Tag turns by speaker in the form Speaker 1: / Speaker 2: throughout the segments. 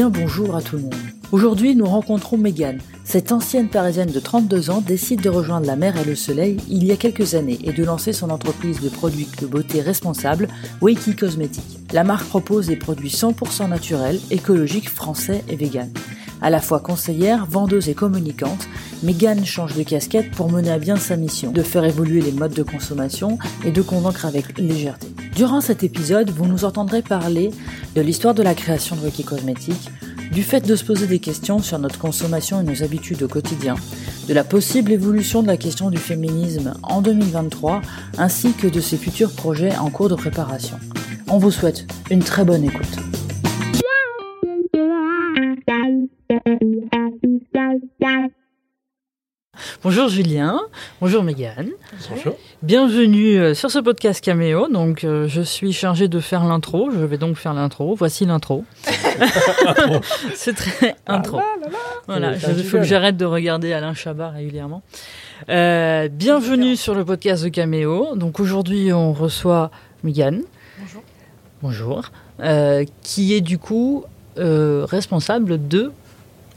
Speaker 1: bien bonjour à tout le monde. Aujourd'hui, nous rencontrons Megan. Cette ancienne parisienne de 32 ans décide de rejoindre la mer et le soleil il y a quelques années et de lancer son entreprise de produits de beauté responsable, Wakey Cosmetics. La marque propose des produits 100% naturels, écologiques, français et véganes. À la fois conseillère, vendeuse et communicante, Megan change de casquette pour mener à bien sa mission, de faire évoluer les modes de consommation et de convaincre avec légèreté. Durant cet épisode, vous nous entendrez parler de l'histoire de la création de Wiki Cosmetics, du fait de se poser des questions sur notre consommation et nos habitudes au quotidien, de la possible évolution de la question du féminisme en 2023, ainsi que de ses futurs projets en cours de préparation. On vous souhaite une très bonne écoute. Bonjour Julien, bonjour Mégane.
Speaker 2: Bonjour.
Speaker 1: Bienvenue euh, sur ce podcast Caméo. Donc, euh, je suis chargée de faire l'intro. Je vais donc faire l'intro. Voici l'intro. C'est très intro. Voilà,
Speaker 2: C'est un
Speaker 1: il faut que j'arrête de regarder Alain Chabat régulièrement. Euh, bienvenue sur le podcast de Caméo. Donc, aujourd'hui, on reçoit Mégane.
Speaker 3: Bonjour.
Speaker 1: Bonjour. Euh, qui est du coup responsable de.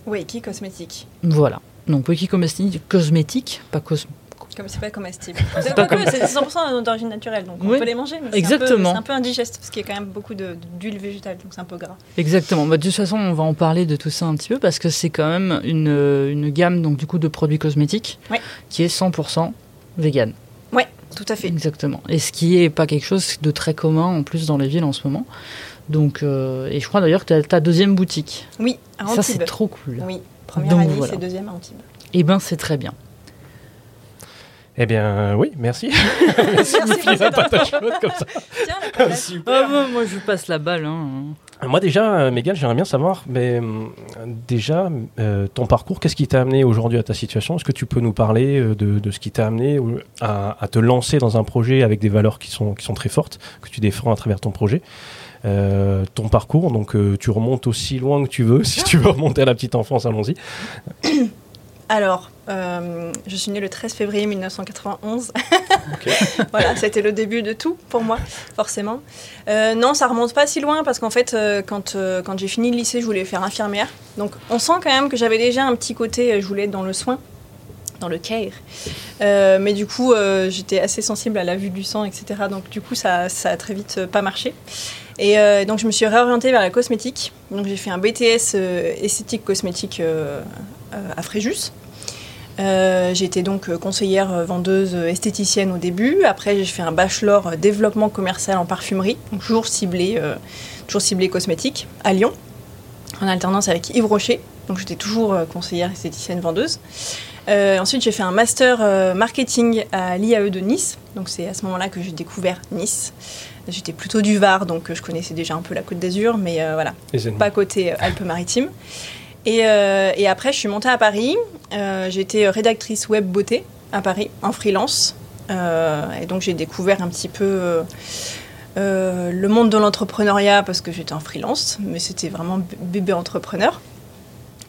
Speaker 3: Oui, qui cosmétique
Speaker 1: Voilà. Donc, Wiki Cosmétique, cosmétique, pas cos.
Speaker 3: Comme c'est pas comestible.
Speaker 1: C'est
Speaker 3: C'est
Speaker 1: pas
Speaker 3: pas
Speaker 1: comme-
Speaker 3: c'est 100% d'origine naturelle, donc
Speaker 1: Oui.
Speaker 3: on peut les manger, mais c'est un peu-
Speaker 1: Exactement.
Speaker 3: c'est un, peu indigeste, parce qu'il y a quand même beaucoup d'huile végétale, donc c'est un peu gras.
Speaker 1: Exactement. Bah, de toute façon, on va en parler de tout ça un petit peu parce que c'est quand même une, euh, une gamme donc du coup de produits cosmétiques qui est 100% vegan.
Speaker 3: Ouais, tout à fait.
Speaker 1: Exactement. Et ce qui est pas quelque chose de très commun en plus dans les villes en ce moment. Donc, euh, et je crois d'ailleurs que tu as ta deuxième boutique.
Speaker 3: Oui, à
Speaker 1: Ça, c'est trop cool.
Speaker 3: Oui, première
Speaker 1: Donc,
Speaker 3: à Nice
Speaker 1: voilà.
Speaker 3: et deuxième à Antibes.
Speaker 1: Et ben, c'est très bien.
Speaker 2: Eh bien, oui, merci.
Speaker 3: Merci
Speaker 2: va pas ta chaude comme ça.
Speaker 3: Tiens.
Speaker 2: Super.
Speaker 1: Ah, moi, moi, je passe la balle. hein.
Speaker 2: Moi déjà, euh, Mégane, j'aimerais bien savoir, mais euh, déjà, euh, ton parcours, qu'est-ce qui t'a amené aujourd'hui à ta situation? Est-ce que tu peux nous parler euh, de, de ce qui t'a amené à, à te lancer dans un projet avec des valeurs qui sont, qui sont très fortes, que tu défends à travers ton projet? Euh, ton parcours, donc euh, tu remontes aussi loin que tu veux, si tu veux remonter à la petite enfance, allons-y.
Speaker 3: Alors, euh, je suis née le 13 février 1991. voilà, c'était le début de tout pour moi, forcément. Euh, non, ça remonte pas si loin parce qu'en fait, euh, quand, quand j'ai fini le lycée, je voulais faire infirmière. Donc, on sent quand même que j'avais déjà un petit côté, je voulais être dans le soin, dans le care. Mais du coup, j'étais assez sensible à la vue du sang, etc. Donc, du coup, ça, ça a très vite pas marché. Et euh, donc, je me suis réorientée vers la cosmétique. Donc, j'ai fait un BTS euh, esthétique cosmétique euh, à Fréjus. Été donc conseillère vendeuse esthéticienne au début. Après, j'ai fait un bachelor développement commercial en parfumerie, toujours ciblé, toujours cosmétique, à Lyon, en alternance avec Yves Rocher. Donc j'étais toujours conseillère esthéticienne vendeuse. Ensuite, j'ai fait un master marketing à l'IAE de Nice. Donc c'est à ce moment-là que j'ai découvert Nice. J'étais plutôt du Var, donc euh, je connaissais déjà un peu la Côte d'Azur, mais euh, voilà, pas côté euh, Alpes-Maritimes. Et, et après, je suis montée à Paris. Été rédactrice web beauté à Paris, en freelance. Et donc, j'ai découvert un petit peu euh, le monde de l'entrepreneuriat parce que j'étais en freelance, mais c'était vraiment bébé entrepreneur.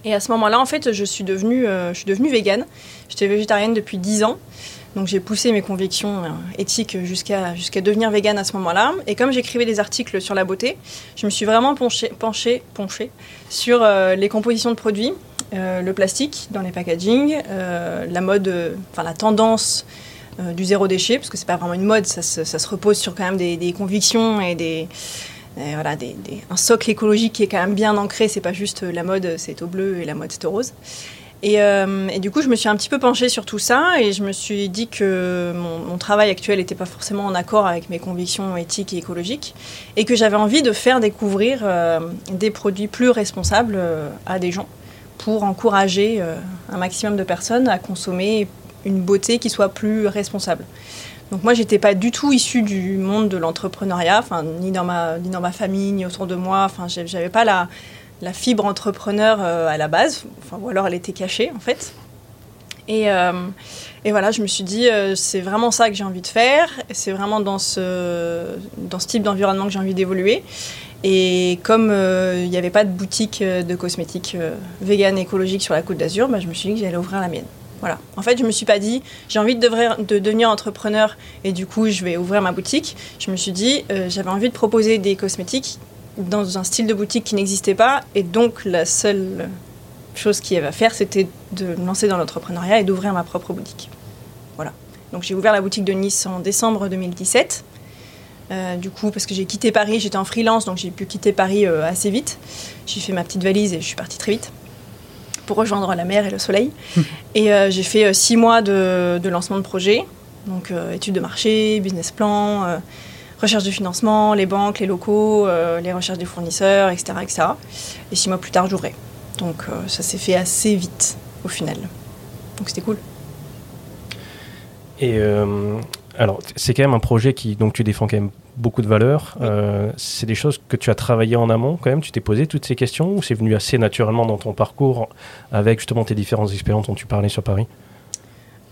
Speaker 3: Et à ce moment-là, en fait, je suis devenue, euh, je suis devenue végane. J'étais végétarienne depuis 10 ans. Donc j'ai poussé mes convictions euh, éthiques jusqu'à jusqu'à devenir végane à ce moment-là. Et comme j'écrivais des articles sur la beauté, je me suis vraiment penchée, penchée, penchée sur euh, les compositions de produits, euh, le plastique dans les packaging, euh, la mode, enfin la tendance du zéro déchet, parce que c'est pas vraiment une mode, ça se, ça se repose sur quand même des, des convictions et des voilà, des- un socle écologique qui est quand même bien ancré. C'est pas juste la mode, c'est au bleu et la mode c'est au rose. Et, euh, et du coup, je me suis un petit peu penchée sur tout ça et je me suis dit que mon, travail actuel n'était pas forcément en accord avec mes convictions éthiques et écologiques et que j'avais envie de faire découvrir euh, des produits plus responsables euh, à des gens pour encourager un maximum de personnes à consommer une beauté qui soit plus responsable. Donc moi, j'étais pas du tout issue du monde de l'entrepreneuriat, ni dans ma famille ni autour de moi. Enfin, j'avais pas la la fibre entrepreneur euh, à la base, enfin, ou alors elle était cachée en fait. Et, euh, et voilà, je me suis dit, euh, c'est vraiment ça que j'ai envie de faire, c'est vraiment dans ce, dans ce type d'environnement que j'ai envie d'évoluer. Et comme il n'y avait pas de boutique de cosmétiques vegan écologique sur la Côte d'Azur, bah, je me suis dit que j'allais ouvrir la mienne. Voilà. En fait, je me suis pas dit, j'ai envie de, devenir- de devenir entrepreneur et du coup, je vais ouvrir ma boutique. Je me suis dit, j'avais envie de proposer des cosmétiques dans un style de boutique qui n'existait pas. Et donc, la seule chose qu'il y avait à faire, c'était de me lancer dans l'entrepreneuriat et d'ouvrir ma propre boutique. Voilà. Donc, j'ai ouvert la boutique de Nice en décembre 2017. Euh, du coup, parce que j'ai quitté Paris, j'étais en freelance, donc j'ai pu quitter Paris euh, assez vite. J'ai fait ma petite valise et je suis partie très vite pour rejoindre la mer et le soleil. et euh, j'ai fait six mois de, de, lancement de projet, donc études de marché, business plan, recherche de financement, les banques, les locaux, les recherches des fournisseurs, etc., etc. Et six mois plus tard, j'ouvrais. Donc ça s'est fait assez vite au final. Donc c'était cool.
Speaker 2: Et alors, c'est quand même un projet qui, donc tu défends quand même beaucoup de valeurs. Euh, c'est des choses que tu as travaillé en amont quand même. Tu t'es posé toutes ces questions ou c'est venu assez naturellement dans ton parcours avec justement tes différentes expériences dont tu parlais sur Paris?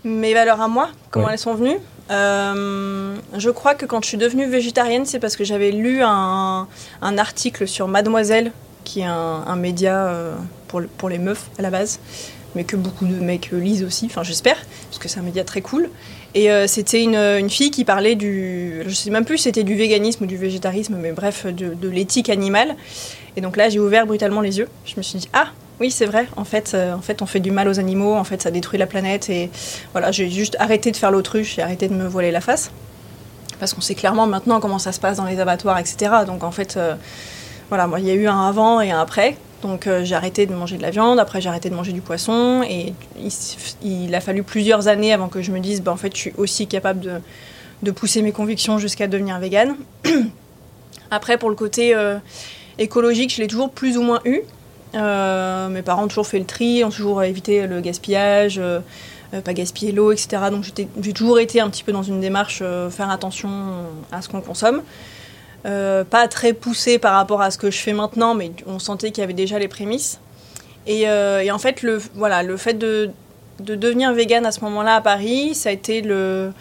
Speaker 3: Mes valeurs à moi, comment elles sont venues? Euh, Je crois que quand je suis devenue végétarienne, c'est parce que j'avais lu un, article sur Mademoiselle, qui est un, média euh, pour, les meufs à la base mais que beaucoup de mecs lisent aussi, enfin j'espère, parce que c'est un média très cool. Et euh, c'était une, fille qui parlait du, je sais même plus si c'était du véganisme ou du végétarisme, mais bref, de l'éthique animale. Et donc là, j'ai ouvert brutalement les yeux. Je me suis dit, ah, oui, c'est vrai. En fait, euh, en fait, on fait du mal aux animaux. En fait, ça détruit la planète. Et voilà, j'ai juste arrêté de faire l'autruche et arrêté de me voiler la face. Parce qu'on sait clairement maintenant comment ça se passe dans les abattoirs, etc. Donc en fait, euh, voilà, moi, il y a eu un avant et un après. Donc euh, j'ai arrêté de manger de la viande, après j'ai arrêté de manger du poisson et il, a fallu plusieurs années avant que je me dise bah, en fait je suis aussi capable de, pousser mes convictions jusqu'à devenir végane. après pour le côté écologique je l'ai toujours plus ou moins eu. Euh, mes parents ont toujours fait le tri, ont toujours évité le gaspillage, pas gaspiller l'eau, etc. Donc j'ai toujours été un petit peu dans une démarche faire attention à ce qu'on consomme. Euh, pas très poussé par rapport à ce que je fais maintenant, mais on sentait qu'il y avait déjà les prémices. Et, euh, en fait, le, voilà, le fait de, de devenir vegan à ce moment-là à Paris, ça a été le,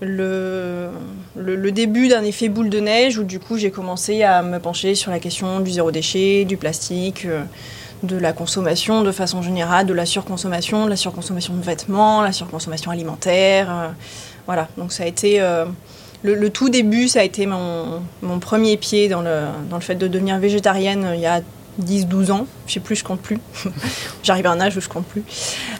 Speaker 3: le, le, début d'un effet boule de neige où du coup j'ai commencé à me pencher sur la question du zéro déchet, du plastique, euh, de la consommation de façon générale, de la surconsommation, de la surconsommation de vêtements, la surconsommation alimentaire. voilà, donc ça a été le, tout début, ça a été mon, premier pied dans le, dans le fait de devenir végétarienne euh, il y a 10-12 ans. Je sais plus, je compte plus. J'arrive à un âge où je compte plus.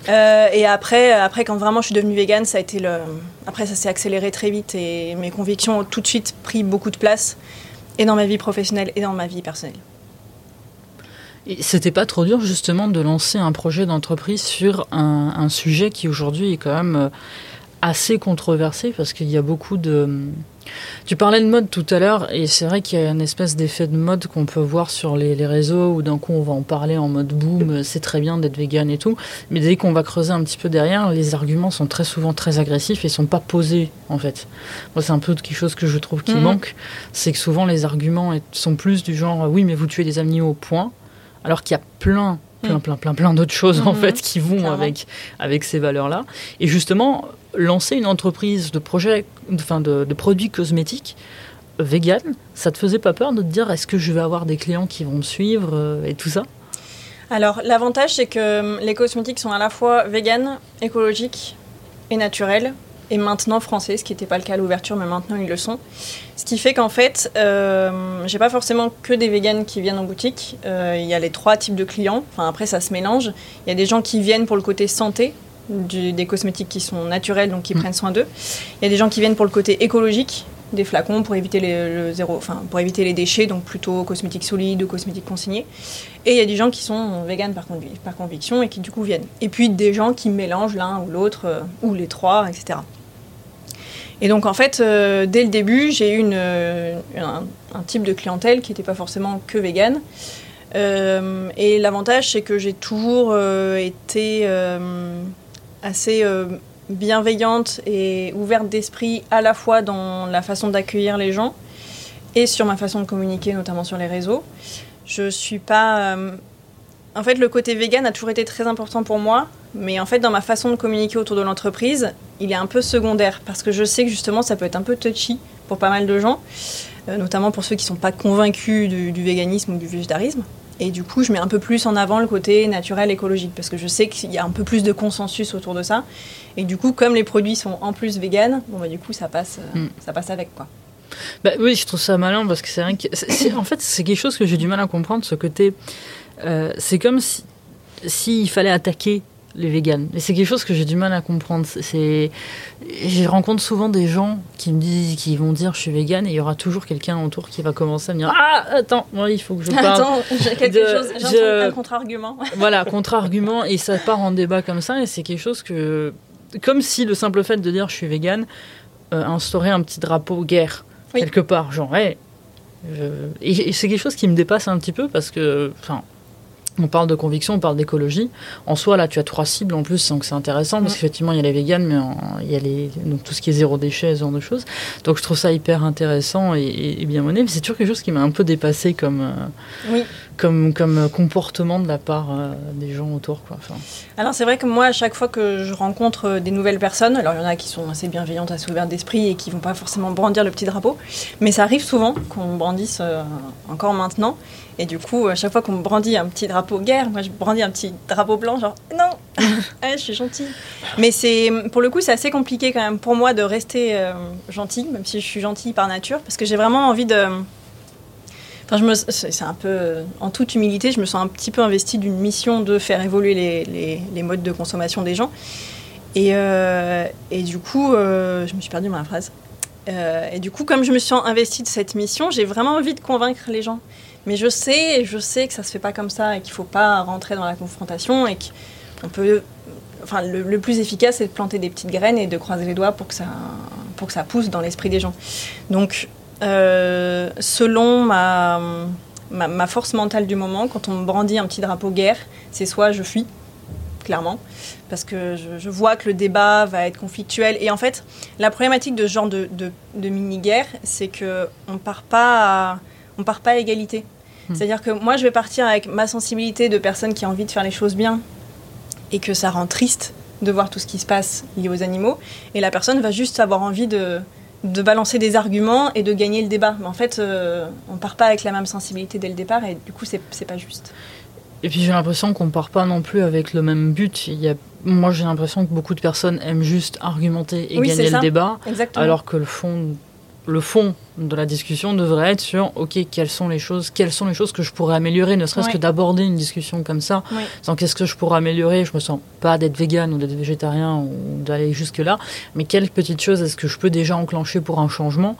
Speaker 3: Euh, et après, après, quand vraiment je suis devenue végane, ça a été le. Après, ça s'est accéléré très vite et mes convictions ont tout de suite pris beaucoup de place, et dans ma vie professionnelle et dans ma vie personnelle.
Speaker 1: C'était pas trop dur justement de lancer un projet d'entreprise sur un, un, sujet qui aujourd'hui est quand même euh, assez controversé parce qu'il y a beaucoup de. Tu parlais de mode tout à l'heure et c'est vrai qu'il y a une espèce d'effet de mode qu'on peut voir sur les, réseaux où d'un coup on va en parler en mode boom, c'est très bien d'être vegan et tout. Mais dès qu'on va creuser un petit peu derrière, les arguments sont très souvent très agressifs et sont pas posés en fait. Moi c'est un peu quelque chose que je trouve qui mhm. manque, c'est que souvent les arguments sont plus du genre oui mais vous tuez des animaux au point, alors qu'il y a plein plein, mhm. plein, plein, plein d'autres choses en mhm. fait qui vont avec, avec ces valeurs-là. Et justement, lancer une entreprise de, projet, enfin de, produits cosmétiques vegan, ça te faisait pas peur de te dire est-ce que je vais avoir des clients qui vont me suivre euh, et tout ça?
Speaker 3: Alors l'avantage c'est que euh, les cosmétiques sont à la fois vegan, écologiques et naturels et maintenant français, ce qui n'était pas le cas à l'ouverture, mais maintenant ils le sont. Ce qui fait qu'en fait, euh, j'ai pas forcément que des véganes qui viennent en boutique. Euh, il y a les trois types de clients. Enfin après, ça se mélange. Il y a des gens qui viennent pour le côté santé, des cosmétiques qui sont naturels, donc qui mmh. prennent soin d'eux. Il y a des gens qui viennent pour le côté écologique, des flacons pour éviter les, le zéro, enfin pour éviter les déchets, donc plutôt cosmétiques solides ou cosmétiques consignés. Et il y a des gens qui sont véganes par, par conviction et qui du coup viennent. Et puis des gens qui mélangent l'un ou l'autre euh, ou les trois, etc. Et donc en fait, euh, dès le début, j'ai eu euh, un, type de clientèle qui n'était pas forcément que végane. et l'avantage, c'est que j'ai toujours été assez bienveillante et ouverte d'esprit à la fois dans la façon d'accueillir les gens et sur ma façon de communiquer, notamment sur les réseaux. Je suis pas. En fait, le côté vegan a toujours été très important pour moi, mais en fait, dans ma façon de communiquer autour de l'entreprise, il est un peu secondaire parce que je sais que justement, ça peut être un peu touchy pour pas mal de gens, euh, notamment pour ceux qui sont pas convaincus du, du véganisme ou du végétarisme. Et du coup, je mets un peu plus en avant le côté naturel, écologique, parce que je sais qu'il y a un peu plus de consensus autour de ça. Et du coup, comme les produits sont en plus véganes, bon bah du coup, ça passe, euh, mm. ça passe avec quoi.
Speaker 4: Bah, oui, je trouve ça malin parce que c'est en fait, c'est quelque chose que j'ai du mal à comprendre, ce côté. Euh, c'est comme si s'il fallait attaquer les véganes. Et c'est quelque chose que j'ai du mal à comprendre. C'est, je rencontre souvent des gens qui me disent, qui vont dire je suis végane et il y aura toujours quelqu'un autour qui va commencer à me dire ah attends, moi il faut que je parle.
Speaker 3: Attends, j'ai quelque chose, j'ai un contre-argument.
Speaker 4: voilà, contre-argument et ça part en débat comme ça et c'est quelque chose que, comme si le simple fait de dire je suis végane euh, instaurait un petit drapeau guerre quelque part, genre hey, et, c'est quelque chose qui me dépasse un petit peu parce que, enfin, on parle de conviction, on parle d'écologie. En soi, là, tu as trois cibles en plus, donc c'est intéressant parce qu'effectivement, il y a les véganes, mais il y a les, donc tout ce qui est zéro déchet, ce genre de choses. Donc je trouve ça hyper intéressant et, bien mené. Mais c'est toujours quelque chose qui m'a un peu dépassé comme, euh, comme, comme comportement de la part euh, des gens autour. Quoi.
Speaker 3: Alors c'est vrai que moi, à chaque fois que je rencontre euh, des nouvelles personnes, alors il y en a qui sont assez bienveillantes, assez ouvertes d'esprit et qui vont pas forcément brandir le petit drapeau, mais ça arrive souvent qu'on brandisse encore maintenant. Et du coup, à chaque fois qu'on me brandit un petit drapeau guerre, moi je brandis un petit drapeau blanc, genre non, je suis gentille. Mais c'est, pour le coup, c'est assez compliqué quand même pour moi de rester euh, gentille, même si je suis gentille par nature, parce que j'ai vraiment envie de. Enfin, je me, c'est un peu, en toute humilité, je me sens un petit peu investie d'une mission de faire évoluer les, les, les, modes de consommation des gens. Et, euh, et du coup, euh, je me suis perdue dans la phrase. et du coup, comme je me suis investie de cette mission, j'ai vraiment envie de convaincre les gens. Mais je sais, je sais que ça se fait pas comme ça et qu'il faut pas rentrer dans la confrontation et qu'on peut. Enfin, le, plus efficace, c'est de planter des petites graines et de croiser les doigts pour que ça, pour que ça pousse dans l'esprit des gens. Donc, euh, selon ma, ma, force mentale du moment, quand on me brandit un petit drapeau guerre, c'est soit je fuis, clairement, parce que je, vois que le débat va être conflictuel. Et en fait, la problématique de ce genre de, de, mini-guerre, c'est qu'on ne part pas part pas à égalité. Hmm. C'est-à-dire que moi, je vais partir avec ma sensibilité de personne qui a envie de faire les choses bien et que ça rend triste de voir tout ce qui se passe lié aux animaux. Et la personne va juste avoir envie de, de balancer des arguments et de gagner le débat. Mais en fait, euh, on part pas avec la même sensibilité dès le départ et du coup, c'est, pas juste.
Speaker 4: Et puis j'ai l'impression qu'on part pas non plus avec le même but. Il y a... Moi, j'ai l'impression que beaucoup de personnes aiment juste argumenter et gagner le débat, alors que le fond le fond de la discussion devrait être sur ok quelles sont les choses quelles sont les choses que je pourrais améliorer ne serait-ce que d'aborder une discussion comme ça sans qu'est-ce que je pourrais améliorer? Je me sens pas d'être vegan ou d'être végétarien ou d'aller jusque là mais quelles petites choses est-ce que je peux déjà enclencher pour un changement?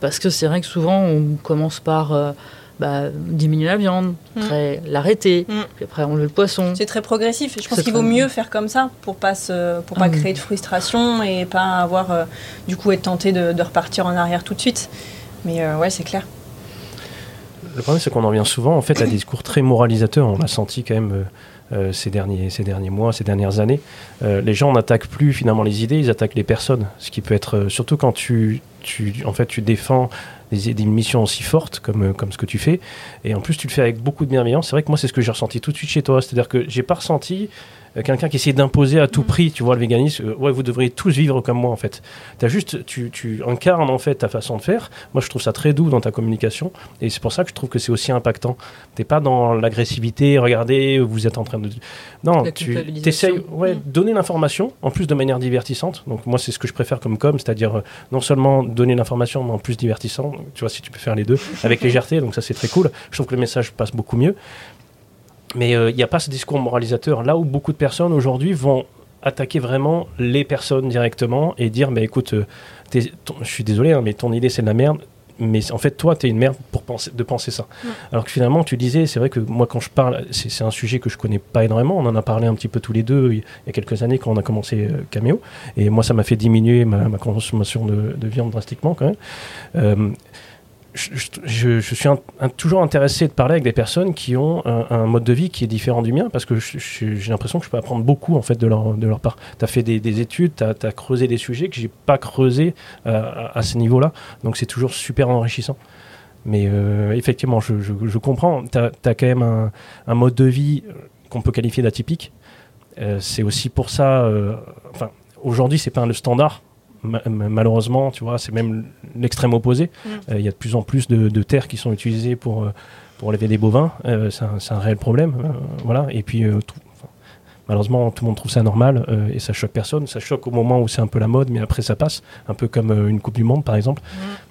Speaker 4: Parce que c'est vrai que souvent on commence par euh, bah, diminuer la viande, mm. après l'arrêter, mm. puis après enlever le poisson.
Speaker 3: C'est très progressif. Je pense qu'il vaut mieux faire comme ça pour pas se, pour pas ah créer de frustration et pas avoir euh, du coup être tenté de, repartir en arrière tout de suite. Mais euh, ouais, c'est clair.
Speaker 2: Le problème, c'est qu'on en revient souvent en fait à des discours très moralisateurs. On l'a senti quand même. Euh, ces, derniers, ces derniers mois, ces dernières années. les gens n'attaquent plus finalement les idées, ils attaquent les personnes. Ce qui peut être, surtout quand tu, tu, en fait, tu défends des, des, missions aussi fortes comme, euh, comme ce que tu fais. Et en plus, tu le fais avec beaucoup de bienveillance. C'est vrai que moi, c'est ce que j'ai ressenti tout de suite chez toi. C'est-à-dire que j'ai pas ressenti quelqu'un qui essaie d'imposer à tout mm. prix, tu vois, le véganisme, euh, ouais, vous devriez tous vivre comme moi, en fait. As juste, tu, tu, incarnes, en fait, ta façon de faire. Moi, je trouve ça très doux dans ta communication, et c'est pour ça que je trouve que c'est aussi impactant. T'es pas dans l'agressivité, regardez, vous êtes en train de... Non, tu essayes, ouais, mm. donner l'information, en plus de manière divertissante. Donc, moi, c'est ce que je préfère comme com, c'est-à-dire non seulement donner l'information, mais en plus divertissant. Tu vois, si tu peux faire les deux, avec légèreté, donc ça, c'est très cool. Je trouve que le message passe beaucoup mieux. Mais euh, il n'y a pas ce discours moralisateur. Là où beaucoup de personnes aujourd'hui vont attaquer vraiment les personnes directement et dire, mais écoute, euh, je suis désolé, hein, mais ton idée c'est de la merde. Mais en fait, toi, tu es une merde pour penser, de penser ça. Alors que finalement, tu disais, c'est vrai que moi, quand je parle, c'est un sujet que je connais pas énormément. On en a parlé un petit peu tous les deux il y a quelques années quand on a commencé euh, Cameo. Et moi, ça m'a fait diminuer ma, consommation de, viande drastiquement quand même je, suis toujours intéressé de parler avec des personnes qui ont un, mode de vie qui est différent du mien parce que j'ai l'impression que je peux apprendre beaucoup en fait de leur, part. Tu as fait des, études, tu as, creusé des sujets que j'ai pas creusé euh, à, ce niveau-là. Donc c'est toujours super enrichissant. Mais euh, effectivement, je, comprends. Tu as, quand même un, mode de vie qu'on peut qualifier d'atypique. Euh, c'est aussi pour ça. enfin, aujourd'hui, c'est pas le standard malheureusement, tu vois, c'est même l'extrême opposé. Mm. Euh, il y a de plus en plus de, terres qui sont utilisées pour, euh, pour élever des bovins. Euh, c'est un, réel problème. voilà. Et puis, malheureusement, tout le monde trouve ça normal et ça choque personne. Ça choque au moment où c'est un peu la mode, mais après ça passe, un peu comme une Coupe du Monde par exemple.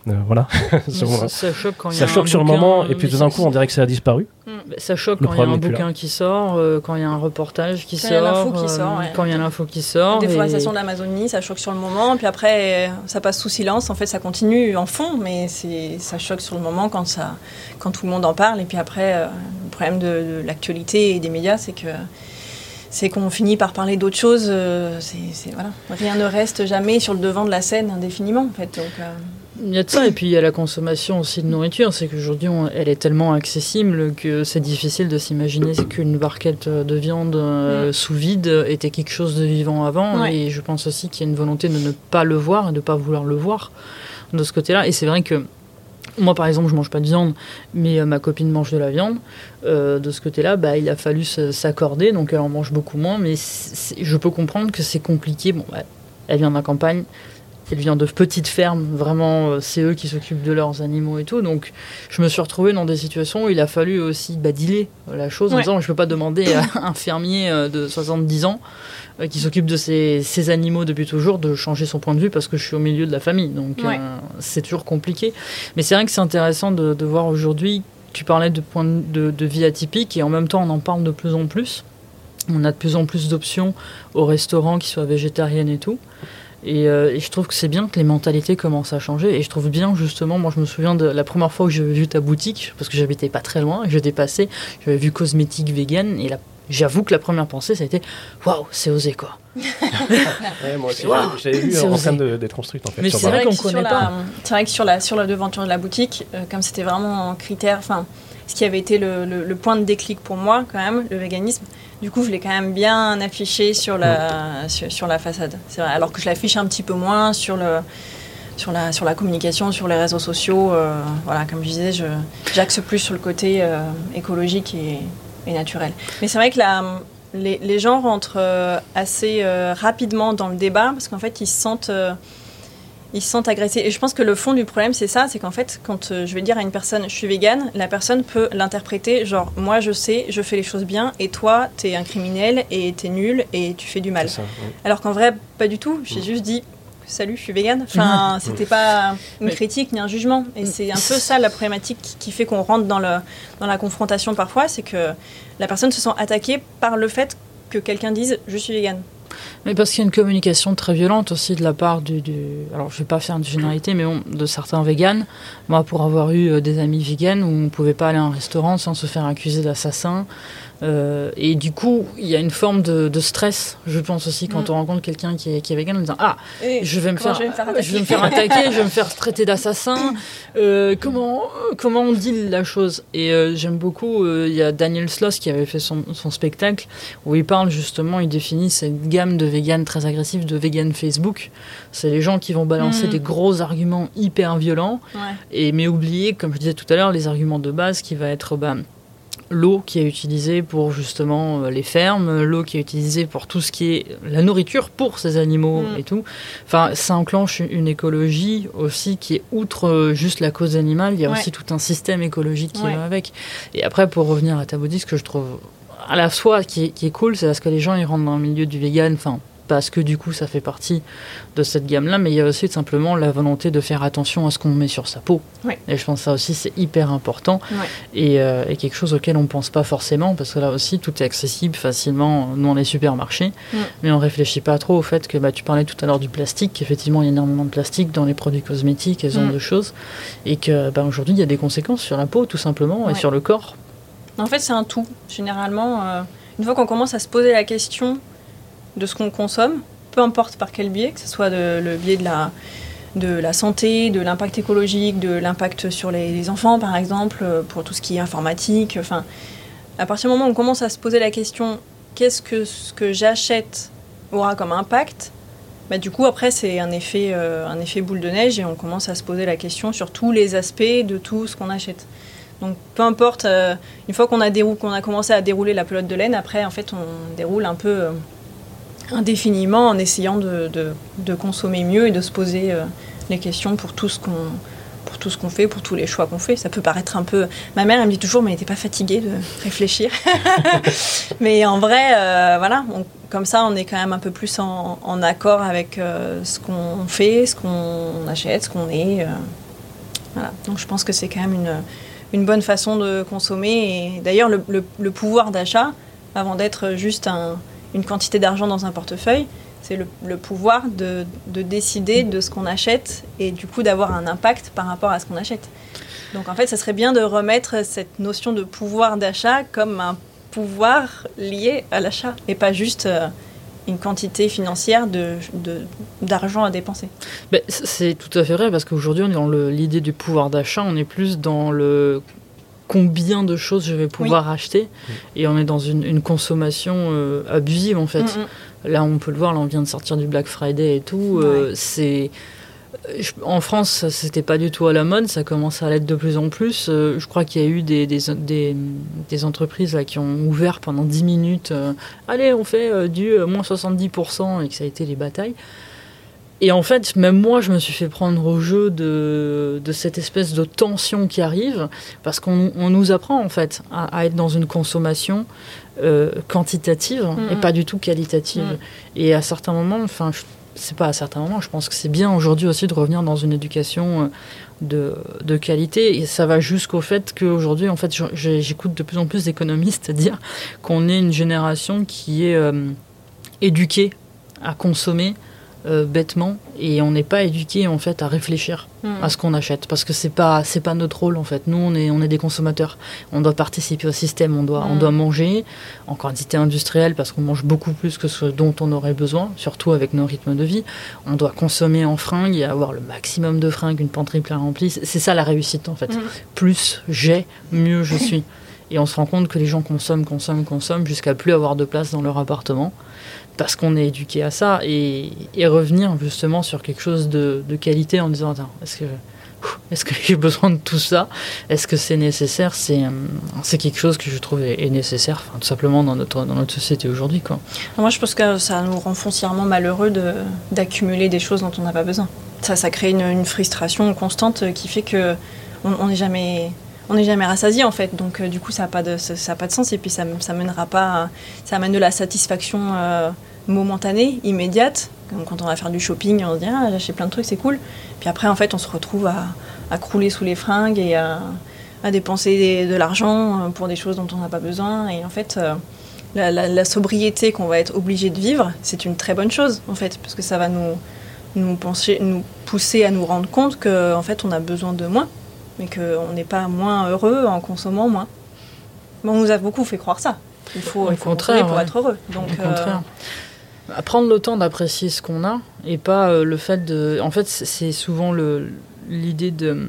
Speaker 2: Mm. voilà.
Speaker 4: ça, choque quand
Speaker 2: ça choque sur le moment, et puis tout d'un coup, on dirait que ça a disparu.
Speaker 4: Mm. Ça choque quand il y a un bouquin qui sort, quand il y a un reportage qui sort,
Speaker 3: qui sort
Speaker 4: quand il y a l'info qui sort.
Speaker 3: La déforestation de l'Amazonie, ça choque sur le moment, puis après ça passe sous silence. En fait, ça continue en fond, mais ça choque sur le moment quand ça, quand tout le monde en parle. Et puis après, le problème de, de l'actualité et des médias, c'est que c'est qu'on finit par parler d'autres choses. Euh, c'est, voilà. Rien ne reste jamais sur le devant de la scène indéfiniment, en fait. Donc, euh.
Speaker 4: Il y a de ça, et puis il y a la consommation aussi de nourriture. C'est qu'aujourd'hui, elle est tellement accessible que c'est difficile de s'imaginer qu'une barquette de viande euh, mm. sous vide était quelque chose de vivant avant. Et je pense aussi qu'il y a une volonté de ne pas le voir et de ne pas vouloir le voir de ce côté-là. Et c'est vrai que moi, par exemple, je mange pas de viande, mais euh, ma copine mange de la viande. Euh, de ce côté-là, bah, il a fallu s'accorder, donc elle en mange beaucoup moins. Mais je peux comprendre que c'est compliqué. Bon, bah, elle vient de la campagne, elle vient de petites fermes. Vraiment, euh, c'est eux qui s'occupent de leurs animaux et tout. Donc, je me suis retrouvée dans des situations où il a fallu aussi badiler la chose en disant je peux pas demander à un fermier de 70 ans euh, qui s'occupe de ces, animaux depuis toujours, de changer son point de vue parce que je suis au milieu de la famille. Donc euh, c'est toujours compliqué. Mais c'est vrai que c'est intéressant de, voir aujourd'hui, tu parlais de points de, de, vie atypiques et en même temps on en parle de plus en plus. On a de plus en plus d'options au restaurant qui soient végétariennes et tout. Et, euh, et, je trouve que c'est bien que les mentalités commencent à changer. Et je trouve bien, justement, moi je me souviens de la première fois où j'ai vu ta boutique, parce que j'habitais pas très loin, je dépassais, j'avais vu cosmétique vegan, et la j'avoue que la première pensée, ça a été waouh, c'est osé quoi.
Speaker 2: moi aussi, j'avais vu en train d'être construite en fait.
Speaker 3: Mais c'est vrai qu'on connaît pas. C'est vrai que sur la, sur la devanture de la boutique, euh, comme c'était vraiment un critère, enfin, ce qui avait été le, le, point de déclic pour moi quand même, le véganisme, du coup je l'ai quand même bien affiché sur la, sur, la façade. C'est vrai, alors que je l'affiche un petit peu moins sur le sur la, sur la communication, sur les réseaux sociaux. Euh, voilà, comme je disais, j'axe plus sur le côté euh, écologique et, naturel. Mais c'est vrai que les, gens rentrent euh, assez rapidement dans le débat parce qu'en fait, ils se sentent. Euh, ils se sentent agressés. Et je pense que le fond du problème, c'est ça, c'est qu'en fait, quand je vais dire à une personne, je suis végane, la personne peut l'interpréter, genre, moi je sais, je fais les choses bien, et toi, t'es un criminel, et t'es nul, et tu fais du mal. Alors qu'en vrai, pas du tout. J'ai juste dit, salut, je suis végane. Enfin, c'était pas une critique ni un jugement. Et c'est un peu ça la problématique qui fait qu'on rentre dans, le, dans la confrontation parfois, c'est que la personne se sent attaquée par le fait que quelqu'un dise je suis végane.
Speaker 4: Mais parce qu'il y a une communication très violente aussi de la part du. alors, je vais pas faire une généralité, mais bon, de certains véganes. Moi, pour avoir eu euh, des amis véganes où on ne pouvait pas aller à un restaurant sans se faire accuser d'assassin, euh, et du coup, il y a une forme de, stress, je pense aussi, quand mm. on rencontre quelqu'un qui est, qui est vegan, en disant Ah, je, vais me faire, je, vais me faire attaquer, je vais me faire traiter d'assassin. Euh, comment, comment on dit la chose? Et euh, j'aime beaucoup, il y a Daniel Sloss qui avait fait son, son, spectacle où il parle justement, il définit cette gamme de vegan très agressifs, de vegan Facebook. C'est les gens qui vont balancer mm. des gros arguments hyper violents, et, mais oublier, comme je disais tout à l'heure, les arguments de base qui va être. Bah, l'eau qui est utilisée pour justement euh, les fermes, l'eau qui est utilisée pour tout ce qui est la nourriture pour ces animaux mm. et tout. Enfin, ça enclenche une écologie aussi qui est outre euh, juste la cause animale, il y a aussi tout un système écologique qui va avec. Et après, pour revenir à ta ce que je trouve à la fois qui est, qui est cool, c'est parce que les gens ils rentrent dans le milieu du vegan, enfin parce que du coup ça fait partie de cette gamme-là, mais il y a aussi simplement la volonté de faire attention à ce qu'on met sur sa peau. Et je pense que ça aussi c'est hyper important. Euh, et, quelque chose auquel on ne pense pas forcément, parce que là aussi tout est accessible facilement dans les supermarchés, mais on réfléchit pas trop au fait que bah, tu parlais tout à l'heure du plastique, qu'effectivement il y a énormément de plastique dans les produits cosmétiques et ce genre de choses, et que bah, aujourd'hui il y a des conséquences sur la peau tout simplement et sur le corps.
Speaker 3: En fait c'est un tout. Généralement, euh, une fois qu'on commence à se poser la question de ce qu'on consomme, peu importe par quel biais, que ce soit le biais de la, de la santé, de l'impact écologique, de l'impact sur les, enfants, par exemple, euh, pour tout ce qui est informatique. Enfin, à partir du moment où on commence à se poser la question qu'est-ce que ce que j'achète aura comme impact, bah, du coup, après, c'est un effet, euh, un effet boule de neige et on commence à se poser la question sur tous les aspects de tout ce qu'on achète. Donc, peu importe, euh, une fois qu'on a, qu'on a commencé à dérouler la pelote de laine, après, en fait, on déroule un peu indéfiniment en essayant de, de, consommer mieux et de se poser euh, les questions pour tout ce qu'on pour tout ce qu'on fait, pour tous les choix qu'on fait. Ça peut paraître un peu. Ma mère, elle me dit toujours, mais t'es pas fatiguée de réfléchir. mais en vrai, euh, voilà, comme ça, on est quand même un peu plus en, accord avec euh, ce qu'on fait, ce qu'on achète, ce qu'on est. voilà. Donc je pense que c'est quand même une, une, bonne façon de consommer. Et d'ailleurs, le, le, pouvoir d'achat, avant d'être juste un, une quantité d'argent dans un portefeuille, c'est le, pouvoir de, décider de ce qu'on achète et du coup d'avoir un impact par rapport à ce qu'on achète. Donc en fait, ça serait bien de remettre cette notion de pouvoir d'achat comme un pouvoir lié à l'achat et pas juste euh, une quantité financière d'argent de, à dépenser.
Speaker 4: Ben, c'est tout à fait vrai parce qu'aujourd'hui, on est dans l'idée du pouvoir d'achat, on est plus dans le combien de choses je vais pouvoir acheter et on est dans une, consommation euh, abusive en fait. Mm, mm. Là, on peut le voir, là, on vient de sortir du Black Friday et tout. Euh, c'est en France, c'était pas du tout à la mode, ça commence à l'être de plus en plus. Euh, je crois qu'il y a eu des, des, des, entreprises là, qui ont ouvert pendant 10 minutes. Euh, allez, on fait du moins 70% et que ça a été les batailles. Et en fait, même moi, je me suis fait prendre au jeu de, de cette espèce de tension qui arrive, parce qu'on nous apprend en fait à, être dans une consommation euh, quantitative et pas du tout qualitative. Et à certains moments, enfin, c'est pas à certains moments, je pense que c'est bien aujourd'hui aussi de revenir dans une éducation euh, de, de qualité. Et ça va jusqu'au fait qu'aujourd'hui, en fait, j'écoute de plus en plus d'économistes dire qu'on est une génération qui est euh, éduquée à consommer euh, bêtement et on n'est pas éduqué en fait à réfléchir hmm. à ce qu'on achète parce que c'est pas c'est pas notre rôle en fait. Nous on est on est des consommateurs. On doit participer au système on doit on hmm. doit manger en quantité industrielle parce qu'on mange beaucoup plus que ce dont on aurait besoin surtout avec nos rythmes de vie. On doit consommer en fringues et avoir le maximum de fringues une panterie plein remplie c'est ça la réussite en fait. Hmm. plus j'ai mieux je suis. Et on se rend compte que les gens consomment consomment consomment jusqu'à plus avoir de place dans leur appartement parce qu'on est éduqué à ça et, revenir justement sur quelque chose de, qualité en disant attends est-ce que est-ce que j'ai besoin de tout ça? Est-ce que c'est nécessaire? C'est c'est quelque chose que je trouve est, nécessaire, tout simplement dans notre dans notre société aujourd'hui quoi.
Speaker 3: Moi je pense que ça nous rend foncièrement malheureux de d'accumuler des choses dont on n'a pas besoin. Ça ça crée une, frustration constante qui fait que on n'est jamais on n'est jamais rassasié en fait. Donc euh, du coup, ça n'a pas, de, pas de sens et puis ça, ça mènera pas. Ça amène de la satisfaction euh, momentanée, immédiate. quand on va faire du shopping, on se dit ah, j'ai acheté plein de trucs, c'est cool. Puis après, en fait, on se retrouve à, à crouler sous les fringues et à, à dépenser de l'argent euh, pour des choses dont on n'a pas besoin. Et en fait, la, sobriété qu'on va être obligé de vivre, c'est une très bonne chose en fait, parce que ça va nous, nous pousser à nous rendre compte qu'en en fait, on a besoin de moins mais qu'on n'est pas moins heureux en consommant moins. on nous a beaucoup fait croire ça. Il faut, il faut contraire, pour être heureux. Donc, Au contraire.
Speaker 4: Euh, prendre le temps d'apprécier ce qu'on a et pas euh, le fait de. En fait, c'est souvent l'idée de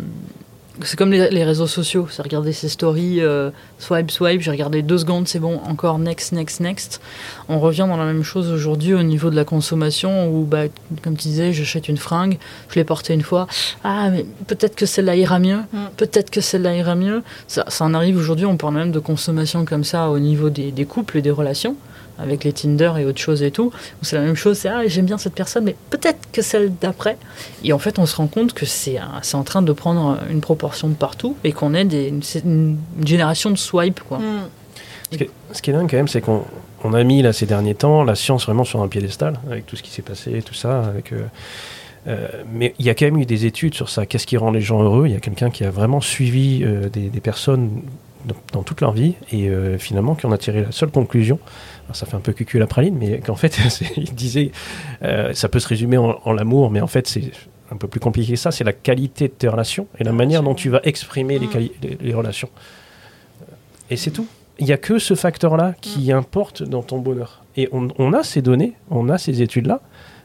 Speaker 4: c'est comme les, réseaux sociaux, c'est regarder ses stories, euh, swipe, swipe, j'ai regardé deux secondes, c'est bon, encore next, next, next. On revient dans la même chose aujourd'hui au niveau de la consommation où, bah, comme tu disais, j'achète une fringue, je l'ai portée une fois, ah, mais peut-être que celle-là ira mieux, mm. peut-être que celle-là ira mieux. Ça, ça en arrive aujourd'hui, on parle même de consommation comme ça au niveau des, des couples et des relations avec les Tinder et autres choses et tout, où c'est la même chose, c'est ah j'aime bien cette personne, mais peut-être que celle d'après. Et en fait, on se rend compte que c'est en train de prendre une proportion de partout et qu'on est des, une, génération de swipe. Quoi. Mm.
Speaker 2: Ce, qui, est dingue quand même, c'est qu'on on a mis là ces derniers temps la science vraiment sur un piédestal avec tout ce qui s'est passé, tout ça. Avec, euh, euh, mais il y a quand même eu des études sur ça. Qu'est-ce qui rend les gens heureux? Il y a quelqu'un qui a vraiment suivi euh, des, des, personnes dans, toute leur vie et finalement qui en a tiré la seule conclusion ça fait un peu cucu la praline, mais qu'en fait, il disait, euh, ça peut se résumer en, l'amour, mais en fait, c'est un peu plus compliqué que ça. C'est la qualité de tes relations et la manière dont tu vas exprimer les, mm. les, relations. Et c'est tout. Il n'y a que ce facteur-là qui mm. importe dans ton bonheur. Et on, a ces données, on a ces études-là,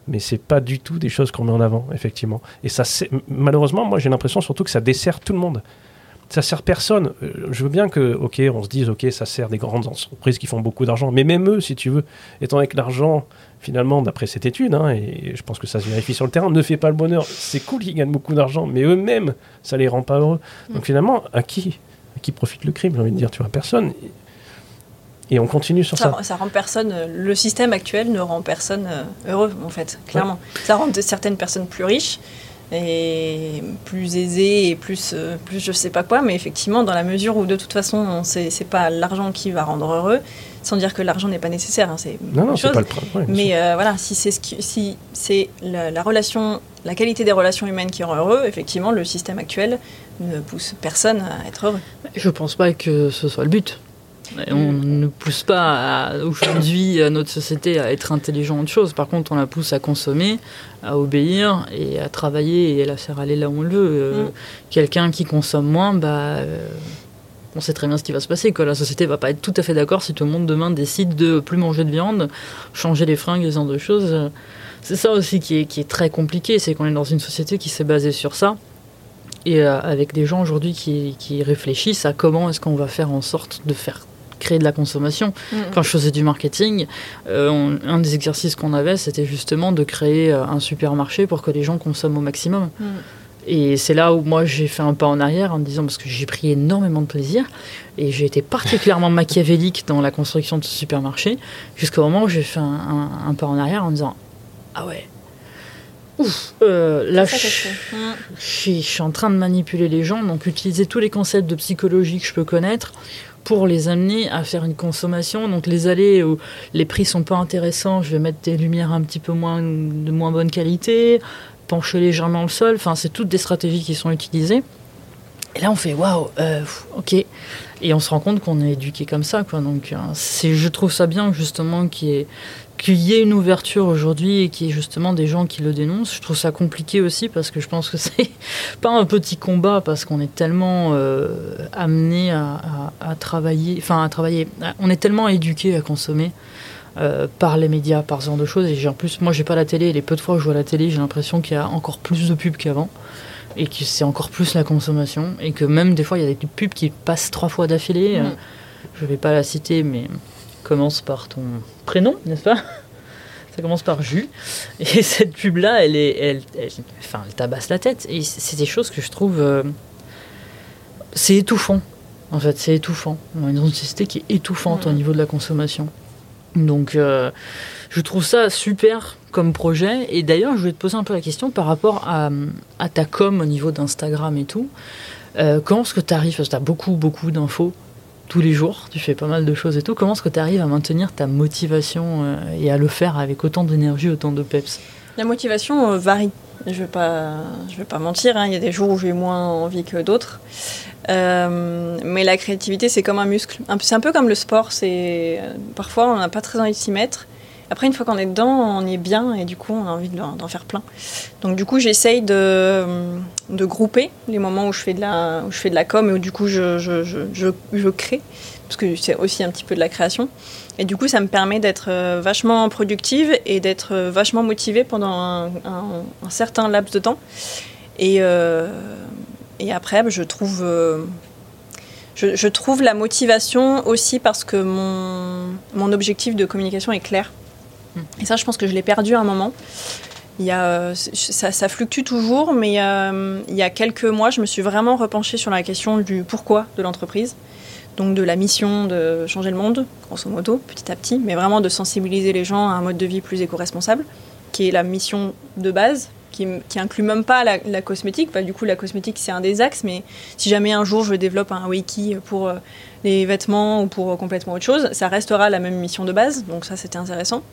Speaker 2: mais c'est pas du tout des choses qu'on met en avant, effectivement. Et ça, malheureusement, moi, j'ai l'impression surtout que ça dessert tout le monde ça sert personne. Euh, je veux bien que, ok, on se dise, ok, ça sert des grandes entreprises qui font beaucoup d'argent, mais même eux, si tu veux, étant avec l'argent, finalement, d'après cette étude, hein, et je pense que ça se vérifie sur le terrain, ne fait pas le bonheur. C'est cool qu'ils gagnent beaucoup d'argent, mais eux-mêmes, ça les rend pas heureux. Mm. Donc finalement, à qui, à qui profite le crime J'ai envie de dire, tu vois, personne. Et on continue sur ça.
Speaker 3: Ça, rend personne. Euh, le système actuel ne rend personne euh, heureux, en fait, clairement. Ça rend certaines personnes plus riches et plus aisé et plus, euh, plus je sais pas quoi, mais effectivement, dans la mesure où de toute façon, c'est pas l'argent qui va rendre heureux, sans dire que l'argent n'est pas nécessaire, hein, c'est
Speaker 2: non, non, c'est pas le problème.
Speaker 3: mais euh, voilà, si c'est ce si c'est la, la, relation, la qualité des relations humaines qui rend heureux, effectivement, le système actuel ne pousse personne à être heureux.
Speaker 4: Je pense pas que ce soit le but. On ne pousse pas aujourd'hui notre société à être intelligent autre chose. Par contre, on la pousse à consommer, à obéir et à travailler et à la faire aller là où on le veut. Euh, mm. Quelqu'un qui consomme moins, bah, euh, on sait très bien ce qui va se passer. La société va pas être tout à fait d'accord si tout le monde demain décide de plus manger de viande, changer les fringues, ce genre de choses. C'est ça aussi qui est, qui est très compliqué, c'est qu'on est dans une société qui s'est basée sur ça et euh, avec des gens aujourd'hui qui, qui, réfléchissent à comment est-ce qu'on va faire en sorte de faire créer de la consommation. Mm. Quand je faisais du marketing, euh, un des exercices qu'on avait, c'était justement de créer euh, un supermarché pour que les gens consomment au maximum. Mm. Et c'est là où moi j'ai fait un pas en arrière en me disant parce que j'ai pris énormément de plaisir et j'ai été particulièrement machiavélique dans la construction de ce supermarché jusqu'au moment où j'ai fait un, un, pas en arrière en me disant ah ouais Ouf, euh, là, je, je, suis en train de manipuler les gens, donc utiliser tous les concepts de psychologie que je peux connaître pour les amener à faire une consommation. Donc les allées où les prix sont pas intéressants, je vais mettre des lumières un petit peu moins de moins bonne qualité, pencher légèrement le sol. Enfin, c'est toutes des stratégies qui sont utilisées. Et là, on fait waouh, euh, ok. Et on se rend compte qu'on est éduqué comme ça, quoi. Donc, euh, c'est, je trouve ça bien justement qu'il y qu'il y ait une ouverture aujourd'hui et qu'il y ait justement des gens qui le dénoncent, je trouve ça compliqué aussi parce que je pense que c'est pas un petit combat parce qu'on est tellement euh, amené à, à, travailler, enfin à travailler, on est tellement éduqué à consommer euh, par les médias, par ce genre de choses. Et en plus, moi j'ai pas la télé, et les peu de fois que je vois la télé, j'ai l'impression qu'il y a encore plus de pubs qu'avant et que c'est encore plus la consommation et que même des fois il y a des pubs qui passent trois fois d'affilée. Mmh. Je vais pas la citer, mais commence par ton prénom, n'est-ce pas? Ça commence par Jus. Et cette pub-là, elle, est, elle, enfin, elle tabasse la tête. Et c'est des choses que je trouve. Euh, c'est étouffant. En fait, c'est étouffant. On a une société qui est étouffante au niveau de la consommation. Donc, euh, je trouve ça super comme projet. Et d'ailleurs, je voulais te poser un peu la question par rapport à, à ta com au niveau d'Instagram et tout. Euh, comment est-ce que tu arrives Parce que tu as beaucoup, beaucoup d'infos tous les jours, tu fais pas mal de choses et tout. Comment est-ce que tu arrives à maintenir ta motivation euh, et à le faire avec autant d'énergie, autant de peps?
Speaker 3: La motivation euh, varie. Je vais pas, je vais pas mentir. Hein. Il y a des jours où j'ai moins envie que d'autres. Euh, mais la créativité, c'est comme un muscle. C'est un peu comme le sport. C'est parfois on n'a pas très envie de s'y mettre. Après, une fois qu'on est dedans, on est bien et du coup, on a envie d'en faire plein. Donc, du coup, j'essaye de, de, grouper les moments où je fais de la, où je fais de la com et où du coup, je, je, je, je crée, parce que c'est aussi un petit peu de la création. Et du coup, ça me permet d'être euh, vachement productive et d'être euh, vachement motivée pendant un, certain laps de temps. Et, euh, et après, je trouve. je, trouve la motivation aussi parce que mon, mon objectif de communication est clair. Et ça, je pense que je l'ai perdu à un moment. Il y a, euh, ça, fluctue toujours, mais euh, il y a quelques mois, je me suis vraiment repenchée sur la question du pourquoi de l'entreprise. Donc de la mission de changer le monde, grosso modo, petit à petit, mais vraiment de sensibiliser les gens à un mode de vie plus éco-responsable, qui est la mission de base, qui, inclut même pas la, cosmétique. Bah, du coup, la cosmétique, c'est un des axes, mais si jamais un jour je développe un wiki pour euh, les vêtements ou pour complètement autre chose, ça restera la même mission de base, donc ça c'était intéressant.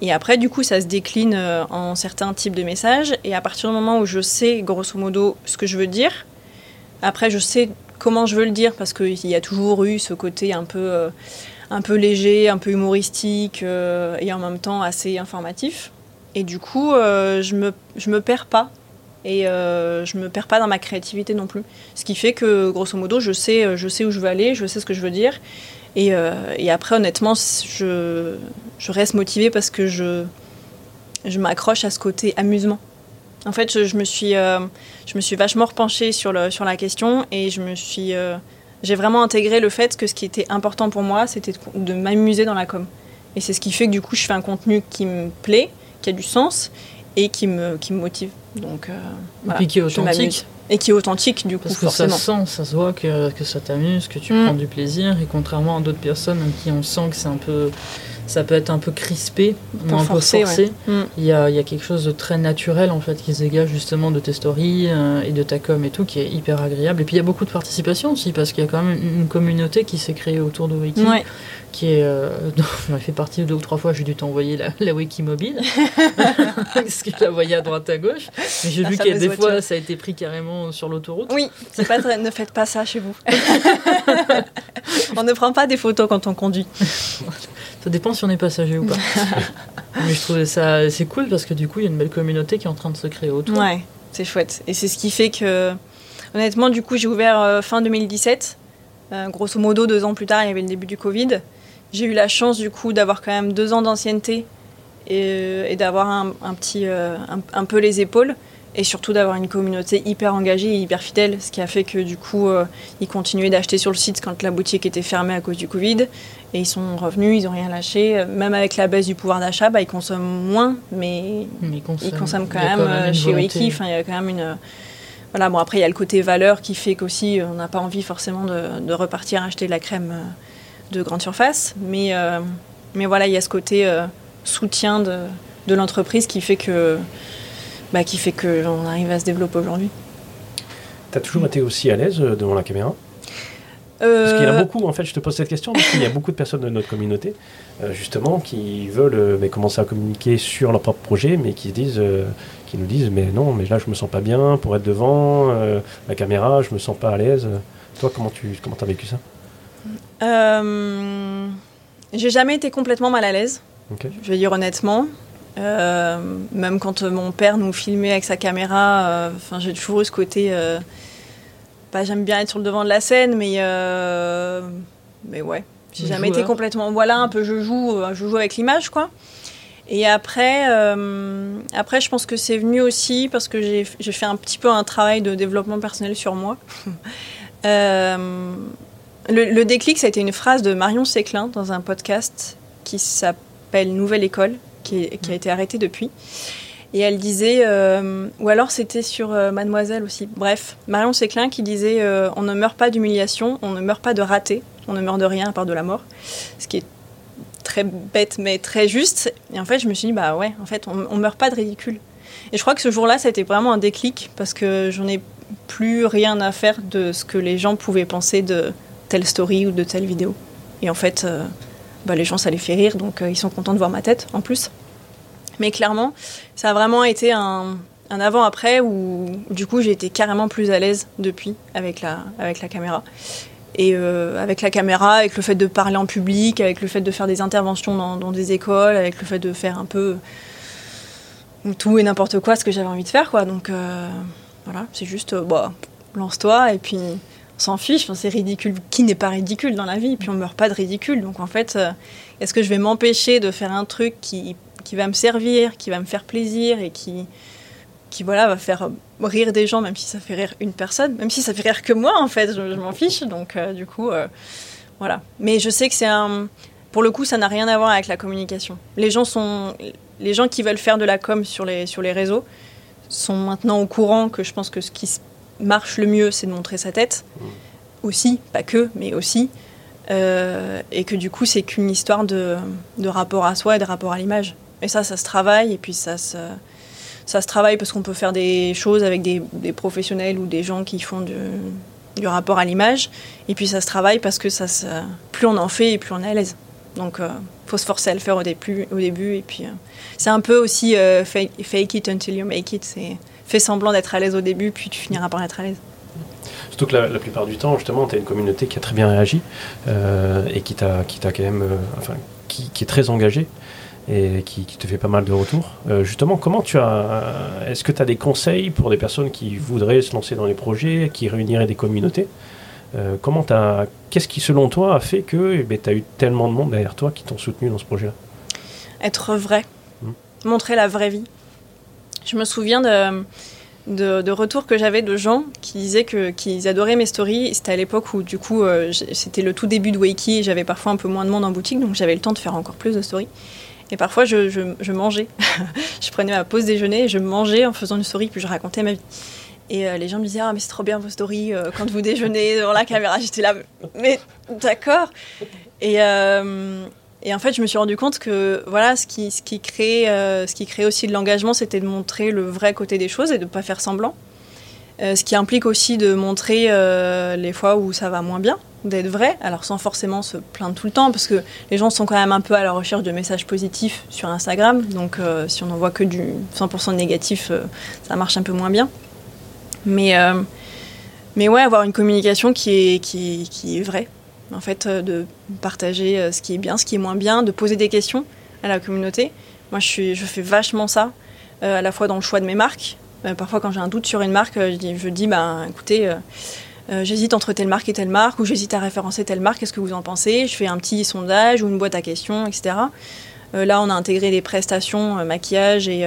Speaker 3: Et après, du coup, ça se décline euh, en certains types de messages. Et à partir du moment où je sais, grosso modo, ce que je veux dire, après, je sais comment je veux le dire, parce qu'il y a toujours eu ce côté un peu, euh, léger, un peu humoristique, euh, et en même temps assez informatif. Et du coup, je me, je me perds pas. Et je me perds pas dans ma créativité non plus. Ce qui fait que, grosso modo, je sais, je sais où je veux aller, je sais ce que je veux dire. Et, et après, honnêtement, je, je reste motivée parce que je, je m'accroche à ce côté amusement. En fait, je, me, suis, euh, je me suis vachement repenchée sur, le, sur la question et je me suis, euh, j'ai vraiment intégré le fait que ce qui était important pour moi, c'était de m'amuser dans la com. Et c'est ce qui fait que du coup, je fais un contenu qui me plaît, qui a du sens et qui me, qui me motive. Donc, euh,
Speaker 4: voilà, et qui est authentique.
Speaker 3: Et qui est authentique, du coup,
Speaker 4: Parce que ça se sent, ça se voit que, que ça t'amuse, que tu mm. prends du plaisir. Et contrairement à d'autres personnes qui on sent que c'est un peu ça peut être un peu crispé ou un peu forcé.
Speaker 3: Mm.
Speaker 4: Il y, a, il y a quelque chose de très naturel en fait qui se dégage justement de tes stories euh, et de ta com et tout qui est hyper agréable. Et puis il y a beaucoup de participation aussi parce qu'il y a quand même une, communauté qui s'est créée autour de Wiki
Speaker 3: Ouais.
Speaker 4: qui est. Euh, j'en ai fait partie deux ou trois fois, j'ai dû t'envoyer la, la Wiki mobile parce que je la voyais à droite à gauche. Mais j'ai vu a des fois ça a été pris carrément sur l'autoroute.
Speaker 3: Oui, c'est pas très- ne faites pas ça chez vous. on ne prend pas des photos quand on conduit.
Speaker 4: Ça dépend si on est passager ou pas. Mais je trouvais ça c'est cool parce que du coup il y a une belle communauté qui est en train de se créer autour.
Speaker 3: Ouais, c'est chouette. Et c'est ce qui fait que, honnêtement, du coup, j'ai ouvert euh, fin 2017. Euh, grosso modo, deux ans plus tard, il y avait le début du Covid. J'ai eu la chance, du coup, d'avoir quand même deux ans d'ancienneté et, euh, et d'avoir un, un petit, euh, un, un peu les épaules. Et surtout d'avoir une communauté hyper engagée et hyper fidèle, ce qui a fait que du coup, euh, ils continuaient d'acheter sur le site quand la boutique était fermée à cause du Covid. Et ils sont revenus, ils n'ont rien lâché. Euh, Même avec la baisse du pouvoir d'achat, bah, ils consomment moins, mais
Speaker 4: Mais ils consomment,
Speaker 3: ils consomment quand même, euh, chez. Wiki. Enfin, il y a quand même une. Voilà, bon, après, il y a le côté valeur qui fait qu'aussi, on n'a pas envie forcément de, de repartir acheter de la crème de grande surface. Mais, euh, mais voilà, il y a ce côté euh, soutien de, de l'entreprise qui fait que. Bah, qui fait qu'on arrive à se développer aujourd'hui.
Speaker 2: Tu as toujours été aussi à l'aise euh, devant la caméra? Parce qu'il y en a
Speaker 3: Euh,
Speaker 2: beaucoup, en fait, je te pose cette question, parce qu'il y a beaucoup de personnes de notre communauté, euh, justement, qui veulent euh, mais commencer à communiquer sur leur propre projet, mais qui se disent, euh, qui nous disent, mais non, mais là, je me sens pas bien pour être devant euh, la caméra, je me sens pas à l'aise. Toi, comment tu comment as vécu ça?
Speaker 3: Euh, j'ai jamais été complètement mal à l'aise, je vais dire honnêtement. Euh, même quand euh, mon père nous filmait avec sa caméra, euh, j'ai toujours eu ce côté. euh, j'aime bien être sur le devant de la scène, mais mais ouais, j'ai jamais été
Speaker 4: joueur.
Speaker 3: complètement. Voilà, un peu je joue, je joue avec l'image quoi. Et après, après, je pense que c'est venu aussi parce que j'ai j'ai fait un petit peu un travail de développement personnel sur moi. Le, le déclic, ça a été une phrase de Marion Séclin dans un podcast qui s'appelle Nouvelle École, qui, a été arrêté depuis. Et elle disait, euh, ou alors c'était sur euh, Mademoiselle aussi. Bref, Marion Séclin qui disait euh, On ne meurt pas d'humiliation, on ne meurt pas de raté, on ne meurt de rien à part de la mort. Ce qui est très bête mais très juste. Et en fait, je me suis dit Bah ouais, en fait, on, on meurt pas de ridicule. Et je crois que ce jour-là, ça a été vraiment un déclic parce que j'en ai plus rien à faire de ce que les gens pouvaient penser de telle story ou de telle vidéo. Et en fait, bah, les gens, ça les fait rire, donc euh, ils sont contents de voir ma tête en plus. Mais clairement, ça a vraiment été un, un avant-après où, du coup, j'ai été carrément plus à l'aise depuis avec la, avec la caméra. Et euh, avec la caméra, avec le fait de parler en public, avec le fait de faire des interventions dans, dans des écoles, avec le fait de faire un peu tout et n'importe quoi ce que j'avais envie de faire, quoi. Donc euh, voilà, c'est juste, euh, bah, lance-toi et puis s'en fiche. C'est ridicule. Qui n'est pas ridicule dans la vie? Puis on meurt pas de ridicule. Donc en fait, euh, est-ce que je vais m'empêcher de faire un truc qui, qui va me servir, qui va me faire plaisir et qui, qui voilà, va faire rire des gens, même si ça fait rire une personne, même si ça fait rire que moi en fait, je, m'en fiche. Donc euh, du coup, euh, voilà. Mais je sais que c'est un. Pour le coup, ça n'a rien à voir avec la communication. Les gens sont, les gens qui veulent faire de la com sur les sur les réseaux sont maintenant au courant que je pense que ce qui s- marche le mieux, c'est de montrer sa tête. Aussi, pas que, mais aussi. Euh, et que du coup, c'est qu'une histoire de, de rapport à soi et de rapport à l'image. Et ça, ça se travaille, et puis ça se, ça se travaille parce qu'on peut faire des choses avec des, des professionnels ou des gens qui font du, du rapport à l'image. Et puis ça se travaille parce que ça se, plus on en fait, et plus on est à l'aise. Donc, il faut se forcer à le faire au début. Au début et puis, euh, c'est un peu aussi euh, fake, fake it until you make it. C'est fais semblant d'être à l'aise au début, puis tu finiras par être à l'aise.
Speaker 2: Surtout que la, la plupart du temps, justement, tu as une communauté qui a très bien réagi euh, et qui t'a qui t'a quand même. euh, enfin, qui, qui est très engagée et qui, qui te fait pas mal de retours. Euh, justement, comment tu as. Est-ce que tu as des conseils pour des personnes qui voudraient se lancer dans les projets, qui réuniraient des communautés? Comment t'as, qu'est-ce qui, selon toi, a fait que eh ben, tu as eu tellement de monde derrière toi qui t'ont soutenu dans ce projet-là?
Speaker 3: Être vrai,
Speaker 2: Mhm.
Speaker 3: montrer la vraie vie. Je me souviens de, de, retours que j'avais de gens qui disaient que, qu'ils adoraient mes stories. C'était à l'époque où, du coup, euh, c'était le tout début de Wakey et j'avais parfois un peu moins de monde en boutique, donc j'avais le temps de faire encore plus de stories. Et parfois, je, je, mangeais. je prenais ma pause déjeuner et je mangeais en faisant une story, puis je racontais ma vie. Et euh, les gens me disaient Ah, mais c'est trop bien vos stories euh, quand vous déjeunez devant la caméra. J'étais là, mais d'accord. Et en fait, je me suis rendu compte que voilà, ce qui, ce qui, crée, euh, ce qui crée aussi de l'engagement, c'était de montrer le vrai côté des choses et de ne pas faire semblant. Euh, ce qui implique aussi de montrer euh, les fois où ça va moins bien, d'être vrai, alors sans forcément se plaindre tout le temps, parce que les gens sont quand même un peu à la recherche de messages positifs sur Instagram, donc si on n'en voit que du 100% négatif, ça marche un peu moins bien. Mais, mais ouais, avoir une communication qui est, qui, qui est vraie, en fait, de partager ce qui est bien, ce qui est moins bien, de poser des questions à la communauté. Moi, je, fais vachement ça, à la fois dans le choix de mes marques, euh, parfois, quand j'ai un doute sur une marque, euh, je dis, je dis bah, écoutez, euh, j'hésite entre telle marque et telle marque, ou j'hésite à référencer telle marque, qu'est-ce que vous en pensez? Je fais un petit sondage ou une boîte à questions, etc. là, on a intégré des prestations maquillage et,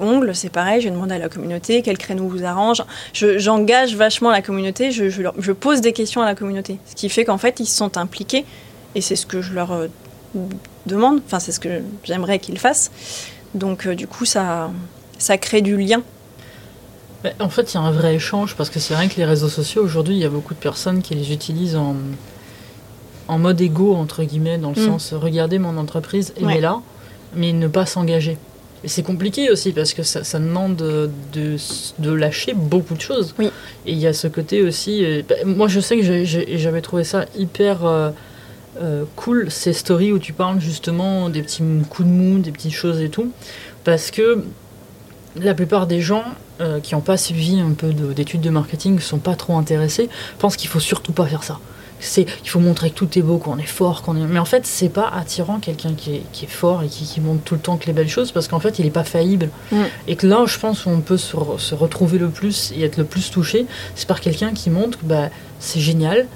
Speaker 3: ongles, c'est pareil, je demande à la communauté quel créneau vous arrange. J'engage vachement la communauté, je, je, pose des questions à la communauté, ce qui fait qu'en fait, ils se sont impliqués, et c'est ce que je leur demande, enfin, c'est ce que j'aimerais qu'ils fassent. Donc, du coup, ça, ça crée du lien
Speaker 4: en fait, il y a un vrai échange parce que c'est vrai que les réseaux sociaux, aujourd'hui, il y a beaucoup de personnes qui les utilisent en, en mode égo, entre guillemets, dans le mm. sens regardez mon entreprise, aimez-la, mais ne pas s'engager. Et c'est compliqué aussi parce que ça, demande de, de, lâcher beaucoup de choses.
Speaker 3: Oui.
Speaker 4: Et il y a ce côté aussi. Euh, bah, moi, je sais que j'avais trouvé ça hyper. Euh, euh, cool ces stories où tu parles justement des petits coups de mou, des petites choses et tout. Parce que la plupart des gens euh, qui n'ont pas suivi un peu d'études de, marketing, ne sont pas trop intéressés, pensent qu'il faut surtout pas faire ça. C'est, il faut montrer que tout est beau, qu'on est fort, qu'on est. Mais en fait, c'est pas attirant quelqu'un qui est, fort et qui, montre tout le temps que les belles choses, parce qu'en fait, il n'est pas faillible. Mm. Et que là, je pense qu'on peut se, retrouver le plus et être le plus touché, c'est par quelqu'un qui montre que bah, c'est génial,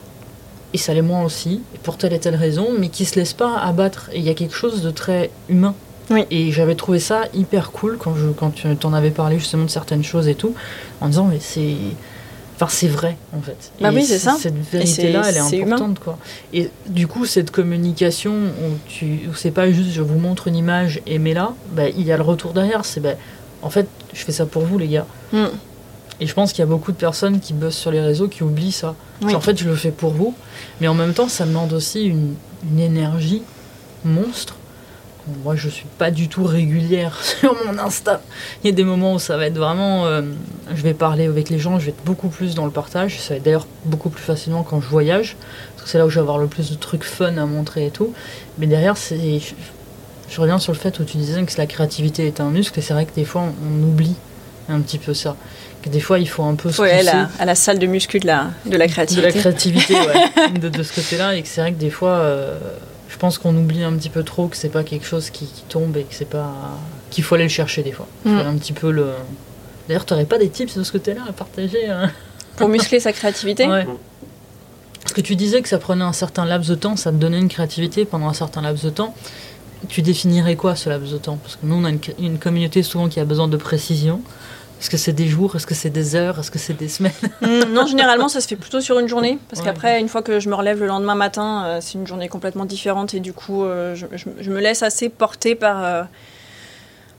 Speaker 4: et ça l'est moins aussi, pour telle et telle raison, mais qui se laisse pas abattre. Et il y a quelque chose de très humain et j'avais trouvé ça hyper cool quand, je, quand tu en avais parlé justement de certaines choses et tout, en disant mais c'est. Enfin, c'est vrai, en fait.
Speaker 3: Bah oui, c'est ça.
Speaker 4: Cette vérité-là, elle est, importante, quoi. Et du coup, cette communication où, tu, c'est pas juste je vous montre une image, aimez-la, bah, il y a le retour derrière. C'est bah, en fait, je fais ça pour vous, les gars. Hmm. Et je pense qu'il y a beaucoup de personnes qui bossent sur les réseaux qui oublient ça. En fait, je le fais pour vous, mais en même temps, ça demande aussi une, une énergie monstre moi je suis pas du tout régulière sur mon Insta. Il y a des moments où ça va être vraiment. Euh, je vais parler avec les gens, je vais être beaucoup plus dans le partage. Ça va être d'ailleurs beaucoup plus facilement quand je voyage. Parce que c'est là où je vais avoir le plus de trucs fun à montrer et tout. Mais derrière, c'est. Je, reviens sur le fait où tu disais que la créativité est un muscle. Et c'est vrai que des fois, on, oublie un petit peu ça. Que des fois, il faut un peu se
Speaker 3: ouais, à la salle de muscu de la, de la créativité.
Speaker 4: De la créativité, ouais. de, ce côté-là. Et que c'est vrai que des fois. Euh, je pense qu'on oublie un petit peu trop que c'est pas quelque chose qui, tombe et que c'est pas qu'il faut aller le chercher des fois. Mm. un petit peu le. D'ailleurs, tu n'aurais pas des tips de ce côté-là à partager hein
Speaker 3: pour muscler sa créativité.
Speaker 4: Ouais. Parce que tu disais que ça prenait un certain laps de temps, ça te donnait une créativité pendant un certain laps de temps. Tu définirais quoi ce laps de temps? Parce que nous, on a une, une communauté souvent qui a besoin de précision. Est-ce que c'est des jours Est-ce que c'est des heures Est-ce que c'est des semaines
Speaker 3: hmm, Non, généralement, ça se fait plutôt sur une journée. Parce qu'après, une fois que je me relève le lendemain matin, euh, c'est une journée complètement différente. Et du coup, euh, je, me laisse assez porter par. Euh,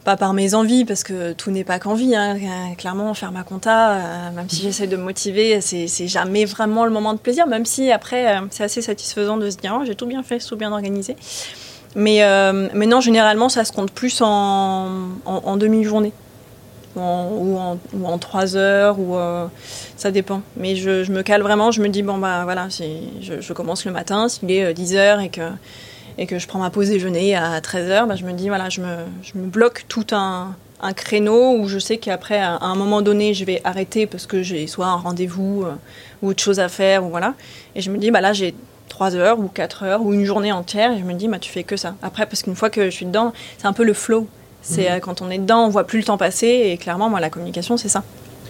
Speaker 3: pas par mes envies, parce que tout n'est pas qu'envie. Hein. Clairement, faire ma compta, même si j'essaie de me motiver, c'est jamais vraiment le moment de plaisir. Même si après, c'est assez satisfaisant de se dire oh, j'ai tout bien fait, tout bien organisé. Mais, mais non, généralement, ça se compte plus en, en demi-journée ou, en, ou, trois heures, ou euh, ça dépend. Mais je, me cale vraiment, je me dis, bon, bah voilà, je, je commence le matin, s'il est 10 euh, heures et que, et que je prends ma pause déjeuner à 13 heures, bah, je me dis, voilà, je me, je me bloque tout un, un, créneau où je sais qu'après, à un moment donné, je vais arrêter parce que j'ai soit un rendez-vous euh, ou autre chose à faire, ou voilà. Et je me dis, bah là, j'ai 3 heures ou 4 heures ou une journée entière, et je me dis, bah tu fais que ça. Après, parce qu'une fois que je suis dedans, c'est un peu le flow. C'est mhm. euh, quand on est dedans, on voit plus le temps passer. Et clairement, moi, la communication, c'est ça.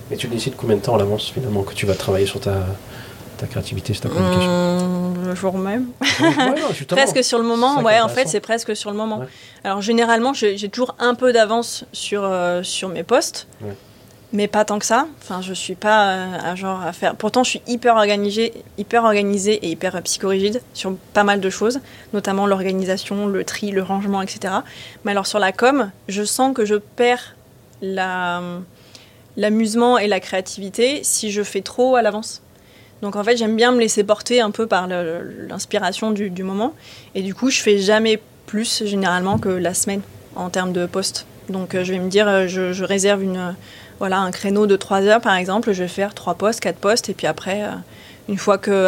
Speaker 2: Mais tu décides combien de temps à l'avance finalement que tu vas travailler sur ta, ta créativité, sur ta communication
Speaker 3: mmh, Le jour même. presque sur le moment. Ouais, en fait, c'est presque sur le moment. Alors généralement, j'ai toujours un peu d'avance sur, euh, sur mes postes mais pas tant que ça. Enfin, je suis pas euh, à genre à faire. Pourtant, je suis hyper organisée, hyper organisée et hyper psychorigide sur pas mal de choses, notamment l'organisation, le tri, le rangement, etc. Mais alors sur la com, je sens que je perds la l'amusement et la créativité si je fais trop à l'avance. Donc en fait, j'aime bien me laisser porter un peu par l'inspiration du, moment. Et du coup, je fais jamais plus généralement que la semaine en termes de poste. Donc je vais me dire, je, je, réserve une, voilà, un créneau de 3 heures par exemple, je vais faire 3 postes, 4 postes, et puis après, une fois que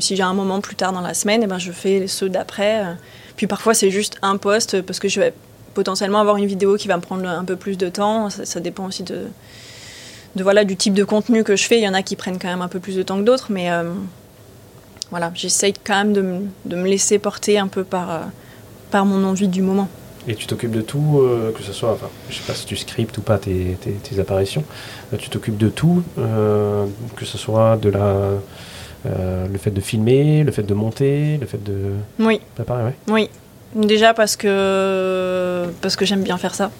Speaker 3: si j'ai un moment plus tard dans la semaine, eh ben, je fais ceux d'après. Puis parfois c'est juste un poste parce que je vais potentiellement avoir une vidéo qui va me prendre un peu plus de temps. Ça, dépend aussi de, voilà, du type de contenu que je fais. Il y en a qui prennent quand même un peu plus de temps que d'autres, mais euh, voilà, j'essaye quand même de, me laisser porter un peu par, euh, par mon envie du moment.
Speaker 2: Et tu t'occupes de tout, euh, que ce soit, enfin, je sais pas si tu scriptes ou pas tes, tes, apparitions, tu t'occupes de tout, que ce soit de la, le fait de filmer, le fait de monter, le fait de
Speaker 3: oui.
Speaker 2: préparer, ouais.
Speaker 3: Oui, Déjà parce que, parce que j'aime bien faire ça.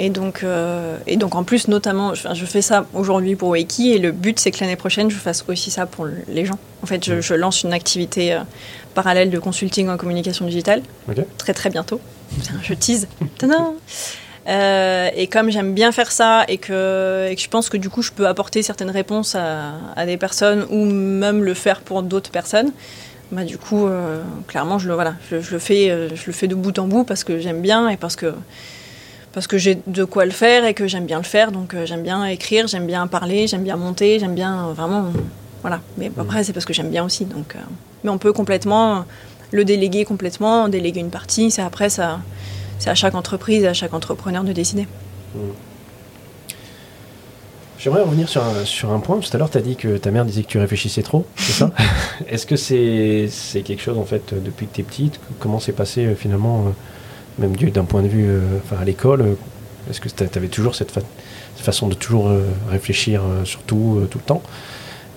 Speaker 3: Et donc, euh, et donc en plus, notamment, je, je fais ça aujourd'hui pour Wiki et le but c'est que l'année prochaine je fasse aussi ça pour les gens. En fait, je, je lance une activité euh, parallèle de consulting en communication digitale très très bientôt. Je tease. Euh, et comme j'aime bien faire ça et que, et que, je pense que du coup je peux apporter certaines réponses à, à des personnes ou même le faire pour d'autres personnes, bah, du coup, clairement, je le, voilà, je, le fais, je le fais de bout en bout parce que j'aime bien et parce que, parce que j'ai de quoi le faire et que j'aime bien le faire. Donc, euh, j'aime bien écrire, j'aime bien parler, j'aime bien monter, j'aime bien vraiment. voilà. Mais mmh. après, c'est parce que j'aime bien aussi. Donc, mais on peut complètement le déléguer complètement, déléguer une partie. C'est après, ça, c'est à chaque entreprise, à chaque entrepreneur de décider. Mmh.
Speaker 2: J'aimerais revenir sur un, sur un point. Tout à l'heure, tu as dit que ta mère disait que tu réfléchissais trop, c'est ça Est-ce que c'est c'est quelque chose, en fait, depuis que tu es petite? Comment s'est passé euh, finalement, euh, même d'un point de vue euh, à l'école Est-ce que tu avais toujours cette, façon de toujours réfléchir sur tout, tout le temps?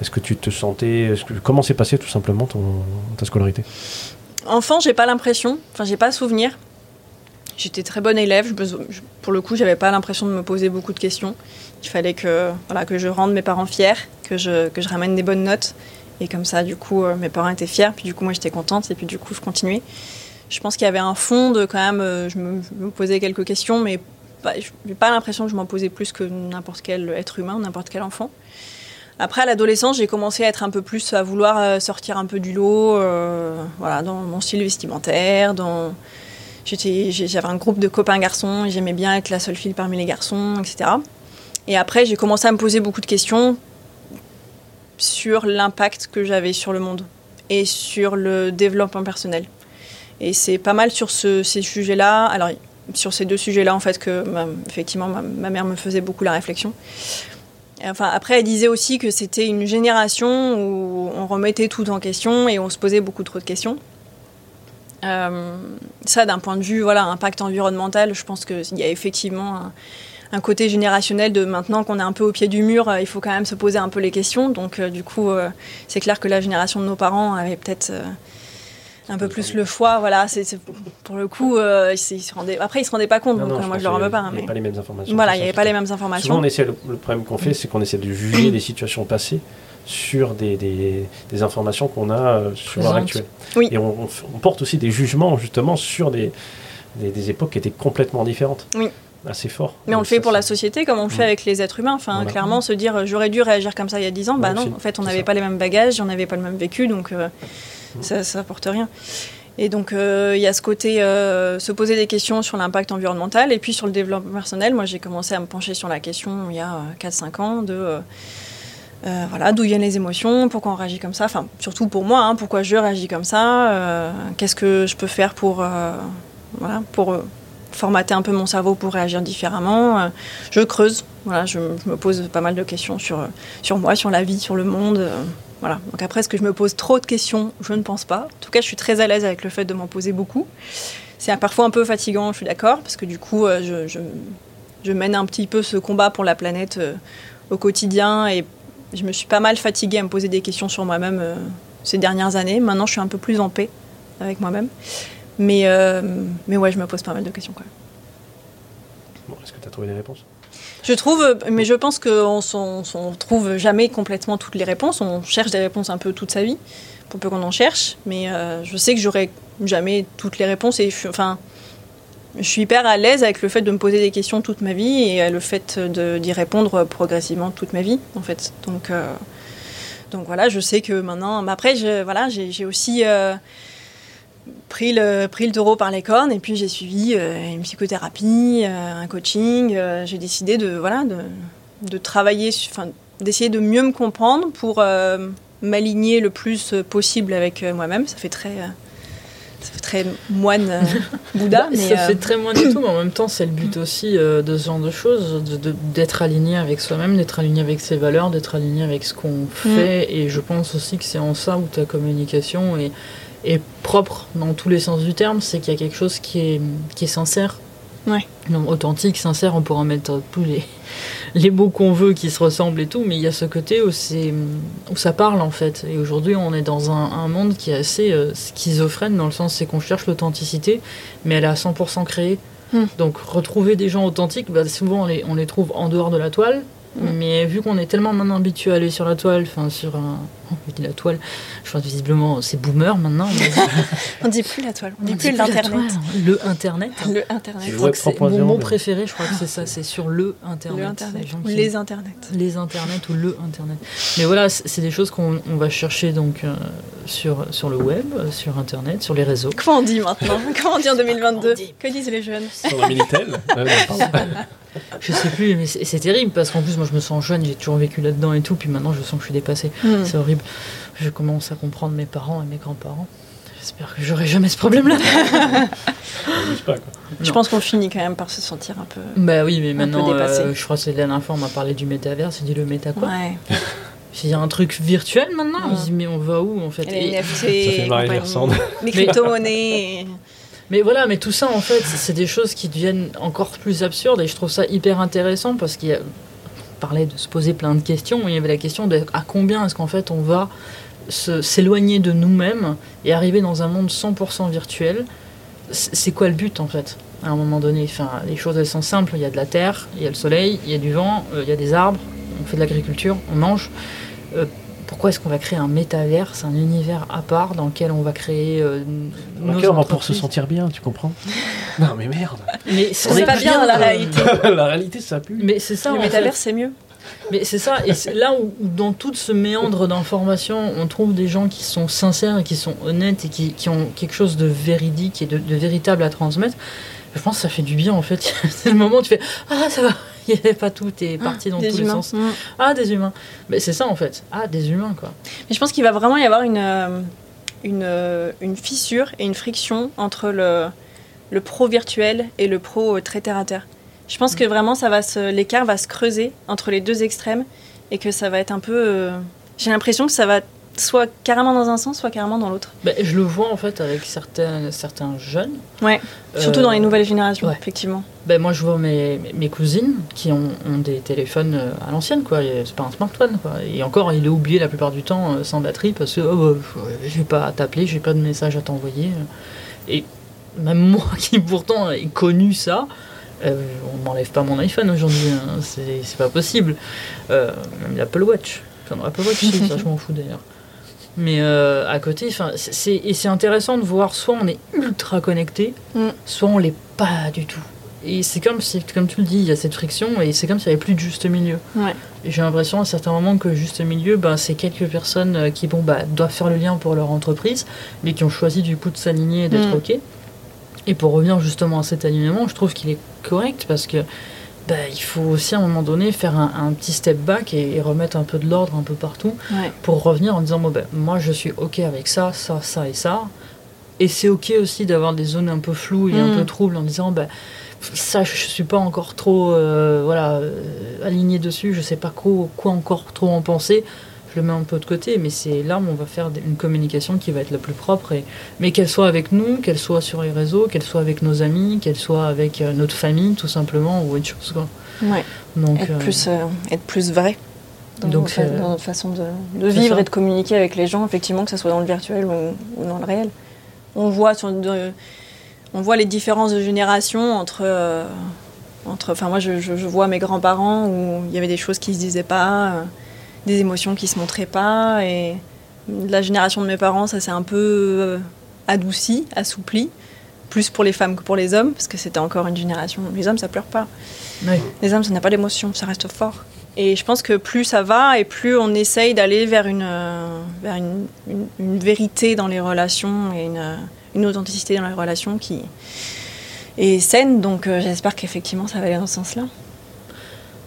Speaker 2: Est-ce que tu te sentais. Comment s'est passé tout simplement ton, ta scolarité?
Speaker 3: Enfant, j'ai pas l'impression, enfin, j'ai pas souvenir. J'étais très bonne élève. pour le coup, j'avais pas l'impression de me poser beaucoup de questions. Il fallait que, voilà, que je rende mes parents fiers, que je, que je ramène des bonnes notes. Et comme ça, du coup, euh, mes parents étaient fiers. Puis du coup, moi, j'étais contente. Et puis du coup, je continuais. Je pense qu'il y avait un fond de quand même. Euh, je me, posais quelques questions, mais je n'ai pas l'impression que je m'en posais plus que n'importe quel être humain, n'importe quel enfant. Après, à l'adolescence, j'ai commencé à être un peu plus, à vouloir euh, sortir un peu du lot, voilà, dans mon style vestimentaire, dans... J'avais un groupe de copains garçons, j'aimais bien être la seule fille parmi les garçons, etc. Et après, j'ai commencé à me poser beaucoup de questions sur l'impact que j'avais sur le monde et sur le développement personnel. Et c'est pas mal sur ce, ces sujets-là, alors sur ces deux sujets-là en fait que bah, effectivement ma, mère me faisait beaucoup la réflexion. Enfin, après, elle disait aussi que c'était une génération où on remettait tout en question et on se posait beaucoup trop de questions. Euh, ça, d'un point de vue voilà, impact environnemental, je pense qu'il y a effectivement un, côté générationnel de maintenant qu'on est un peu au pied du mur, euh, il faut quand même se poser un peu les questions. Donc, euh, du coup, c'est clair que la génération de nos parents avait peut-être un peu plus le choix. Voilà, c'est pour le coup, ils se rendaient, après ils se rendaient pas compte, donc moi je leur en veux pas.
Speaker 2: Il n'y avait pas les mêmes informations.
Speaker 3: Voilà, il n'y avait pas les mêmes informations.
Speaker 2: Souvent, on essaie, le, problème qu'on fait, c'est qu'on essaie de juger des situations passées sur des, des, des informations qu'on a sur l'heure actuelle.
Speaker 3: Oui.
Speaker 2: Et on, on, porte aussi des jugements justement sur des, des, époques qui étaient complètement différentes.
Speaker 3: Oui
Speaker 2: assez fort.
Speaker 3: Mais on le fait pour la société comme on le fait avec les êtres humains. Enfin, clairement, se dire j'aurais dû réagir comme ça il y a 10 ans, bah non, en fait, on n'avait pas les mêmes bagages, on n'avait pas le même vécu, donc euh, ça, ça apporte rien. Et donc, euh, il y a ce côté, euh, se poser des questions sur l'impact environnemental et puis sur le développement personnel. Moi, j'ai commencé à me pencher sur la question il y a 4-5 ans de. voilà, d'où viennent les émotions, pourquoi on réagit comme ça, enfin surtout pour moi, hein, pourquoi je réagis comme ça, qu'est-ce que je peux faire pour, voilà, pour formater un peu mon cerveau pour réagir différemment. Euh, je creuse, voilà, je, me pose pas mal de questions sur, euh, sur moi, sur la vie, sur le monde. Euh, voilà. Donc après, est-ce que je me pose trop de questions? Je ne pense pas. En tout cas, je suis très à l'aise avec le fait de m'en poser beaucoup. C'est parfois un peu fatigant, je suis d'accord, parce que du coup, je, je, mène un petit peu ce combat pour la planète au quotidien et je me suis pas mal fatiguée à me poser des questions sur moi-même ces dernières années. Maintenant, je suis un peu plus en paix avec moi-même. Mais, euh, mais ouais, je me pose pas mal de questions quand même.
Speaker 2: Bon, est-ce que tu as trouvé des réponses?
Speaker 3: Je trouve, mais je pense qu'on ne trouve jamais complètement toutes les réponses. On cherche des réponses un peu toute sa vie, pour peu qu'on en cherche. Mais euh, je sais que j'aurai jamais toutes les réponses. Et je, enfin, je suis hyper à l'aise avec le fait de me poser des questions toute ma vie et le fait d'y répondre progressivement toute ma vie, en fait. Donc, euh, donc voilà, je sais que maintenant. Mais après, voilà, j'ai aussi pris le, pris le taureau par les cornes et puis j'ai suivi une psychothérapie, un coaching. j'ai décidé de, voilà, de, de travailler, enfin, d'essayer de mieux me comprendre pour m'aligner le plus possible avec moi-même. Ça fait très ça fait très moine euh, Bouddha.
Speaker 4: Bah, mais ça fait euh, très moine et tout, mais en même temps, c'est le but aussi euh, de ce genre de choses, d'être aligné avec soi-même, d'être aligné avec ses valeurs, d'être aligné avec ce qu'on mm. fait. Et je pense aussi que c'est en ça où ta communication est, est propre dans tous les sens du terme, c'est qu'il y a quelque chose qui est, qui est sincère.
Speaker 3: Ouais.
Speaker 4: authentique, sincère, on pourra mettre tous les, les mots qu'on veut qui se ressemblent et tout, mais il y a ce côté où, c'est, où ça parle en fait. Et aujourd'hui, on est dans un, monde qui est assez euh, schizophrène dans le sens c'est qu'on cherche l'authenticité, mais elle est à 100% créée. Hmm. Donc retrouver des gens authentiques, bah, souvent on les, on les trouve en dehors de la toile, mais vu qu'on est tellement maintenant habitué à aller sur la toile, enfin sur un, on dit la toile. Je pense visiblement c'est boomer maintenant.
Speaker 3: on dit plus la toile, on, dit plus l'internet.
Speaker 4: Le internet.
Speaker 3: Le internet.
Speaker 4: mon mot préféré, je crois que c'est ça, c'est sur le internet.
Speaker 3: Le internet. Les internets.
Speaker 4: Les internets ou le internet. Mais voilà, c'est des choses qu'on va chercher donc euh, sur sur le web, sur internet, sur les réseaux.
Speaker 3: Comment on dit maintenant Comment on dit en 2022 Que disent les jeunes
Speaker 2: Sur Minitel.
Speaker 4: je sais plus, mais c'est terrible parce qu'en plus, moi, je me sens jeune, j'ai toujours vécu là-dedans et tout, puis maintenant, je sens que je suis dépassée. Hmm. C'est horrible. Je commence à comprendre mes parents et mes grands-parents. J'espère que j'aurai jamais ce problème-là.
Speaker 3: je pense qu'on finit quand même par se sentir un peu.
Speaker 4: Bah oui, mais maintenant, euh, je crois que c'est la dernière fois, on m'a parlé du métavers, c'est dit le méta quoi
Speaker 3: Ouais.
Speaker 4: Il y a un truc virtuel maintenant, on se dit mais on va où en fait
Speaker 3: Les NFT, les crypto-monnaies.
Speaker 4: Mais voilà, mais tout ça, en fait, c'est des choses qui deviennent encore plus absurdes et je trouve ça hyper intéressant parce qu'il y a parlait de se poser plein de questions. Il y avait la question de à combien est-ce qu'en fait on va s'éloigner de nous-mêmes et arriver dans un monde 100% virtuel? C'est quoi le but en fait à un moment donné? Enfin, Les choses elles sont simples. Il y a de la terre, il y a le soleil, il y a du vent, euh, il y a des arbres, on fait de l'agriculture, on mange. Euh, pourquoi est-ce qu'on va créer un métaverse, un univers à part dans lequel on va créer euh,
Speaker 2: nos on va pour se sentir bien, tu comprends Non mais merde.
Speaker 3: Mais c'est pas bien, la réalité.
Speaker 2: la réalité ça pue.
Speaker 4: Mais c'est ça.
Speaker 3: Le métaverse c'est mieux.
Speaker 4: Mais c'est ça, et c'est là où, dans tout ce méandre d'informations, on trouve des gens qui sont sincères et qui sont honnêtes et qui, qui ont quelque chose de véridique et de, de, véritable à transmettre. Je pense que ça fait du bien en fait. c'est le moment où tu fais Ah, ça va, il n'y avait pas tout, t'es parti dans tous les sens. Mm. Ah, des humains. Mais c'est ça en fait. Ah, des humains quoi.
Speaker 3: Mais je pense qu'il va vraiment y avoir une, euh, une, euh, une, fissure et une friction entre le, le pro virtuel et le pro euh, très terre à terre. Je pense que vraiment ça va se, l'écart va se creuser entre les deux extrêmes et que ça va être un peu. j'ai l'impression que ça va soit carrément dans un sens, soit carrément dans l'autre.
Speaker 4: Ben, je le vois en fait avec certains, certains jeunes.
Speaker 3: Ouais, surtout dans les nouvelles générations, effectivement.
Speaker 4: Ben, moi je vois mes, mes cousines qui ont, ont, des téléphones euh, à l'ancienne, quoi. C'est pas un smartphone, quoi. Et encore, il est oublié la plupart du temps euh, sans batterie parce que oh, bah, je vais pas t'appeler, j'ai pas de message à t'envoyer. Et même moi qui pourtant ai connu ça, euh, on m'enlève pas mon iPhone aujourd'hui, hein. c'est pas possible. même l'Apple Watch. Enfin, l'Apple Watch, ça je m'en fous d'ailleurs. Mais euh, à côté, c'est, et c'est intéressant de voir soit on est ultra connecté, mm. soit on l'est pas du tout. Et c'est comme, comme tu le dis, il y a cette friction et c'est comme s'il n'y avait plus de juste milieu. J'ai l'impression à certains moments que juste milieu, ben, c'est quelques personnes euh, qui bon, bah, doivent faire le lien pour leur entreprise, mais qui ont choisi du coup de s'aligner et d'être mm. OK. Et pour revenir justement à cet alignement, je trouve qu'il est correct parce que bah, il faut aussi à un moment donné faire un, petit step back et, remettre un peu de l'ordre un peu partout pour revenir en disant bon, ben, moi je suis ok avec ça, ça, ça et ça. Et c'est ok aussi d'avoir des zones un peu floues et un mm. peu troubles en disant ben, ça je suis pas encore trop euh, voilà, euh, aligné dessus, je sais pas quoi, quoi encore trop en penser je le mets un peu de côté, mais c'est là où on va faire une communication qui va être la plus propre, et, mais qu'elle soit avec nous, qu'elle soit sur les réseaux, qu'elle soit avec nos amis, qu'elle soit avec euh, notre famille, tout simplement, ou autre chose. Quoi.
Speaker 3: Ouais. Donc, être, euh, plus, euh, être plus vrai dans, donc, notre, façon de, vivre et de communiquer avec les gens, effectivement, que ce soit dans le virtuel ou, dans le réel. On voit, sur on voit les différences de génération entre... entre enfin, moi, je, je, vois mes grands-parents où il y avait des choses qui se disaient pas des émotions qui se montraient pas. Et la génération de mes parents, ça s'est un peu euh, adouci, assoupli, plus pour les femmes que pour les hommes, parce que c'était encore une génération. Les hommes, ça pleure pas. Les hommes, ça n'a pas d'émotion, ça reste fort. Et je pense que plus ça va et plus on essaye d'aller vers, une, vers une, une, vérité dans les relations et une, une authenticité dans la relation qui est saine. Donc j'espère qu'effectivement ça va aller dans ce sens-là.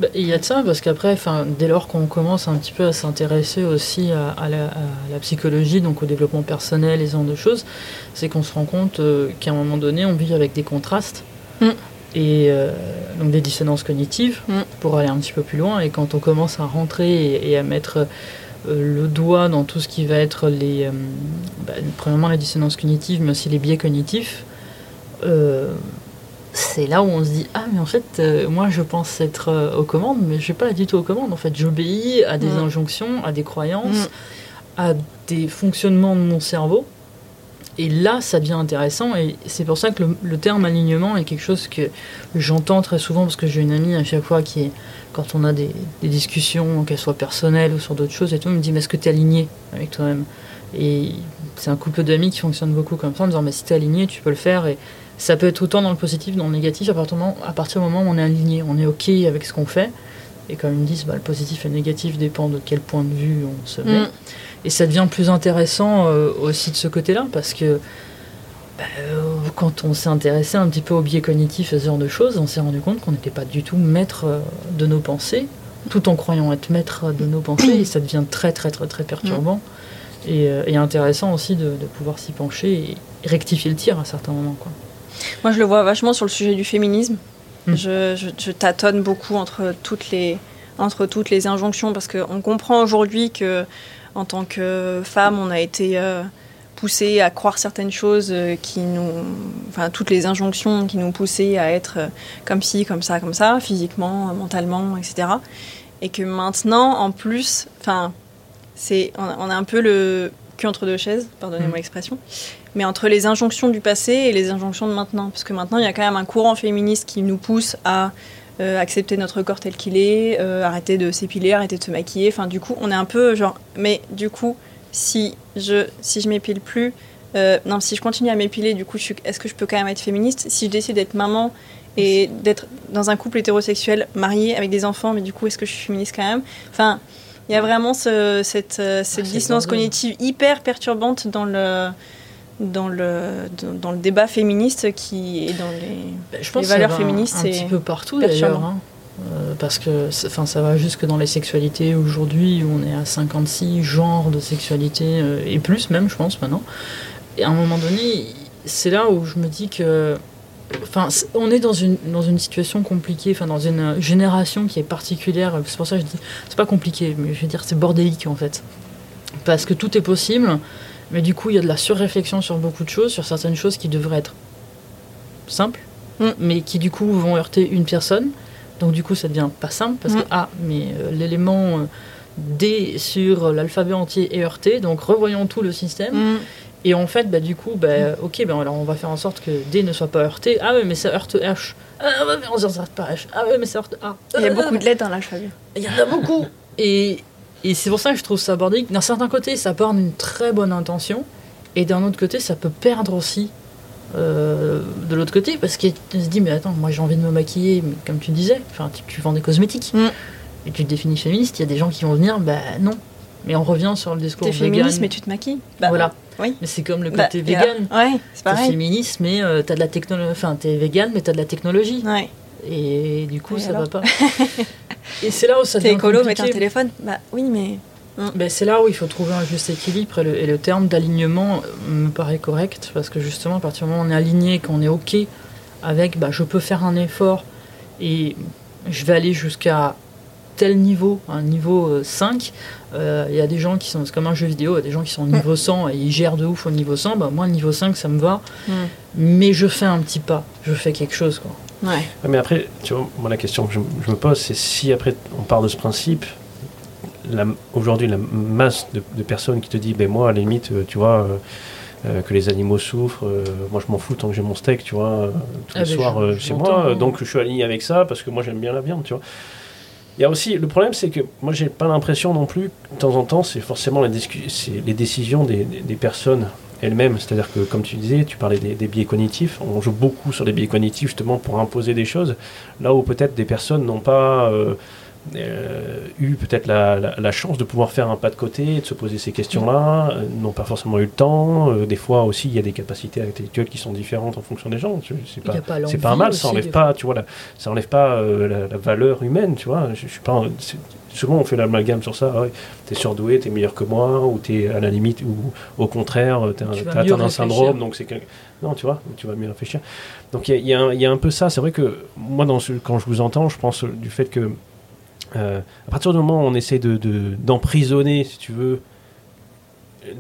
Speaker 4: Bah, il y a de ça, parce qu'après, dès lors qu'on commence un petit peu à s'intéresser aussi à, la, psychologie, donc au développement personnel et ce genre de choses, c'est qu'on se rend compte euh, qu'à un moment donné, on vit avec des contrastes mm. et euh, donc des dissonances cognitives mm. pour aller un petit peu plus loin. Et quand on commence à rentrer et, à mettre euh, le doigt dans tout ce qui va être les, bah, premièrement les dissonances cognitives, mais aussi les biais cognitifs, c'est là où on se dit ah mais en fait euh, moi je pense être euh, aux commandes mais je suis pas du tout aux commandes. En fait j'obéis à des mm. injonctions à des croyances mm. à des fonctionnements de mon cerveau. Et là ça devient intéressant. Et c'est pour ça que le, terme alignement est quelque chose que j'entends très souvent parce que j'ai une amie à chaque fois qui est quand on a des, discussions qu'elles soient personnelles ou sur d'autres choses et tout elle me dit mais est-ce que tu es aligné avec toi-même? Et c'est un couple d'amis qui fonctionne beaucoup comme ça en disant mais si tu es aligné tu peux le faire. Et ça peut être autant dans le positif, dans le négatif, à partir, à partir du moment où on est aligné, on est OK avec ce qu'on fait. Et comme ils me disent, bah, le positif et le négatif dépend de quel point de vue on se met. Mm. Et ça devient plus intéressant euh, aussi de ce côté-là, parce que bah, euh, quand on s'est intéressé un petit peu au biais cognitif et ce genre de choses, on s'est rendu compte qu'on n'était pas du tout maître euh, de nos pensées, tout en croyant être maître de nos pensées, et ça devient très très très très perturbant. Mm. Et, intéressant aussi de, de pouvoir s'y pencher et rectifier le tir à certains moments. Quoi.
Speaker 3: Moi, je le vois vachement sur le sujet du féminisme. Hmm. Je, tâtonne beaucoup entre toutes les, entre toutes les injonctions parce qu'on comprend aujourd'hui que en tant que femme, on a été euh, poussé à croire certaines choses euh, qui nous, enfin toutes les injonctions qui nous poussaient à être euh, comme ci, comme ça, comme ça, physiquement, mentalement, etc. Et que maintenant, en plus, enfin, c'est, on, a un peu le cul entre deux chaises, pardonnez-moi hmm. l'expression mais entre les injonctions du passé et les injonctions de maintenant. Parce que maintenant, il y a quand même un courant féministe qui nous pousse à euh, accepter notre corps tel qu'il est, euh, arrêter de s'épiler, arrêter de se maquiller. Enfin, du coup, on est un peu genre, mais du coup, si je, si je m'épile plus, euh, non, si je continue à m'épiler, du coup, est-ce que je peux quand même être féministe? Si je décide d'être maman et d'être dans un couple hétérosexuel marié avec des enfants, mais du coup, est-ce que je suis féministe quand même? Enfin, il y a vraiment cette, cette ah, dissonance cognitive hyper perturbante dans le dans le, dans, le débat féministe qui est dans les,
Speaker 4: bah, je pense valeurs féministes. Un, petit peu partout d'ailleurs. Hein. Euh, parce que enfin, ça va jusque dans les sexualités. Aujourd'hui, on est à 56 genres de sexualité, euh, et plus même, je pense, maintenant. Et à un moment donné, c'est là où je me dis que. Enfin, on est dans une, dans une situation compliquée, enfin, dans une génération qui est particulière. C'est pour ça que je dis. C'est pas compliqué, mais je veux dire, c'est bordélique en fait. Parce que tout est possible. Mais du coup, il y a de la surréflexion sur beaucoup de choses, sur certaines choses qui devraient être simples, mm. mais qui du coup vont heurter une personne. Donc du coup, ça devient pas simple parce que mm. ah, mais euh, l'élément euh, D sur l'alphabet entier est heurté, donc revoyons tout le système. Mm. Et en fait, bah, du coup, bah, ok, ben alors on va faire en sorte que D ne soit pas heurté. Ah oui, mais ça heurte H. Ah ouais, mais on ne heurte pas H. Ah oui, mais ça heurte A.
Speaker 3: Il y a beaucoup de lettres dans l'alphabet.
Speaker 4: Il y en a beaucoup. Et et c'est pour ça que je trouve ça bordélique. D'un certain côté, ça part d'une très bonne intention, et d'un autre côté, ça peut perdre aussi euh, de l'autre côté, parce qu'il se dit, mais attends, moi j'ai envie de me maquiller, mais comme tu disais, enfin, tu, vends des cosmétiques, mm. et tu te définis féministe, il y a des gens qui vont venir, bah non. Mais on revient sur le discours
Speaker 3: T'es féministe, mais tu te maquilles.
Speaker 4: Bah, voilà. Oui. Mais c'est comme le bah, côté vegan.
Speaker 3: Ouais, c'est pareil.
Speaker 4: T'es féministe, mais euh, t'as de la technologie. Enfin, t'es vegan, mais t'as de la technologie.
Speaker 3: Ouais.
Speaker 4: Et du coup, ça va pas. et c'est là où ça devient
Speaker 3: T'es écolo, t'as un téléphone. Bah oui, mais...
Speaker 4: Ben, c'est là où il faut trouver un juste équilibre et le, terme d'alignement me paraît correct parce que justement à partir du moment où on est aligné, qu'on est ok avec bah, je peux faire un effort et je vais aller jusqu'à tel niveau, un niveau 5, euh, il y a des gens qui sont, c'est comme un jeu vidéo, il y a des gens qui sont au niveau 100 et ils gèrent de ouf au niveau 100, bah, moi le niveau 5 ça me va, mais je fais un petit pas, je fais quelque chose. Quoi.
Speaker 3: Ouais.
Speaker 2: Mais après, tu vois, moi la question que je, me pose, c'est si après on part de ce principe, aujourd'hui la masse de, personnes qui te dit, ben moi à la limite, euh, tu vois, euh, euh, que les animaux souffrent, moi je m'en fous tant que j'ai mon steak, tu vois, tous ah, les ben, soirs chez moi, donc je suis aligné avec ça parce que moi j'aime bien la viande, tu vois. Il y a aussi, le problème c'est que moi j'ai pas l'impression non plus, de temps en temps, c'est forcément la les décisions des, des personnes elles-mêmes. C'est-à-dire que, comme tu disais, tu parlais des, biais cognitifs. On joue beaucoup sur les biais cognitifs justement pour imposer des choses. Là où peut-être des personnes n'ont pas euh, eu peut-être la, chance de pouvoir faire un pas de côté, de se poser ces questions-là, euh, n'ont pas forcément eu le temps. Euh, des fois aussi, il y a des capacités intellectuelles qui sont différentes en fonction des gens. C'est pas, c'est pas un mal, ça enlève pas, tu vois, ça enlève pas la, valeur humaine, tu vois. Je, suis pas, souvent on fait l'amalgame sur ça. Ouais, t'es surdoué, t'es meilleur que moi, ou t'es à la limite, ou au contraire, t'as atteint un syndrome, donc c'est non, tu vois, tu vas mieux réfléchir. Donc il y, y, a un peu ça. C'est vrai que moi, dans quand je vous entends, je pense du fait que euh, à partir du moment où on essaie d'emprisonner, de, si tu veux,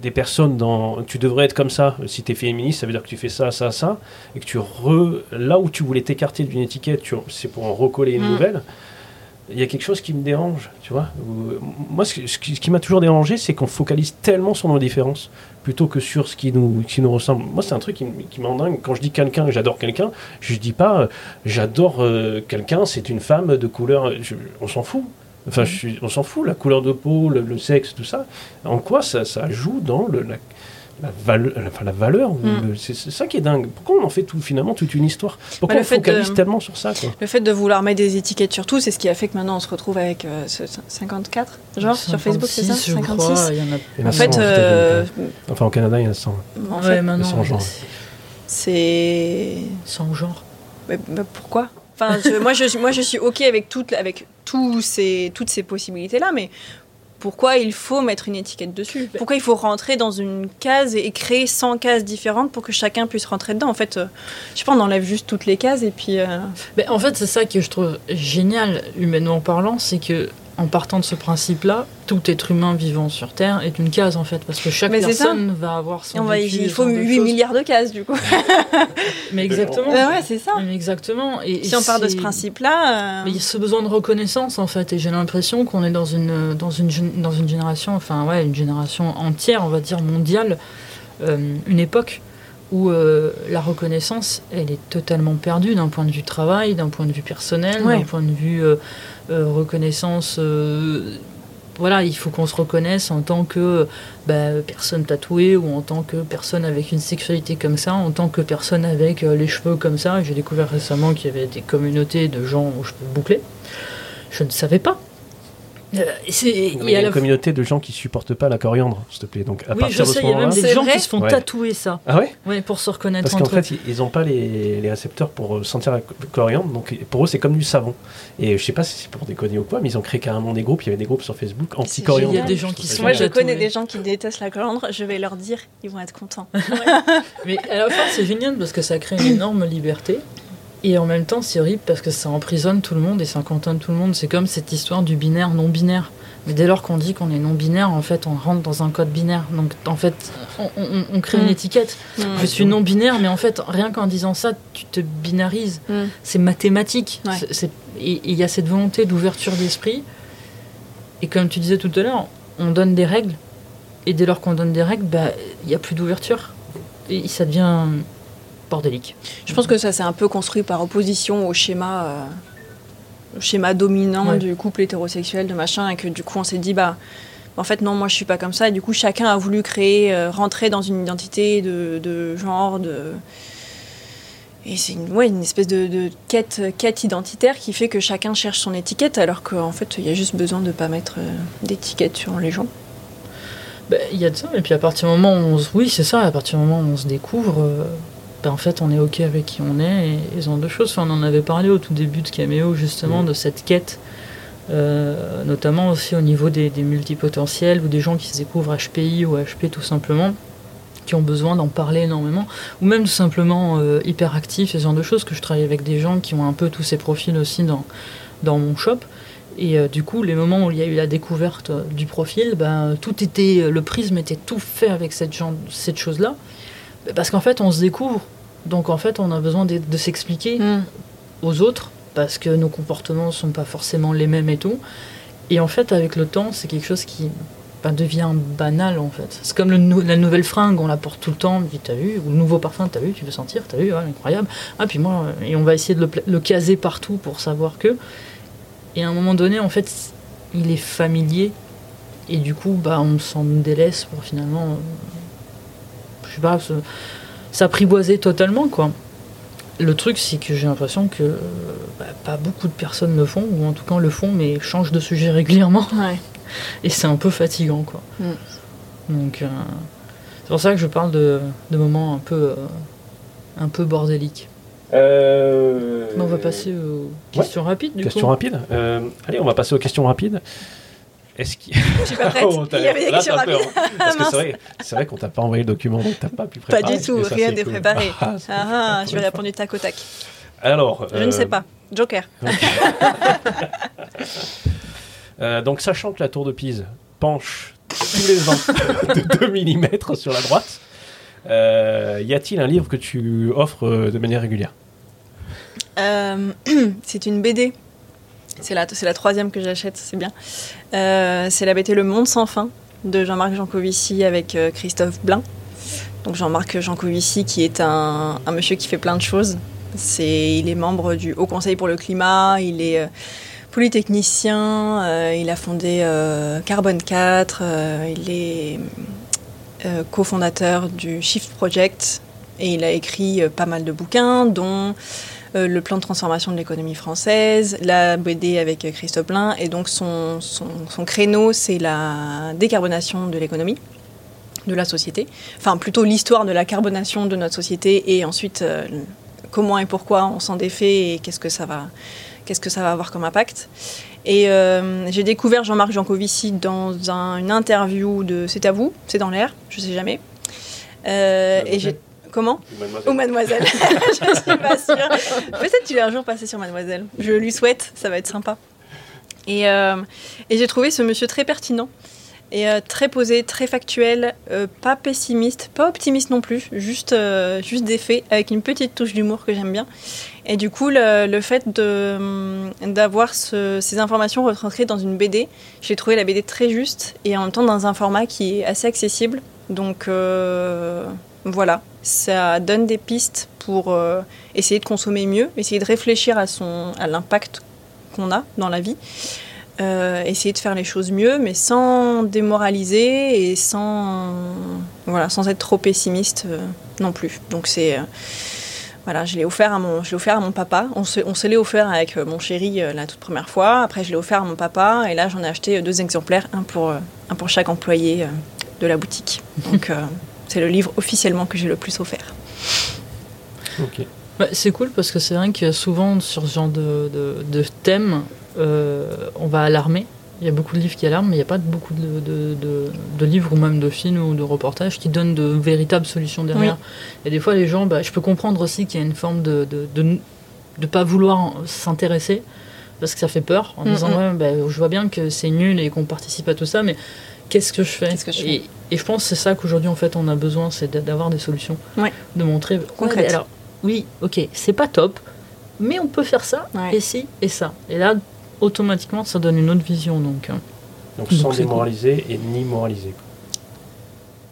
Speaker 2: des personnes dans. Tu devrais être comme ça. Si tu es féministe, ça veut dire que tu fais ça, ça, ça. Et que tu. Re, là où tu voulais t'écarter d'une étiquette, c'est pour en recoller une mm. nouvelle il y a quelque chose qui me dérange, tu vois. Moi, ce, qui, m'a toujours dérangé, c'est qu'on focalise tellement sur nos différences plutôt que sur ce qui nous, ressemble. Moi, c'est un truc qui, qui dingue. Quand je dis quelqu'un, j'adore quelqu'un, je dis pas euh, j'adore euh, quelqu'un, c'est une femme de couleur. on s'en fout. Enfin, on s'en fout, la couleur de peau, le, sexe, tout ça. En quoi ça, ça joue dans le, la, la valeur, enfin, la valeur hmm. c'est ça qui est dingue. Pourquoi on en fait tout, finalement toute une histoire? Pourquoi bah, on focalise tellement sur ça
Speaker 3: Le fait de vouloir mettre des étiquettes sur tout, c'est ce qui a fait que maintenant on se retrouve avec 54 euh, genre sur Facebook, c'est ça? 56
Speaker 2: il y en a, En fait, euh, enfin au Canada il y en a 100.
Speaker 4: En fait, maintenant, 100
Speaker 3: genres. C'est
Speaker 4: 100 genres.
Speaker 3: Mais, pourquoi? Enfin, moi, je, moi, je suis OK avec, toutes avec tous ces, toutes ces possibilités-là, mais pourquoi il faut mettre une étiquette dessus. Pourquoi il faut rentrer dans une case et créer 100 cases différentes pour que chacun puisse rentrer dedans? En fait, euh, je sais pas, on enlève juste toutes les cases et puis... Euh,
Speaker 4: en fait, c'est ça que je trouve génial, humainement parlant, c'est que en partant de ce principe-là, tout être humain vivant sur Terre est une case en fait, parce que chaque personne va avoir son.
Speaker 3: il faut 8 milliards de cases du coup.
Speaker 4: mais exactement.
Speaker 3: ouais, c'est ça.
Speaker 4: Mais exactement.
Speaker 3: Et, si on part de ce principe-là.
Speaker 4: Euh, il y a ce besoin de reconnaissance en fait, et j'ai l'impression qu'on est dans une, dans, une, dans une génération, enfin ouais, une génération entière, on va dire mondiale, euh, une époque où euh, la reconnaissance, elle est totalement perdue d'un point de vue travail, d'un point de vue personnel, d'un point de vue. Euh, reconnaissance euh, voilà, il faut qu'on se reconnaisse en tant que bah, personne tatouée ou en tant que personne avec une sexualité comme ça, en tant que personne avec euh, les cheveux comme ça. J'ai découvert récemment qu'il y avait des communautés de gens aux cheveux bouclés. Je ne savais pas.
Speaker 2: Euh, il y a une communauté de gens qui supportent pas la coriandre, s'il te plaît. Donc, à
Speaker 4: oui, je sais, il y a même des gens qui se font tatouer ça.
Speaker 2: Ah ouais
Speaker 4: Oui, pour se reconnaître
Speaker 2: Parce qu'en fait, ils n'ont pas les, les, récepteurs pour euh, sentir la coriandre, donc pour eux, c'est comme du savon. Et je sais pas si c'est pour déconner ou quoi, mais ils ont créé carrément des groupes. Il y avait des groupes sur Facebook anti-coriandre.
Speaker 4: Il y a des gens qui sont.
Speaker 3: Moi, je connais des gens qui détestent la coriandre. Je vais leur dire, ils vont être contents.
Speaker 4: mais à la fin, c'est génial parce que ça crée une énorme liberté. Et en même temps, c'est horrible parce que ça emprisonne tout le monde et ça cantonne tout le monde. C'est comme cette histoire du binaire non-binaire. Mais dès lors qu'on dit qu'on est non-binaire, en fait, on rentre dans un code binaire. Donc, en fait, on, crée une mm. étiquette. Mm. Je suis non-binaire, mais en fait, rien qu'en disant ça, tu te binarises. Mm. C'est mathématique. Et il y a cette volonté d'ouverture d'esprit. Et comme tu disais tout à l'heure, on donne des règles. Et dès lors qu'on donne des règles, bah, il n'y a plus d'ouverture. Et ça devient bordélique.
Speaker 3: Je pense que ça s'est un peu construit par opposition au schéma... Euh, schéma dominant du couple hétérosexuel, de machin, et que du coup on s'est dit, bah, en fait non, moi je suis pas comme ça, et du coup chacun a voulu créer, euh, rentrer dans une identité de, genre, de... Et c'est une, ouais, une espèce de, quête, quête identitaire qui fait que chacun cherche son étiquette, alors qu'en fait il y a juste besoin de pas mettre euh, d'étiquette sur les gens.
Speaker 4: Bah, il y a de ça, et puis à partir du moment où on se... Oui, c'est ça, à partir du moment où on se découvre... Euh, ben, en fait on est ok avec qui on est et ils ont deux choses. Enfin, on en avait parlé au tout début de Cameo justement mm. de cette quête, euh, notamment aussi au niveau des, multipotentiels ou des gens qui se découvrent HPI ou HP tout simplement, qui ont besoin d'en parler énormément, ou même tout simplement euh, hyperactifs, ce genre de choses, que je travaille avec des gens qui ont un peu tous ces profils aussi dans, dans mon shop. Et euh, du coup, les moments où il y a eu la découverte du profil, ben, tout était, le prisme était tout fait avec cette, cette chose-là. Parce qu'en fait, on se découvre. Donc en fait, on a besoin de, s'expliquer mm. aux autres parce que nos comportements ne sont pas forcément les mêmes et tout. Et en fait, avec le temps, c'est quelque chose qui ben, devient banal en fait. C'est comme le la nouvelle fringue, on la porte tout le temps, puis t'as vu, ou le nouveau parfum, t'as vu, tu veux sentir, t'as vu, incroyable. Ah, puis moi, et on va essayer de le, caser partout pour savoir que. Et à un moment donné, en fait, il est familier, et du coup, bah, on s'en délaisse pour finalement je sais pas, s'apprivoiser totalement, quoi. le truc, c'est que j'ai l'impression que bah, pas beaucoup de personnes le font, ou en tout cas le font, mais changent de sujet régulièrement. Et c'est un peu fatigant, quoi. Mm. Donc, euh, c'est pour ça que je parle de, de moments un peu, euh, un peu bordéliques. Euh... on va passer aux questions rapides, du
Speaker 2: questions rapides. Euh, allez, on va passer aux questions rapides.
Speaker 3: Est-ce qu'il... Oh, Il y avait des questions rapides.
Speaker 2: Parce que c'est vrai, qu'on t'a pas envoyé le document, donc t'as pas pu préparer.
Speaker 3: Pas du tout, rien n'est préparé. Ah, ah, ah je vais répondre du tac au tac.
Speaker 2: Alors.
Speaker 3: Je ne sais pas. Joker.
Speaker 2: Euh, donc, sachant que la tour de Pise penche tous les ans de 2 mm sur la droite, euh, y a-t-il un livre que tu offres euh, de manière régulière?
Speaker 3: C'est une BD. C'est la, la troisième que j'achète, c'est bien. c'est la BD Le Monde sans fin de Jean-Marc Jancovici avec Christophe Blain. Donc Jean-Marc Jancovici qui est un, monsieur qui fait plein de choses. C'est, il est membre du Haut Conseil pour le climat, il est polytechnicien, euh, il a fondé euh, Carbone 4, euh, il est cofondateur du Shift Project et il a écrit pas mal de bouquins, dont le plan de transformation de l'économie française, la BD avec Christophe Blain, et donc son, son, créneau, c'est la décarbonation de l'économie, de la société, enfin plutôt l'histoire de la carbonation de notre société, et ensuite comment et pourquoi on s'en défait et qu'est-ce que ça va qu'est-ce que ça va avoir comme impact. Et euh, j'ai découvert Jean-Marc Jancovici dans une interview de C'est à vous, c'est dans l'air, je sais jamais. Euh, et j'ai Comment
Speaker 2: Mademoiselle. Ou
Speaker 3: Mademoiselle. je suis pas sûre. Peut-être tu vas un jour passer sur Mademoiselle. Je lui souhaite, ça va être sympa. Et, euh, et j'ai trouvé ce monsieur très pertinent et très posé, très factuel, pas pessimiste, pas optimiste non plus, juste, juste des faits, avec une petite touche d'humour que j'aime bien. Et du coup, le, fait d'avoir ces informations retranscrites dans une BD, j'ai trouvé la BD très juste et en même temps dans un format qui est assez accessible. Donc euh, voilà, ça donne des pistes pour euh, essayer de consommer mieux, essayer de réfléchir à, à l'impact qu'on a dans la vie. Euh, essayer de faire les choses mieux, mais sans démoraliser et sans, voilà, sans être trop pessimiste non plus. Donc c'est voilà, je l'ai offert à mon, offert à mon papa. On se, on l'est offert avec euh, mon chéri euh, la toute première fois. Après, je l'ai offert à mon papa. Et là, j'en ai acheté euh, deux exemplaires, un pour, un pour chaque employé de la boutique. Donc, c'est le livre officiellement que j'ai le plus offert.
Speaker 2: Ok.
Speaker 4: Bah, c'est cool parce que c'est vrai que souvent sur ce genre de, de, de thème, on va alarmer il y a beaucoup de livres qui alarment, mais il n'y a pas beaucoup de, de, livres ou même de films ou de reportages qui donnent de véritables solutions derrière. Et des fois, les gens, bah, je peux comprendre aussi qu'il y a une forme de ne pas vouloir s'intéresser parce que ça fait peur en disant ouais, bah, je vois bien que c'est nul et qu'on participe à tout ça, mais qu'est-ce que je fais, et, je pense que c'est ça qu'aujourd'hui en fait on a besoin, c'est d'avoir des solutions, de montrer
Speaker 3: concrètement.
Speaker 4: alors oui, ok, c'est pas top, mais on peut faire ça et ci et ça. Et là, automatiquement, ça donne une autre vision. Donc, hein.
Speaker 2: donc sans démoraliser et ni moraliser.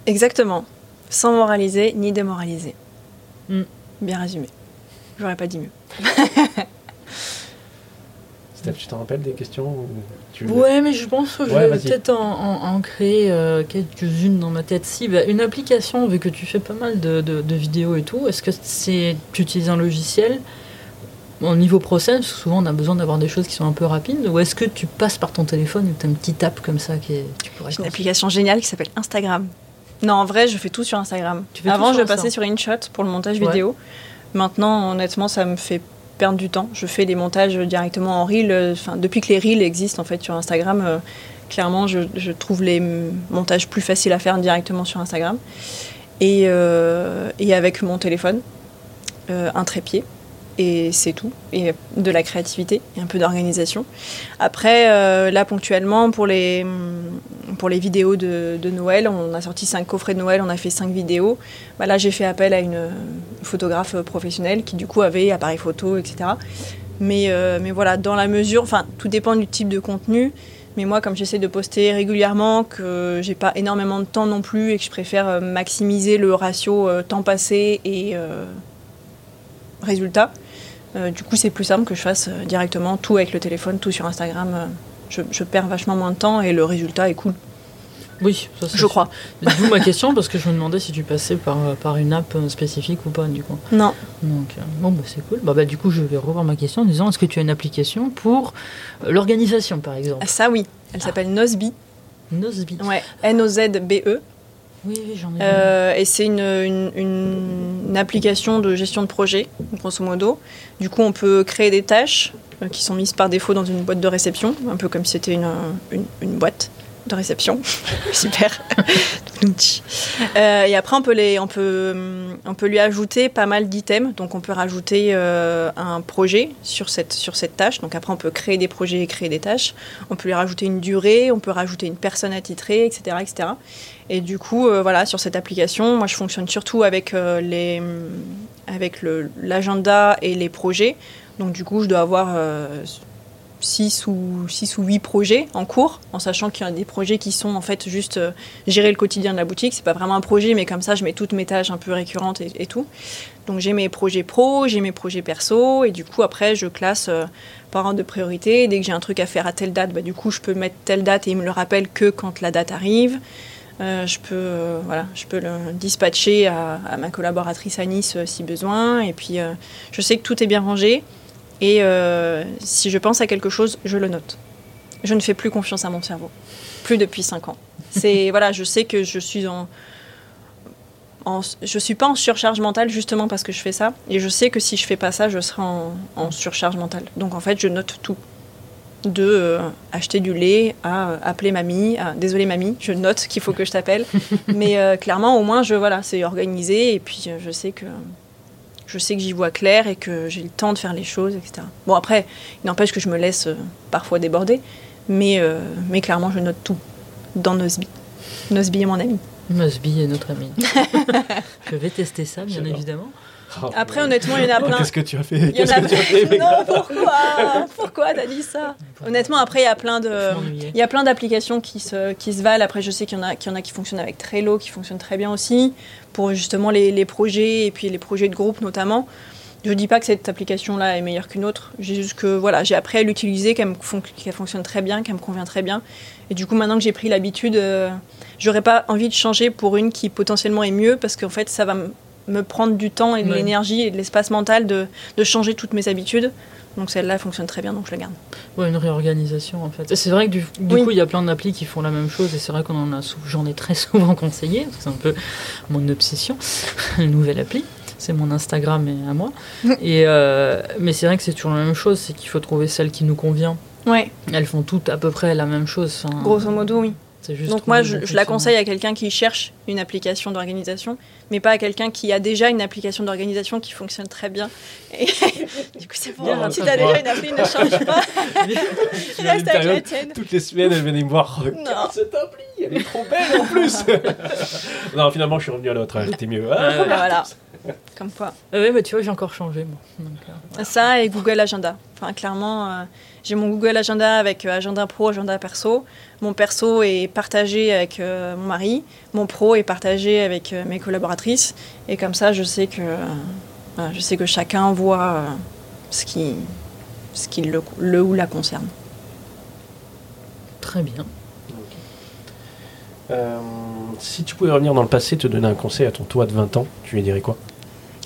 Speaker 3: Exactement. Sans moraliser ni démoraliser. Hmm. Bien résumé. J'aurais pas dit mieux.
Speaker 2: Steph, tu t'en rappelles des questions
Speaker 4: tu Ouais, mais je pense que je vais peut-être en, créer euh, quelques-unes dans ma tête. Si, bah, une application, vu que tu fais pas mal de, de vidéos et tout, est-ce que c'est tu utilises un logiciel au niveau process, souvent on a besoin d'avoir des choses qui sont un peu rapides, ou est-ce que tu passes par ton téléphone et tu as une petite app comme ça qui
Speaker 3: tu pourrais une application géniale qui s'appelle Instagram. Non, en vrai, je fais tout sur Instagram. Avant, je passais sur InShot pour le montage vidéo. Maintenant, honnêtement, ça me fait perdre du temps. Je fais les montages directement en reel. Enfin, depuis que les reels existent en fait sur Instagram, euh, clairement, je, trouve les montages plus faciles à faire directement sur Instagram. Et, euh, et avec mon téléphone, euh, un trépied et c'est tout. Et de la créativité et un peu d'organisation. Après, euh, là, ponctuellement, pour les, pour les vidéos de, Noël, on a sorti cinq coffrets de Noël, on a fait cinq vidéos. Bah, là, j'ai fait appel à une photographe professionnelle qui, du coup, avait appareil photo, etc. Mais, euh, mais voilà, dans la mesure, enfin, tout dépend du type de contenu. Mais moi, comme j'essaie de poster régulièrement, que j'ai pas énormément de temps non plus et que je préfère euh, maximiser le ratio temps passé et résultat, euh, du coup, c'est plus simple que je fasse euh, directement tout avec le téléphone, tout sur Instagram. Euh, je, perds vachement moins de temps et le résultat est cool.
Speaker 4: Oui, ça,
Speaker 3: je crois.
Speaker 4: D'où ma question, parce que je me demandais si tu passais par, par une app spécifique ou pas, du coup.
Speaker 3: Non.
Speaker 4: Donc, bon, bah, c'est cool. Bah, bah, du coup, je vais revoir ma question en disant est-ce que tu as une application pour l'organisation, par exemple?
Speaker 3: Ça, oui. Elle
Speaker 4: Ah.
Speaker 3: s'appelle Nozbe.
Speaker 4: Nozbe.
Speaker 3: Ouais, N-O-Z-B-E.
Speaker 4: Oui, j'en ai.
Speaker 3: Euh, et c'est une, application de gestion de projet, grosso modo. Du coup, on peut créer des tâches euh, qui sont mises par défaut dans une boîte de réception, un peu comme si c'était une, une- une boîte de réception. Super. Euh, et après, on peut, les, on, peut, hum, on peut lui ajouter pas mal d'items. Donc, on peut rajouter euh, un projet sur cette, sur cette tâche. Donc, après, on peut créer des projets et créer des tâches. On peut lui rajouter une durée, on peut rajouter une personne attitrée, etc. etc. Et du coup, euh, voilà, sur cette application, moi, je fonctionne surtout avec, euh, les, hum, avec l'agenda et les projets. Donc, du coup, je dois avoir 6 ou, six ou 8 projets en cours, en sachant qu'il y a des projets qui sont en fait juste euh, gérer le quotidien de la boutique. C'est pas vraiment un projet, mais comme ça, je mets toutes mes tâches un peu récurrentes et, tout. Donc, j'ai mes projets pro, j'ai mes projets perso, et du coup, après, je classe euh, par ordre de priorité. Dès que j'ai un truc à faire à telle date, bah, du coup, je peux mettre telle date et il me le rappelle que quand la date arrive. Euh, je peux, euh, voilà, je peux le dispatcher à, ma collaboratrice à Nice euh, si besoin. Et puis, je sais que tout est bien rangé. Et si je pense à quelque chose, je le note. Je ne fais plus confiance à mon cerveau. Plus depuis 5 ans. C'est voilà, je sais que je suis en, je suis pas en surcharge mentale justement parce que je fais ça. Et je sais que si je fais pas ça, je serai en surcharge mentale. Donc en fait, je note tout. De euh, acheter du lait à euh, appeler mamie. à- désolée mamie, je note qu'il faut que je t'appelle. Mais euh, clairement, au moins, je voilà, c'est organisé et puis euh, je sais que je sais que j'y vois clair et que j'ai le temps de faire les choses, etc. Bon après, il n'empêche que je me laisse euh, parfois déborder, mais euh, mais clairement, je note tout dans Nozbe. Nozbe est mon ami.
Speaker 4: Mosby est notre ami. je vais tester ça, bien évidemment.
Speaker 3: Après, honnêtement, il y en a
Speaker 2: Oh,
Speaker 3: plein.
Speaker 2: Qu'est-ce que tu as fait
Speaker 3: Il y en
Speaker 2: Qu'est-ce
Speaker 3: a
Speaker 2: que tu as fait
Speaker 3: Non, pourquoi Pourquoi t'as dit ça Honnêtement, après, il y a plein de, il y a plein d'applications qui se, qui se valent. Après, je sais qu'il y en a, qu'il y en a qui fonctionnent avec Trello, qui fonctionnent très bien aussi pour justement les, les projets et puis les projets de groupe notamment. Je dis pas que cette application-là est meilleure qu'une autre. J'ai juste que voilà, j'ai appris à l'utiliser, qu'elle, me fon- qu'elle fonctionne très bien, qu'elle me convient très bien. Et du coup, maintenant que j'ai pris l'habitude, euh, j'aurais pas envie de changer pour une qui potentiellement est mieux parce qu'en fait, ça va me- me prendre du temps et de
Speaker 4: Ouais.
Speaker 3: l'énergie et de l'espace mental de, de changer toutes mes habitudes. Donc celle-là elle fonctionne très bien, donc je la garde.
Speaker 4: Ouais, une réorganisation en fait. C'est vrai que du, du
Speaker 3: Oui.
Speaker 4: coup, il y a plein d'applis qui font la même chose et c'est vrai qu'on en a j'en ai très souvent conseillé, c'est un peu mon obsession, une nouvelle appli. C'est mon Instagram et à moi. et euh, mais c'est vrai que c'est toujours la même chose, c'est qu'il faut trouver celle qui nous convient.
Speaker 3: Ouais,
Speaker 4: Elles font toutes à peu près la même chose. enfin,
Speaker 3: grosso modo, oui.
Speaker 4: Juste
Speaker 3: Donc moi, je,
Speaker 4: bon
Speaker 3: je la conseille à quelqu'un qui cherche une application d'organisation, mais pas à quelqu'un qui a déjà une application d'organisation qui fonctionne très bien. Et du coup, c'est pour
Speaker 4: Bien,
Speaker 3: si t'as déjà une appli, ne change pas, reste avec la tienne.
Speaker 2: Toutes les semaines, elle venait me voir. Regarde cette appli, elle est trop belle en plus. non, finalement, je suis revenu à l'autre. Elle était mieux. Ah,
Speaker 3: voilà, comme quoi.
Speaker 4: Ah ouais, bah, tu vois, j'ai encore changé moi. Donc, euh,
Speaker 3: Ça et Google Agenda. Enfin, clairement, euh, j'ai mon Google Agenda avec euh, agenda pro, agenda perso. Mon perso est partagé avec euh, mon mari. Mon pro est partagé avec euh, mes collaboratrices. Et comme ça, je sais que, euh, voilà, je sais que chacun voit euh, ce qui, ce qui le, le ou la concerne.
Speaker 4: très bien.
Speaker 2: Euh, si tu pouvais revenir dans le passé, te donner un conseil à ton toi de 20 ans, tu lui dirais quoi?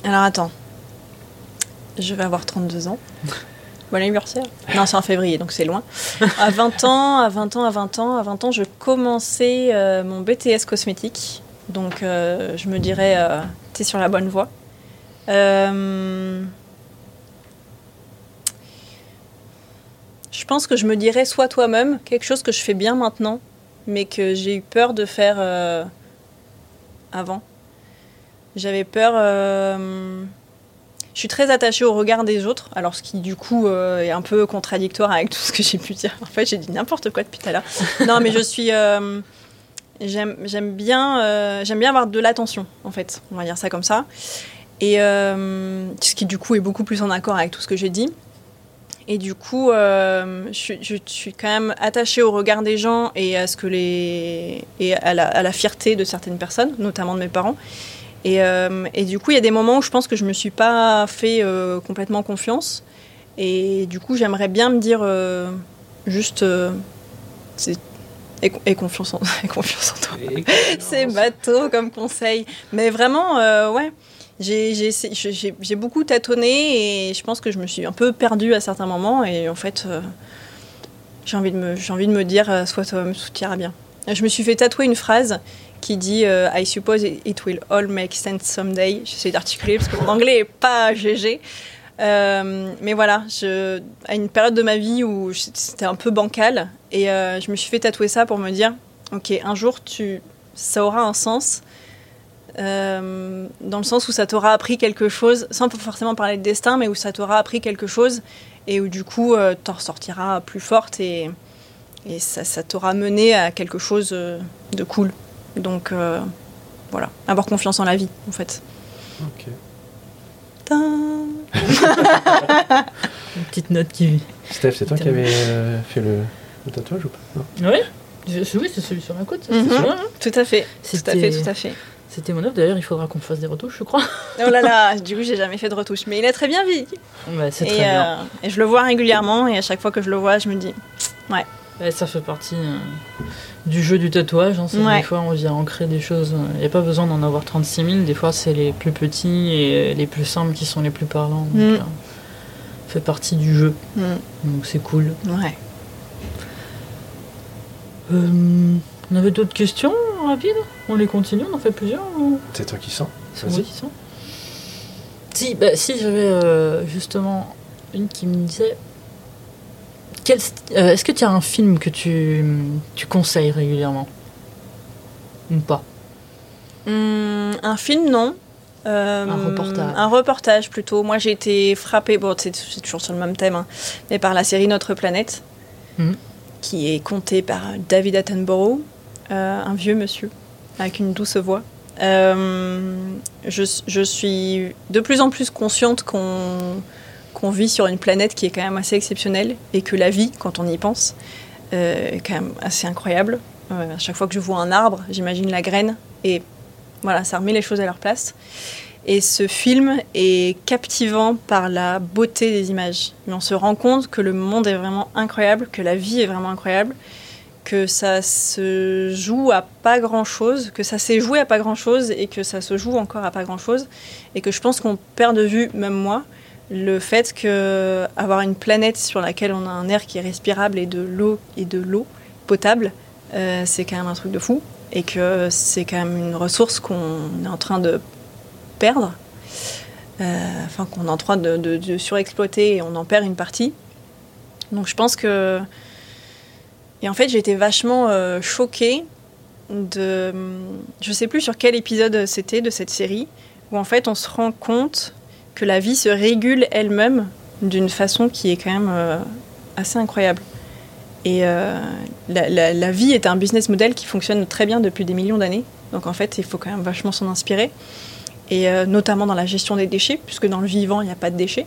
Speaker 3: Alors attends. Je vais avoir 32 ans. Bon anniversaire. Non, c'est en février, donc c'est loin. À 20 ans, à 20 ans, à 20 ans, à 20 ans, je commençais euh, mon BTS cosmétique. Donc euh, je me dirais, euh, t'es sur la bonne voie. Je pense que je me dirais, sois toi-même, quelque chose que je fais bien maintenant, mais que j'ai eu peur de faire avant. J'avais peur. Je suis très attachée au regard des autres, alors ce qui du coup euh, est un peu contradictoire avec tout ce que j'ai pu dire. En fait, j'ai dit n'importe quoi depuis tout à l'heure. Non, mais je suis. euh, J'aime bien, euh, bien avoir de l'attention, en fait. On va dire ça comme ça. Et ce qui du coup est beaucoup plus en accord avec tout ce que j'ai dit. Et du coup, je, suis- quand même attachée au regard des gens et à ce que les et à la fierté de certaines personnes, notamment de mes parents. Et, euh, et du coup, il y a des moments où je pense que je me suis pas fait euh, complètement confiance. Et du coup, j'aimerais bien me dire euh, juste, Et, confiance, en, confiance en toi. C'est bateau comme conseil. Mais vraiment, ouais. J'ai beaucoup tâtonné et je pense que je me suis un peu perdue à certains moments. Et en fait, j'ai envie, de me, envie de me dire, soit toi-même, tout ira bien. Je me suis fait tatouer une phrase qui dit I suppose it will all make sense someday. J'essaie d'articuler parce que mon anglais est pas GG. Euh, mais voilà, je, à une période de ma vie où c'était un peu bancal, et euh, je me suis fait tatouer ça pour me dire, ok, un jour, tu, ça aura un sens, euh, dans le sens où ça t'aura appris quelque chose, sans forcément parler de destin, mais où ça t'aura appris quelque chose, et où du coup, t'en ressortiras plus forte, et, ça t'aura mené à quelque chose de cool. Donc voilà, avoir confiance en la vie, en fait. Ok.
Speaker 4: Une petite note qui vit.
Speaker 2: Steph, c'est toi qui avais euh, fait le, tatouage ou pas?
Speaker 4: Oui, oui c'est celui sur la côte.
Speaker 3: Mhm. Tout à fait. Tout à fait, tout à fait.
Speaker 4: C'était mon œuvre. D'ailleurs, il faudra qu'on fasse des retouches, je crois.
Speaker 3: Oh là là, du coup, j'ai jamais fait de retouches. Mais il est très bien vieilli.
Speaker 4: c'est très bien.
Speaker 3: Euh, et je le vois régulièrement. Et à chaque fois que je le vois, je me dis, ouais.
Speaker 4: Ça fait partie euh, du jeu du tatouage. Hein, Des fois, on vient ancrer des choses. Il n'y a pas besoin d'en avoir 36 000. Des fois, c'est les plus petits et les plus simples qui sont les plus parlants. Donc, mm. fait partie du jeu. Mm. Donc, c'est cool.
Speaker 3: Ouais.
Speaker 4: Euh, on avait d'autres questions rapides On les continue On en fait plusieurs
Speaker 2: C'est toi qui sens.
Speaker 4: C'est moi qui sens. Si, bah, si j'avais euh, justement une qui me disait euh, est-ce que tu as un film que tu, tu conseilles régulièrement? Ou pas?
Speaker 3: Hum, Un film, non.
Speaker 4: Euh, un reportage.
Speaker 3: Un reportage plutôt. Moi, j'ai été frappée, bon, c'est toujours sur le même thème, hein, mais par la série Notre Planète, hum. qui est contée par David Attenborough, euh, un vieux monsieur avec une douce voix. je, je, suis de plus en plus consciente qu'on qu'on vit sur une planète qui est quand même assez exceptionnelle et que la vie, quand on y pense, euh, est quand même assez incroyable. Euh, à chaque fois que je vois un arbre, j'imagine la graine et voilà, ça remet les choses à leur place. Et ce film est captivant par la beauté des images. Mais on se rend compte que le monde est vraiment incroyable, que la vie est vraiment incroyable, que ça se joue à pas grand chose, que ça s'est joué à pas grand chose et que ça se joue encore à pas grand chose. Et que je pense qu'on perd de vue, même moi, le fait que avoir une planète sur laquelle on a un air qui est respirable et de l'eau et de l'eau potable, euh, c'est quand même un truc de fou et que c'est quand même une ressource qu'on est en train de perdre, euh, enfin qu'on est en train de, surexploiter et on en perd une partie. Donc je pense que et en fait j'ai été vachement euh, choquée de, je sais plus sur quel épisode c'était de cette série où en fait on se rend compte que la vie se régule elle-même d'une façon qui est quand même euh, assez incroyable. Et euh, la, vie est un business model qui fonctionne très bien depuis des millions d'années. Donc en fait, il faut quand même vachement s'en inspirer. Et euh, notamment dans la gestion des déchets, puisque dans le vivant, il n'y a pas de déchets.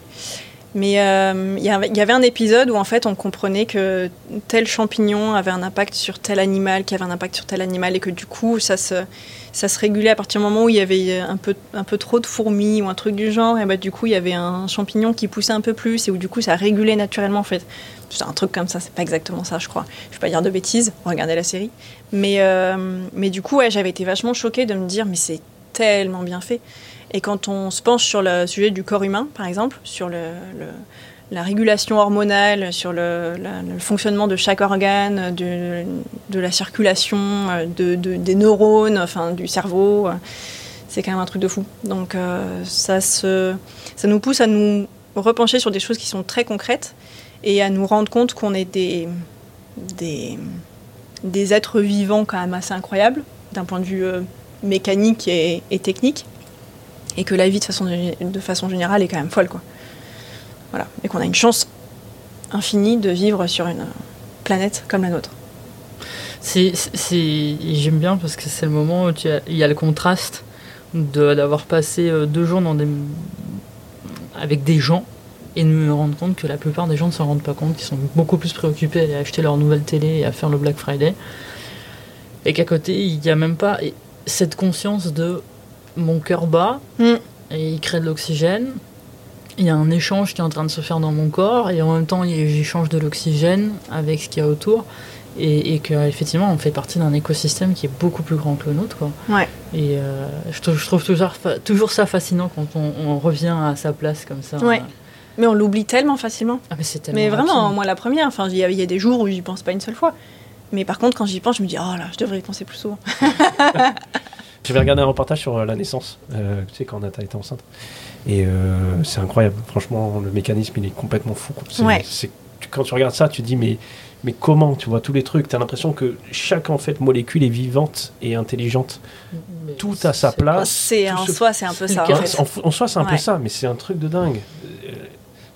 Speaker 3: Mais euh, il y, avait un épisode où en fait on comprenait que tel champignon avait un impact sur tel animal, qui avait un impact sur tel animal, et que du coup ça se, ça se régulait à partir du moment où il y avait un peu, un peu trop de fourmis ou un truc du genre, et bah du coup il y avait un champignon qui poussait un peu plus, et où du coup ça régulait naturellement en fait. C'est un truc comme ça, c'est pas exactement ça je crois. Je vais pas dire de bêtises, regardez la série. Mais, euh, mais du coup ouais, j'avais été vachement choquée de me dire mais c'est tellement bien fait. Et quand on se penche sur le sujet du corps humain, par exemple, sur la régulation hormonale, sur le, fonctionnement de chaque organe, de, la circulation, euh, de, des neurones, enfin du cerveau, euh, c'est quand même un truc de fou. Donc euh, ça, ça nous pousse à nous repencher sur des choses qui sont très concrètes et à nous rendre compte qu'on est des, des, êtres vivants quand même assez incroyables d'un point de vue mécanique et technique et que la vie de façon, de façon générale est quand même folle quoi. Voilà, et qu'on a une chance infinie de vivre sur une planète comme la nôtre.
Speaker 4: J'aime bien parce que c'est le moment où il y a le contraste d'avoir passé euh, deux jours dans des, avec des gens et de me rendre compte que la plupart des gens ne s'en rendent pas compte, qu'ils sont beaucoup plus préoccupés à acheter leur nouvelle télé et à faire le Black Friday. Et qu'à côté, il n'y a même pas cette conscience de mon cœur bat mm. et il crée de l'oxygène. il y a un échange qui est en train de se faire dans mon corps et en même temps j'échange de l'oxygène avec ce qu'il y a autour et, et qu'effectivement on fait partie d'un écosystème qui est beaucoup plus grand que le nôtre. Quoi.
Speaker 3: Ouais.
Speaker 4: Et euh, je, trouve, je trouve toujours, toujours ça fascinant quand on, on, revient à sa place comme ça.
Speaker 3: Ouais. Mais on l'oublie tellement facilement.
Speaker 4: Ah, mais, tellement
Speaker 3: mais vraiment,
Speaker 4: rapide.
Speaker 3: moi la première, enfin il y, y a des jours où j'y pense pas une seule fois. Mais par contre, quand j'y pense, je me dis, oh là, je devrais y penser plus souvent.
Speaker 2: J'avais regardé un reportage sur euh, la naissance, euh, tu sais, quand Nata était enceinte. Et euh, c'est incroyable. Franchement, le mécanisme, il est complètement fou. quoi. C'est-
Speaker 3: Ouais.
Speaker 2: c'est- quand tu regardes ça, tu te dis, mais, mais comment Tu vois tous les trucs? Tu as l'impression que chaque en fait, molécule est vivante et intelligente.
Speaker 4: Mais
Speaker 2: Tout à sa
Speaker 4: c'est-
Speaker 2: place.
Speaker 3: C'est en
Speaker 2: ce-
Speaker 3: soi, c'est un peu
Speaker 4: c'est
Speaker 3: ça. En
Speaker 4: cas.
Speaker 3: fait.
Speaker 2: En, en soi, c'est un peu ça, mais c'est un truc de dingue. Euh,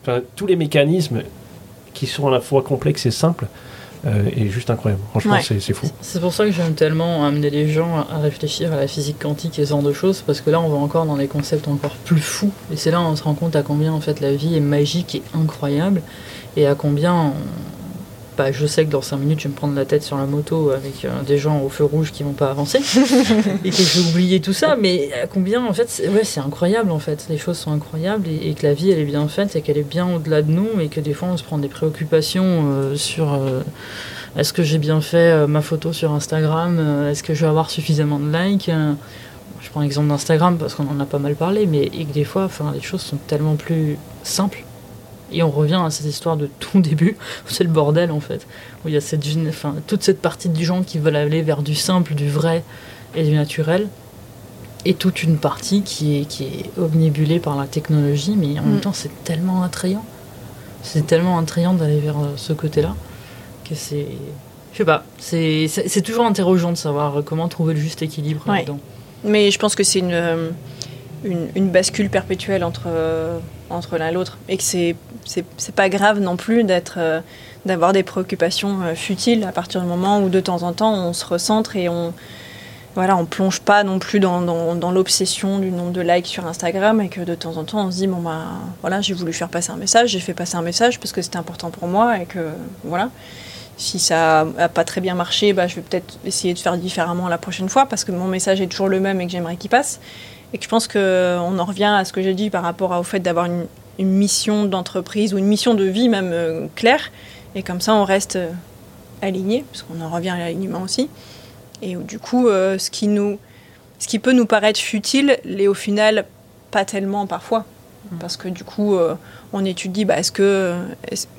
Speaker 2: enfin, tous les mécanismes qui sont à la fois complexes et simples est juste incroyable. Franchement,
Speaker 3: Ouais.
Speaker 2: c'est c'est fou.
Speaker 4: C'est pour ça que j'aime tellement amener les gens à réfléchir à la physique quantique et ce genre de choses, parce que là on va encore dans des concepts encore plus fous, et c'est là où on se rend compte à combien en fait la vie est magique et incroyable, et à combien on- bah, je sais que dans 5 minutes je vais me prendre la tête sur la moto avec euh, des gens au feu rouge qui vont pas avancer, et que je vais oublier tout ça, mais à combien en fait, c'est- ouais incroyable en fait, les choses sont incroyables, et, et que la vie elle est bien faite, et qu'elle est bien au-delà de nous, et que des fois on se prend des préoccupations euh, sur... euh, est-ce que j'ai bien fait euh, ma photo sur Instagram Euh, Est-ce que je vais avoir suffisamment de likes Euh, Je prends l'exemple d'Instagram parce qu'on en a pas mal parlé, mais et que des fois, enfin, les choses sont tellement plus simples. Et on revient à cette histoire de tout début, c'est le bordel en fait. Où il y a cette, gén- enfin, toute cette partie du gens qui veulent aller vers du simple, du vrai et du naturel. Et toute une partie qui est, qui est omnibulée par la technologie, mais en
Speaker 3: Mm.
Speaker 4: même temps, c'est tellement attrayant. C'est tellement attrayant d'aller vers euh, ce côté-là que c'est. Je sais pas, c'est toujours interrogeant de savoir comment trouver le juste équilibre
Speaker 3: Ouais.
Speaker 4: là-dedans.
Speaker 3: Mais je pense que c'est une, euh, une, bascule perpétuelle entre, euh, entre l'un et l'autre. Et que c'est c'est pas grave non plus d'être euh, d'avoir des préoccupations euh, futiles à partir du moment où de temps en temps on se recentre et on voilà on plonge pas non plus dans, dans, l'obsession du nombre de likes sur Instagram et que de temps en temps on se dit bon bah voilà j'ai voulu faire passer un message j'ai fait passer un message parce que c'était important pour moi et que voilà si ça a pas très bien marché, bah, je vais peut-être essayer de faire différemment la prochaine fois parce que mon message est toujours le même et que j'aimerais qu'il passe. Et je pense qu'on en revient à ce que j'ai dit par rapport au fait d'avoir une, une mission d'entreprise ou une mission de vie même euh, claire. Et comme ça, on reste euh, aligné, parce qu'on en revient à l'alignement aussi. Et du coup, euh, ce, qui nous, ce qui peut nous paraître futile l'est au final pas tellement parfois. Parce que du coup, on étudie bah, est-ce que,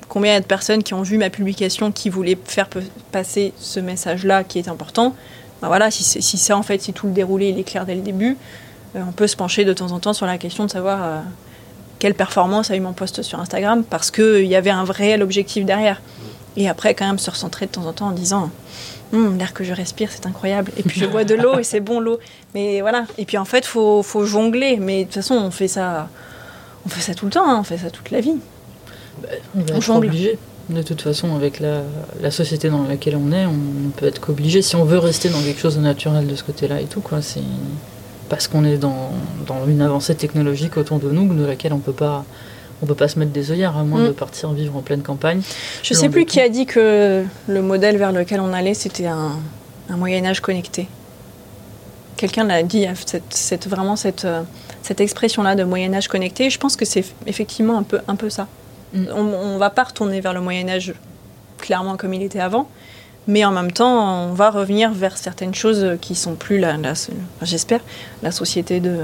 Speaker 3: combien il y a de personnes qui ont vu ma publication qui voulaient faire passer ce message-là qui est important? Bah voilà, si c'est en fait, si tout le déroulé il est clair dès le début, on peut se pencher de temps en temps sur la question de savoir euh, quelle performance a eu mon post sur Instagram parce qu'il y avait un réel objectif derrière. Et après, quand même, se recentrer de temps en temps en disant Hum, l'air que je respire, c'est incroyable. Et puis je bois de l'eau et c'est bon l'eau. Mais voilà. Et puis en fait, faut, faut jongler. Mais de toute façon, on fait ça, on fait ça tout le temps. hein. On fait ça toute la vie.
Speaker 4: On va
Speaker 3: On
Speaker 4: être
Speaker 3: jongle.
Speaker 4: obligé. De toute façon, avec la, la société dans laquelle on est, on ne peut être qu'obligé. Si on veut rester dans quelque chose de naturel de ce côté-là et tout, quoi, c'est parce qu'on est dans, dans une avancée technologique autour de nous de laquelle on peut pas. On peut pas se mettre des œillères à moins
Speaker 3: Mm.
Speaker 4: de partir vivre en pleine campagne.
Speaker 3: Je
Speaker 4: Loin
Speaker 3: sais plus qui a dit que le modèle vers lequel on allait, c'était un, un Moyen Âge connecté. Quelqu'un l'a dit, cette, cette- vraiment cette, euh, cette expression-là de Moyen Âge connecté. Je pense que c'est effectivement un peu, un peu ça.
Speaker 4: Mm.
Speaker 3: On ne va pas retourner vers le Moyen Âge clairement comme il était avant, mais en même temps, on va revenir vers certaines choses qui sont plus, la, j'espère, la société de,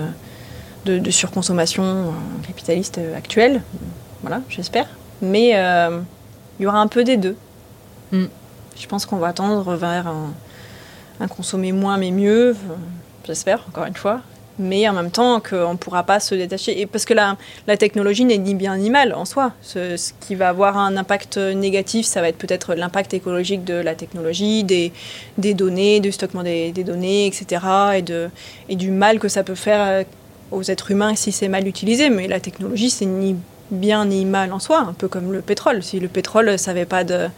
Speaker 3: de, de surconsommation euh, capitaliste euh, actuelle. Voilà, j'espère. Mais euh, il y aura un peu des deux.
Speaker 4: Mm.
Speaker 3: Je pense qu'on va tendre vers un, un consommer moins mais mieux, j'espère, encore une fois. Mais en même temps qu'on ne pourra pas se détacher. Et parce que la, la technologie n'est ni bien ni mal en soi. Ce, qui va avoir un impact négatif, ça va être peut-être l'impact écologique de la technologie, des, des données, du stockement des, des données, etc. Et, de, et du mal que ça peut faire euh, aux êtres humains si c'est mal utilisé. Mais la technologie, c'est ni bien ni mal en soi, un peu comme le pétrole. Si le pétrole savait pas de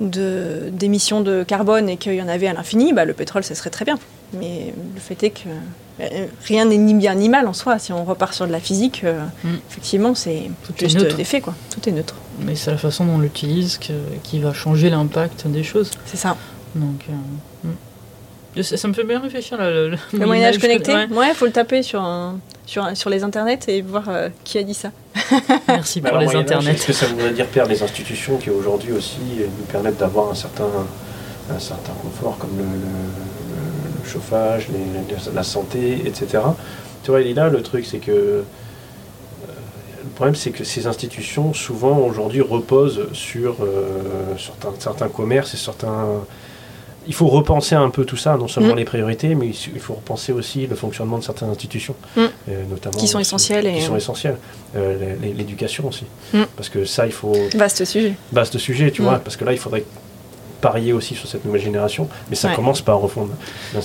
Speaker 3: de- d'émissions de, carbone et qu'il y en avait à l'infini, bah, le pétrole, ça serait très bien. Mais le fait est que euh, rien n'est ni bien ni mal en soi. Si on repart sur de la physique, euh,
Speaker 4: Mm.
Speaker 3: effectivement, c'est
Speaker 4: Tout est
Speaker 3: juste
Speaker 4: neutre.
Speaker 3: des faits, quoi. Tout est neutre.
Speaker 4: Mais c'est la façon dont on l'utilise que- qui va changer l'impact des choses.
Speaker 3: C'est ça.
Speaker 4: Donc, euh, mm. ça, ça me fait bien réfléchir là, le,
Speaker 3: Le Moyen-Âge
Speaker 4: Moyen-Âge
Speaker 3: connecté
Speaker 4: ouais.
Speaker 3: Ouais, faut le taper sur, un- sur, sur les internets et voir qui a dit ça.
Speaker 4: Merci pour les internets.
Speaker 2: Est-ce que ça voudrait dire perdre les institutions qui aujourd'hui aussi nous permettent d'avoir un certain, un certain confort comme le, chauffage, la santé, etc. Tu vois, il est là le truc, c'est que le problème, c'est que ces institutions, souvent, aujourd'hui, reposent sur, certains, certains commerces et certains, il faut repenser un peu tout ça, non seulement mm. les priorités, mais il faut repenser aussi le fonctionnement de certaines institutions,
Speaker 3: mm. euh, notamment qui sont essentielles.
Speaker 2: Qui sont essentielles. Euh, l'éducation aussi, mm. parce que ça, il faut.
Speaker 3: Vaste sujet.
Speaker 2: Vaste sujet, tu vois, parce que là, il faudrait parier aussi sur cette nouvelle génération, mais ça commence par refondre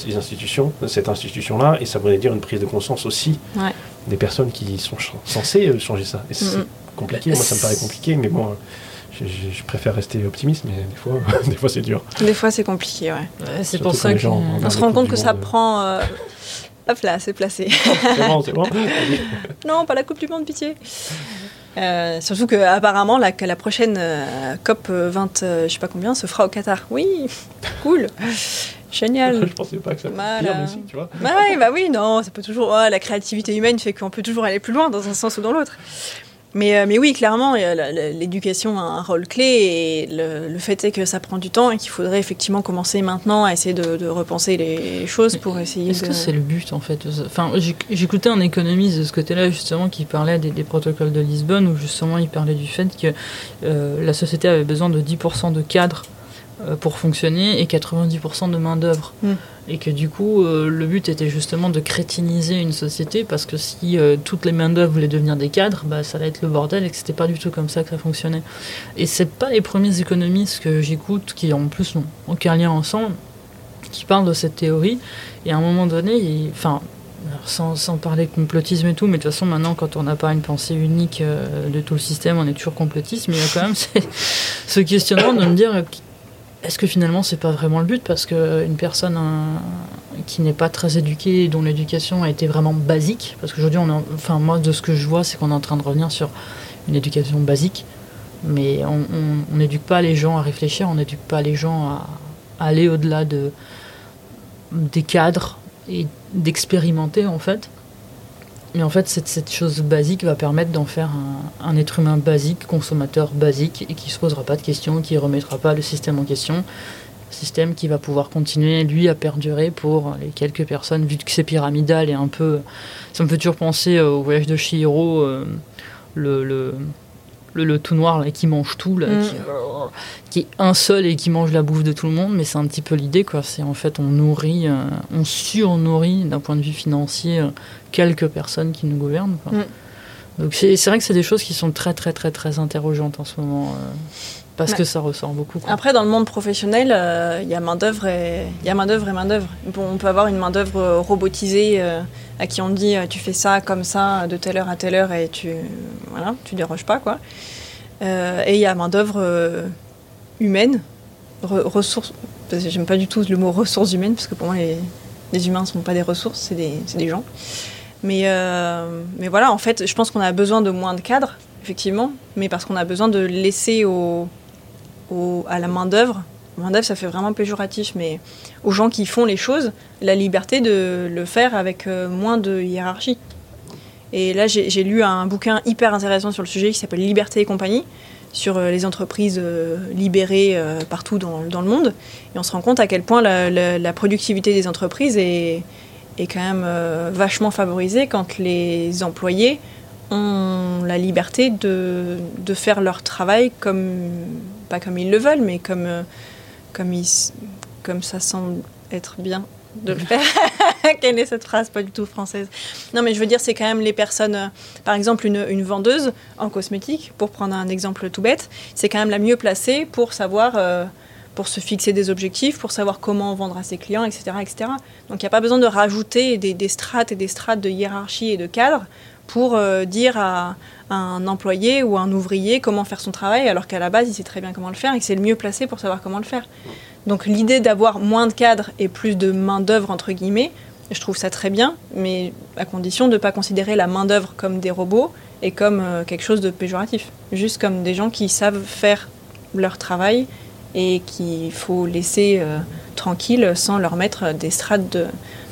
Speaker 2: les institutions, cette institution-là, et ça voudrait dire une prise de conscience aussi des personnes qui sont censées euh, changer ça. Et c'est compliqué, moi ça me paraît compliqué, mais bon je, préfère rester optimiste, mais des fois, des fois c'est dur.
Speaker 3: Des fois c'est compliqué,
Speaker 4: ouais. c'est pour ça qu'on
Speaker 3: se rend compte que ça prend. Euh, hop là, c'est placé.
Speaker 2: c'est bon, c'est bon.
Speaker 3: non, pas la Coupe du Monde, pitié. Euh, surtout que apparemment la, que la prochaine euh, COP 20, je sais pas combien, se fera au Qatar. Oui, cool. Génial.
Speaker 2: je pensais pas que ça pouvait pire, aussi, tu vois.
Speaker 3: Bah, bah oui, non, ça peut toujours. la créativité humaine fait qu'on peut toujours aller plus loin dans un sens ou dans l'autre. Mais, euh, mais oui, clairement, l'éducation a un rôle clé et le, fait est que ça prend du temps et qu'il faudrait effectivement commencer maintenant à essayer de, repenser les choses pour essayer
Speaker 4: Est-ce que c'est le but en fait Enfin, j'écoutais un économiste de ce côté-là justement qui parlait des, protocoles de Lisbonne où justement il parlait du fait que euh, la société avait besoin de 10% de cadres euh, pour fonctionner et 90% de main-d'œuvre. Mm et que du coup euh, le but était justement de crétiniser une société parce que si euh, toutes les main d'œuvre voulaient devenir des cadres, bah, ça allait être le bordel et que c'était pas du tout comme ça que ça fonctionnait. Et c'est pas les premiers économistes que j'écoute qui en plus n'ont aucun lien ensemble qui parlent de cette théorie et à un moment donné, enfin sans, sans, parler de complotisme et tout, mais de toute façon, maintenant, quand on n'a pas une pensée unique euh, de tout le système, on est toujours complotiste, mais il y a quand même ce questionnement de me dire est-ce que finalement c'est pas vraiment le but parce qu'une personne qui n'est pas très éduquée, dont l'éducation a été vraiment basique, parce qu'aujourd'hui, on enfin moi de ce que je vois, c'est qu'on est en train de revenir sur une éducation basique, mais on n'éduque pas les gens à réfléchir, on n'éduque pas les gens à, aller au-delà de des cadres et d'expérimenter en fait. Mais en fait, cette, cette chose basique va permettre d'en faire un, être humain basique, consommateur basique, et qui ne se posera pas de questions, qui ne remettra pas le système en question. Système qui va pouvoir continuer, lui, à perdurer pour les quelques personnes, vu que c'est pyramidal et un peu. Ça me fait toujours penser au voyage de Chihiro, euh, le le, tout noir là, qui mange tout, là, mm. qui, est un seul et qui mange la bouffe de tout le monde, mais c'est un petit peu l'idée, quoi. C'est en fait, on nourrit, euh, on surnourrit d'un point de vue financier euh, quelques personnes qui nous gouvernent. Mm. Donc c'est vrai que c'est des choses qui sont très, très, très, très interrogeantes en ce moment. Euh, parce que ça ressort beaucoup.
Speaker 3: Après, dans le monde professionnel, il y a main-d'œuvre et il y a main-d'œuvre et main-d'œuvre. Bon, on peut avoir une main-d'œuvre robotisée à qui on dit tu fais ça comme ça de telle heure à telle heure et tu voilà, tu déroges pas quoi. Euh, et il y a main d'œuvre euh, humaine, ressources. J'aime pas du tout le mot ressources humaines parce que pour moi les, les humains ne sont pas des ressources, c'est des, des, gens. Mais, euh, mais voilà, en fait, je pense qu'on a besoin de moins de cadres, effectivement, mais parce qu'on a besoin de laisser au, à la main d'œuvre main d'œuvre, ça fait vraiment péjoratif, mais aux gens qui font les choses, la liberté de le faire avec euh, moins de hiérarchie. Et là, j'ai lu un bouquin hyper intéressant sur le sujet qui s'appelle Liberté et compagnie, sur euh, les entreprises euh, libérées partout dans, dans, le monde. Et on se rend compte à quel point la, productivité des entreprises est, est quand même vachement favorisée quand les employés ont la liberté de, de, faire leur travail comme, pas comme ils le veulent, mais comme comme, comme ça semble être bien de le faire. Quelle est cette phrase Pas du tout française? Non, mais je veux dire, c'est quand même les personnes, euh, par exemple, une, vendeuse en cosmétique, pour prendre un exemple tout bête, c'est quand même la mieux placée pour savoir, euh, pour se fixer des objectifs, pour savoir comment vendre à ses clients, etc. etc. Donc il n'y a pas besoin de rajouter des, strates et des strates de hiérarchie et de cadre pour euh, dire à, un employé ou un ouvrier comment faire son travail, alors qu'à la base, il sait très bien comment le faire et que c'est le mieux placé pour savoir comment le faire. Donc l'idée d'avoir moins de cadres et plus de main-d'œuvre, entre guillemets, je trouve ça très bien, mais à condition de ne pas considérer la main-d'œuvre comme des robots et comme euh, quelque chose de péjoratif. Juste comme des gens qui savent faire leur travail et qu'il faut laisser euh, tranquille sans leur mettre des strates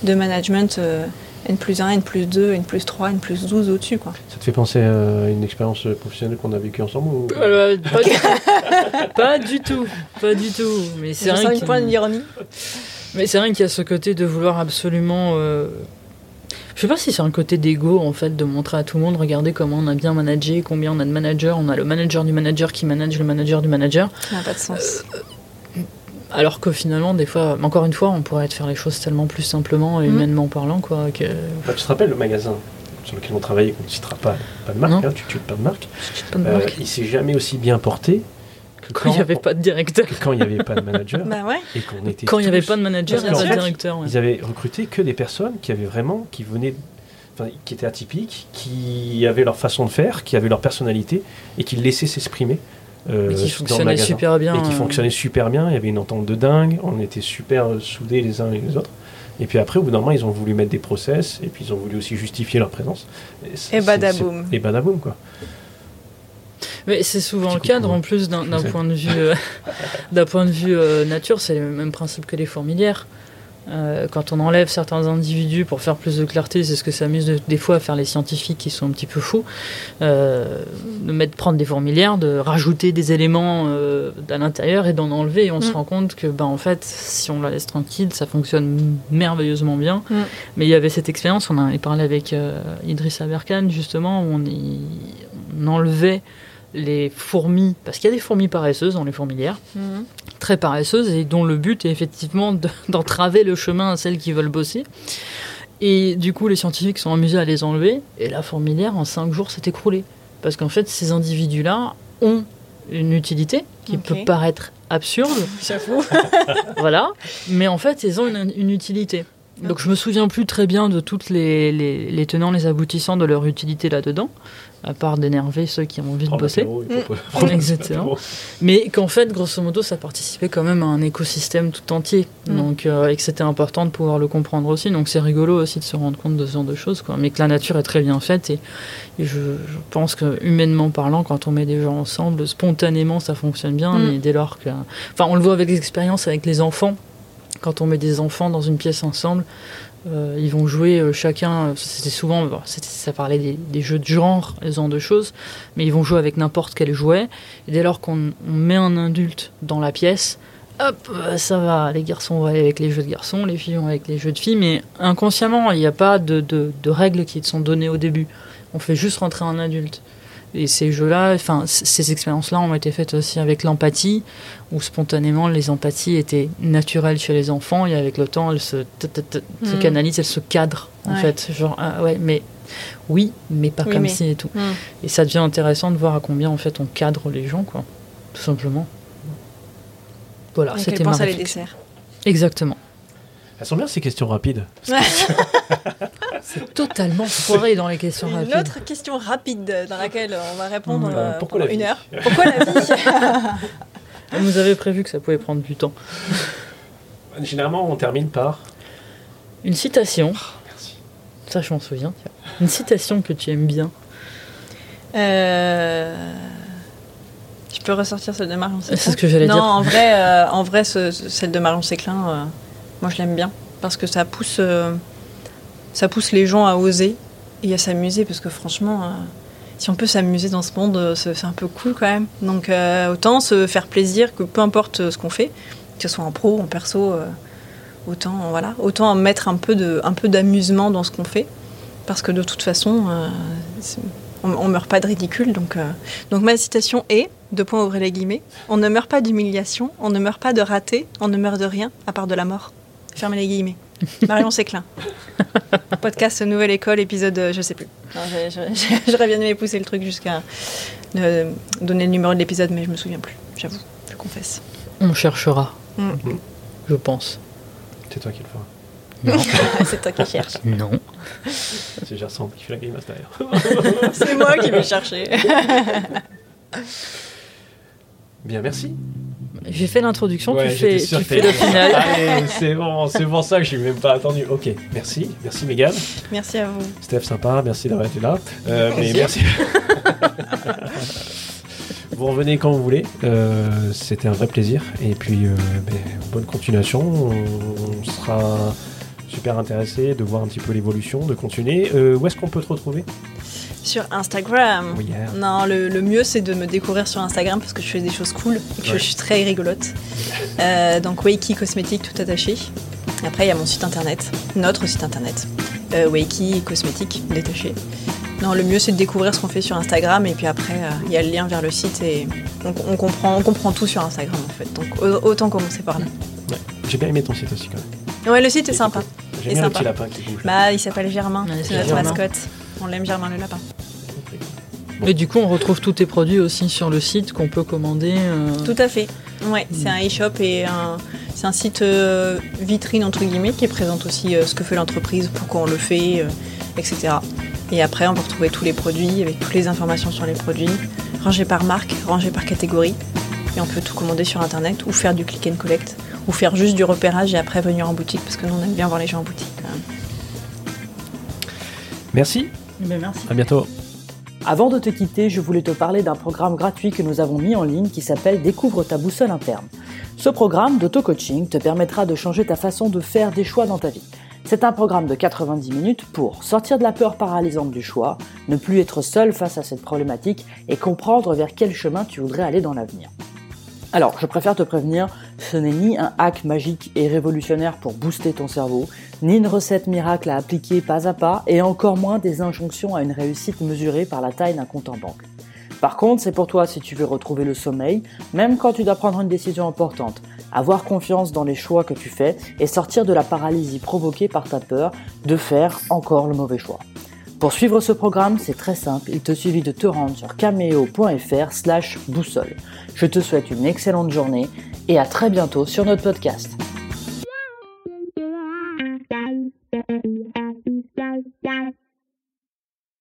Speaker 3: de, management N plus 1, N plus 2, N plus 3, N plus 12 au-dessus. Quoi.
Speaker 2: Ça te fait penser à une expérience professionnelle qu'on a vécue ensemble ou...
Speaker 4: Euh, pas, du... pas, du... tout, pas du tout. Mais c'est
Speaker 3: un point d'ironie.
Speaker 4: Mais c'est vrai qu'il y a ce côté de vouloir absolument. Euh... Je sais pas si c'est un côté d'ego en fait de montrer à tout le monde regardez comment on a bien managé, combien on a de managers, on a le manager du manager qui manage le manager du manager.
Speaker 3: Ça n'a pas de sens. Euh,
Speaker 4: alors que finalement, des fois, encore une fois, on pourrait faire les choses tellement plus simplement et mm. humainement parlant. Quoi, que...
Speaker 2: tu te rappelles le magasin sur lequel on travaillait, qu'on ne citera pas, pas de marque, hein, tu ne pas de marque. Pas de marque. Euh, il s'est jamais aussi bien porté
Speaker 4: que quand il n'y avait pas de directeur.
Speaker 2: quand il n'y avait pas de manager.
Speaker 3: bah ouais.
Speaker 2: Et qu'on était
Speaker 4: quand il n'y avait pas de manager, il n'y avait pas de directeur.
Speaker 2: Ils avaient recruté que des personnes qui avaient vraiment, qui venaient, qui étaient atypiques, qui avaient leur façon de faire, qui avaient leur personnalité et qui laissaient s'exprimer.
Speaker 4: Euh, qui fonctionnait super bien.
Speaker 2: Et qui fonctionnait super bien. Il y avait une entente de dingue. On était super soudés les uns et les autres. Et puis après, au bout d'un moment, ils ont voulu mettre des process et puis ils ont voulu aussi justifier leur présence.
Speaker 3: Et, badaboum.
Speaker 2: Et badaboum, quoi.
Speaker 4: Mais c'est souvent le cadre, en plus, d'un point de vue, euh, d'un point de vue euh, nature, c'est le même principe que les fourmilières. Euh, quand on enlève certains individus pour faire plus de clarté, c'est ce que s'amuse des fois à faire les scientifiques qui sont un petit peu fous, euh, de mettre, prendre des fourmilières, de rajouter des éléments euh, à l'intérieur et d'en enlever. Et on se mm. rend compte que, ben, en fait, si on la laisse tranquille, ça fonctionne merveilleusement bien. Mm. Mais il y avait cette expérience, on en a parlé avec Idriss Aberkan, justement, où on, on enlevait les fourmis, parce qu'il y a des fourmis paresseuses dans les fourmilières, mhm. très paresseuses, et dont le but est effectivement d'entraver le chemin à celles qui veulent bosser. Et du coup, les scientifiques sont amusés à les enlever, et la fourmilière, en 5 jours, s'est écroulée. Parce qu'en fait, ces individus-là ont une utilité qui peut paraître absurde.
Speaker 3: J'avoue.
Speaker 4: voilà. Mais en fait, ils ont une utilité. Donc je me souviens plus très bien de toutes les, les, tenants, les aboutissants de leur utilité là-dedans, à part d'énerver ceux qui ont envie de bosser. Exactement. Mais qu'en fait, grosso modo, ça participait quand même à un écosystème tout entier. Mm. Donc, euh, et que c'était important de pouvoir le comprendre aussi. Donc c'est rigolo aussi de se rendre compte de ce genre de choses. Quoi. Mais que la nature est très bien faite. Et, je, je, pense que humainement parlant, quand on met des gens ensemble, spontanément, ça fonctionne bien. Mm. Mais dès lors que... Enfin, on le voit avec l'expérience avec les enfants quand on met des enfants dans une pièce ensemble, euh, ils vont jouer euh, chacun, c'était souvent, ça parlait des, jeux de genre, ce genre de choses, mais ils vont jouer avec n'importe quel jouet. Et dès lors qu'on met un adulte dans la pièce, hop, euh, ça va, les garçons vont aller avec les jeux de garçons, les filles vont avec les jeux de filles, mais inconsciemment, il n'y a pas de, de, règles qui sont données au début. On fait juste rentrer un adulte. Et ces jeux-là, enfin, ces expériences-là ont été faites aussi avec l'empathie, où spontanément les empathies étaient naturelles chez les enfants, et avec le temps, elles se, mm. canalisent, elles se cadrent, en fait. Genre, ah, ouais, mais oui, mais pas comme ci et tout. Mm. Et ça devient intéressant de voir à combien, en fait, on cadre les gens, quoi. Tout simplement. Voilà, c'était ma
Speaker 3: les desserts.
Speaker 4: Exactement.
Speaker 2: Elles sont bien ces questions rapides.
Speaker 4: C'est totalement foiré dans les questions rapides.
Speaker 3: Une autre question rapide dans laquelle on va répondre euh, Pourquoi une heure. Pourquoi la vie
Speaker 4: Vous avez prévu que ça pouvait prendre du temps.
Speaker 2: Généralement, on termine par
Speaker 4: une citation.
Speaker 2: Oh, merci.
Speaker 4: Ça, je m'en souviens. Une citation que tu aimes bien.
Speaker 3: Euh... Je peux ressortir celle de Marion Séclin
Speaker 4: C'est ce que j'allais dire.
Speaker 3: Non, en vrai, euh, en vrai celle de Marion Séclin, euh, moi je l'aime bien. Parce que ça pousse ça pousse les gens à oser et à s'amuser parce que franchement, euh, si on peut s'amuser dans ce monde, euh, c'est un peu cool quand même. Donc euh, autant se faire plaisir que peu importe ce qu'on fait, que ce soit en pro, en perso, autant voilà, autant mettre un peu de, un peu d'amusement dans ce qu'on fait parce que de toute façon, on, on, meurt pas de ridicule. Donc donc ma citation est deux points ouvrez les guillemets. On ne meurt pas d'humiliation, on ne meurt pas de raté, on ne meurt de rien à part de la mort. Fermez les guillemets. Marion Séclin. Podcast Nouvelle École, épisode, euh, je sais plus. J'aurais bien aimé pousser le truc jusqu'à euh, donner le numéro de l'épisode, mais je me souviens plus, j'avoue, je confesse.
Speaker 4: On cherchera, mm. je pense.
Speaker 2: C'est toi qui le feras.
Speaker 4: Non.
Speaker 3: c'est toi qui cherches.
Speaker 4: Non.
Speaker 2: C'est Gerson qui fait la grimace derrière.
Speaker 3: c'est moi qui vais chercher.
Speaker 2: Bien, merci.
Speaker 4: J'ai fait l'introduction, tu, fais, tu fais le final.
Speaker 2: c'est bon, c'est pour ça que je suis même pas attendu. Ok, merci, merci Megan.
Speaker 3: Merci à vous.
Speaker 2: Steph, sympa, merci d'avoir été là. Euh, mais merci. vous revenez quand vous voulez. Euh, c'était un vrai plaisir. Et puis, euh, ben, bonne continuation. On sera super intéressé de voir un petit peu l'évolution, de continuer. Euh, où est-ce qu'on peut te retrouver?
Speaker 3: Sur Instagram.
Speaker 2: Yeah.
Speaker 3: Non, le, le mieux c'est de me découvrir sur Instagram parce que je fais des choses cool et que
Speaker 2: Ouais.
Speaker 3: je suis très rigolote. Euh, donc Wakey Cosmétique tout attaché. Après il y a mon site internet, notre site internet, euh, Wakey Cosmétique détaché. Non, le mieux c'est de découvrir ce qu'on fait sur Instagram et puis après euh, il y a le lien vers le site et on, on comprend, on comprend tout sur Instagram en fait. Donc au- autant commencer par là.
Speaker 2: Ouais. J'ai bien aimé ton site aussi quand même.
Speaker 3: Ouais, le site est sympa.
Speaker 2: J'aime bien le petit lapin qui bouge.
Speaker 3: Bah, il s'appelle Germain, c'est notre
Speaker 4: Germain.
Speaker 3: mascotte. On l'aime Germain le lapin.
Speaker 4: Et du coup, on retrouve tous tes produits aussi sur le site qu'on peut commander. euh,
Speaker 3: Tout à fait. Ouais, c'est un e-shop et un, c'est un site euh, vitrine entre guillemets qui présente aussi euh, ce que fait l'entreprise, pourquoi on le fait, euh, etc. Et après, on peut retrouver tous les produits avec toutes les informations sur les produits, rangés par marque, rangés par catégorie. Et on peut tout commander sur internet ou faire du click and collect ou faire juste du repérage et après venir en boutique parce que nous on aime bien voir les gens en boutique.
Speaker 2: Merci,
Speaker 4: Mais merci.
Speaker 2: à bientôt.
Speaker 1: Avant de te quitter, je voulais te parler d'un programme gratuit que nous avons mis en ligne qui s'appelle Découvre ta boussole interne. Ce programme d'auto-coaching te permettra de changer ta façon de faire des choix dans ta vie. C'est un programme de 90 minutes pour sortir de la peur paralysante du choix, ne plus être seul face à cette problématique et comprendre vers quel chemin tu voudrais aller dans l'avenir. Alors, je préfère te prévenir, ce n'est ni un hack magique et révolutionnaire pour booster ton cerveau, ni une recette miracle à appliquer pas à pas, et encore moins des injonctions à une réussite mesurée par la taille d'un compte en banque. Par contre, c'est pour toi si tu veux retrouver le sommeil, même quand tu dois prendre une décision importante, avoir confiance dans les choix que tu fais et sortir de la paralysie provoquée par ta peur de faire encore le mauvais choix. Pour suivre ce programme, c'est très simple, il te suffit de te rendre sur cameo.fr slash boussole. Je te souhaite une excellente journée et à très bientôt sur notre podcast.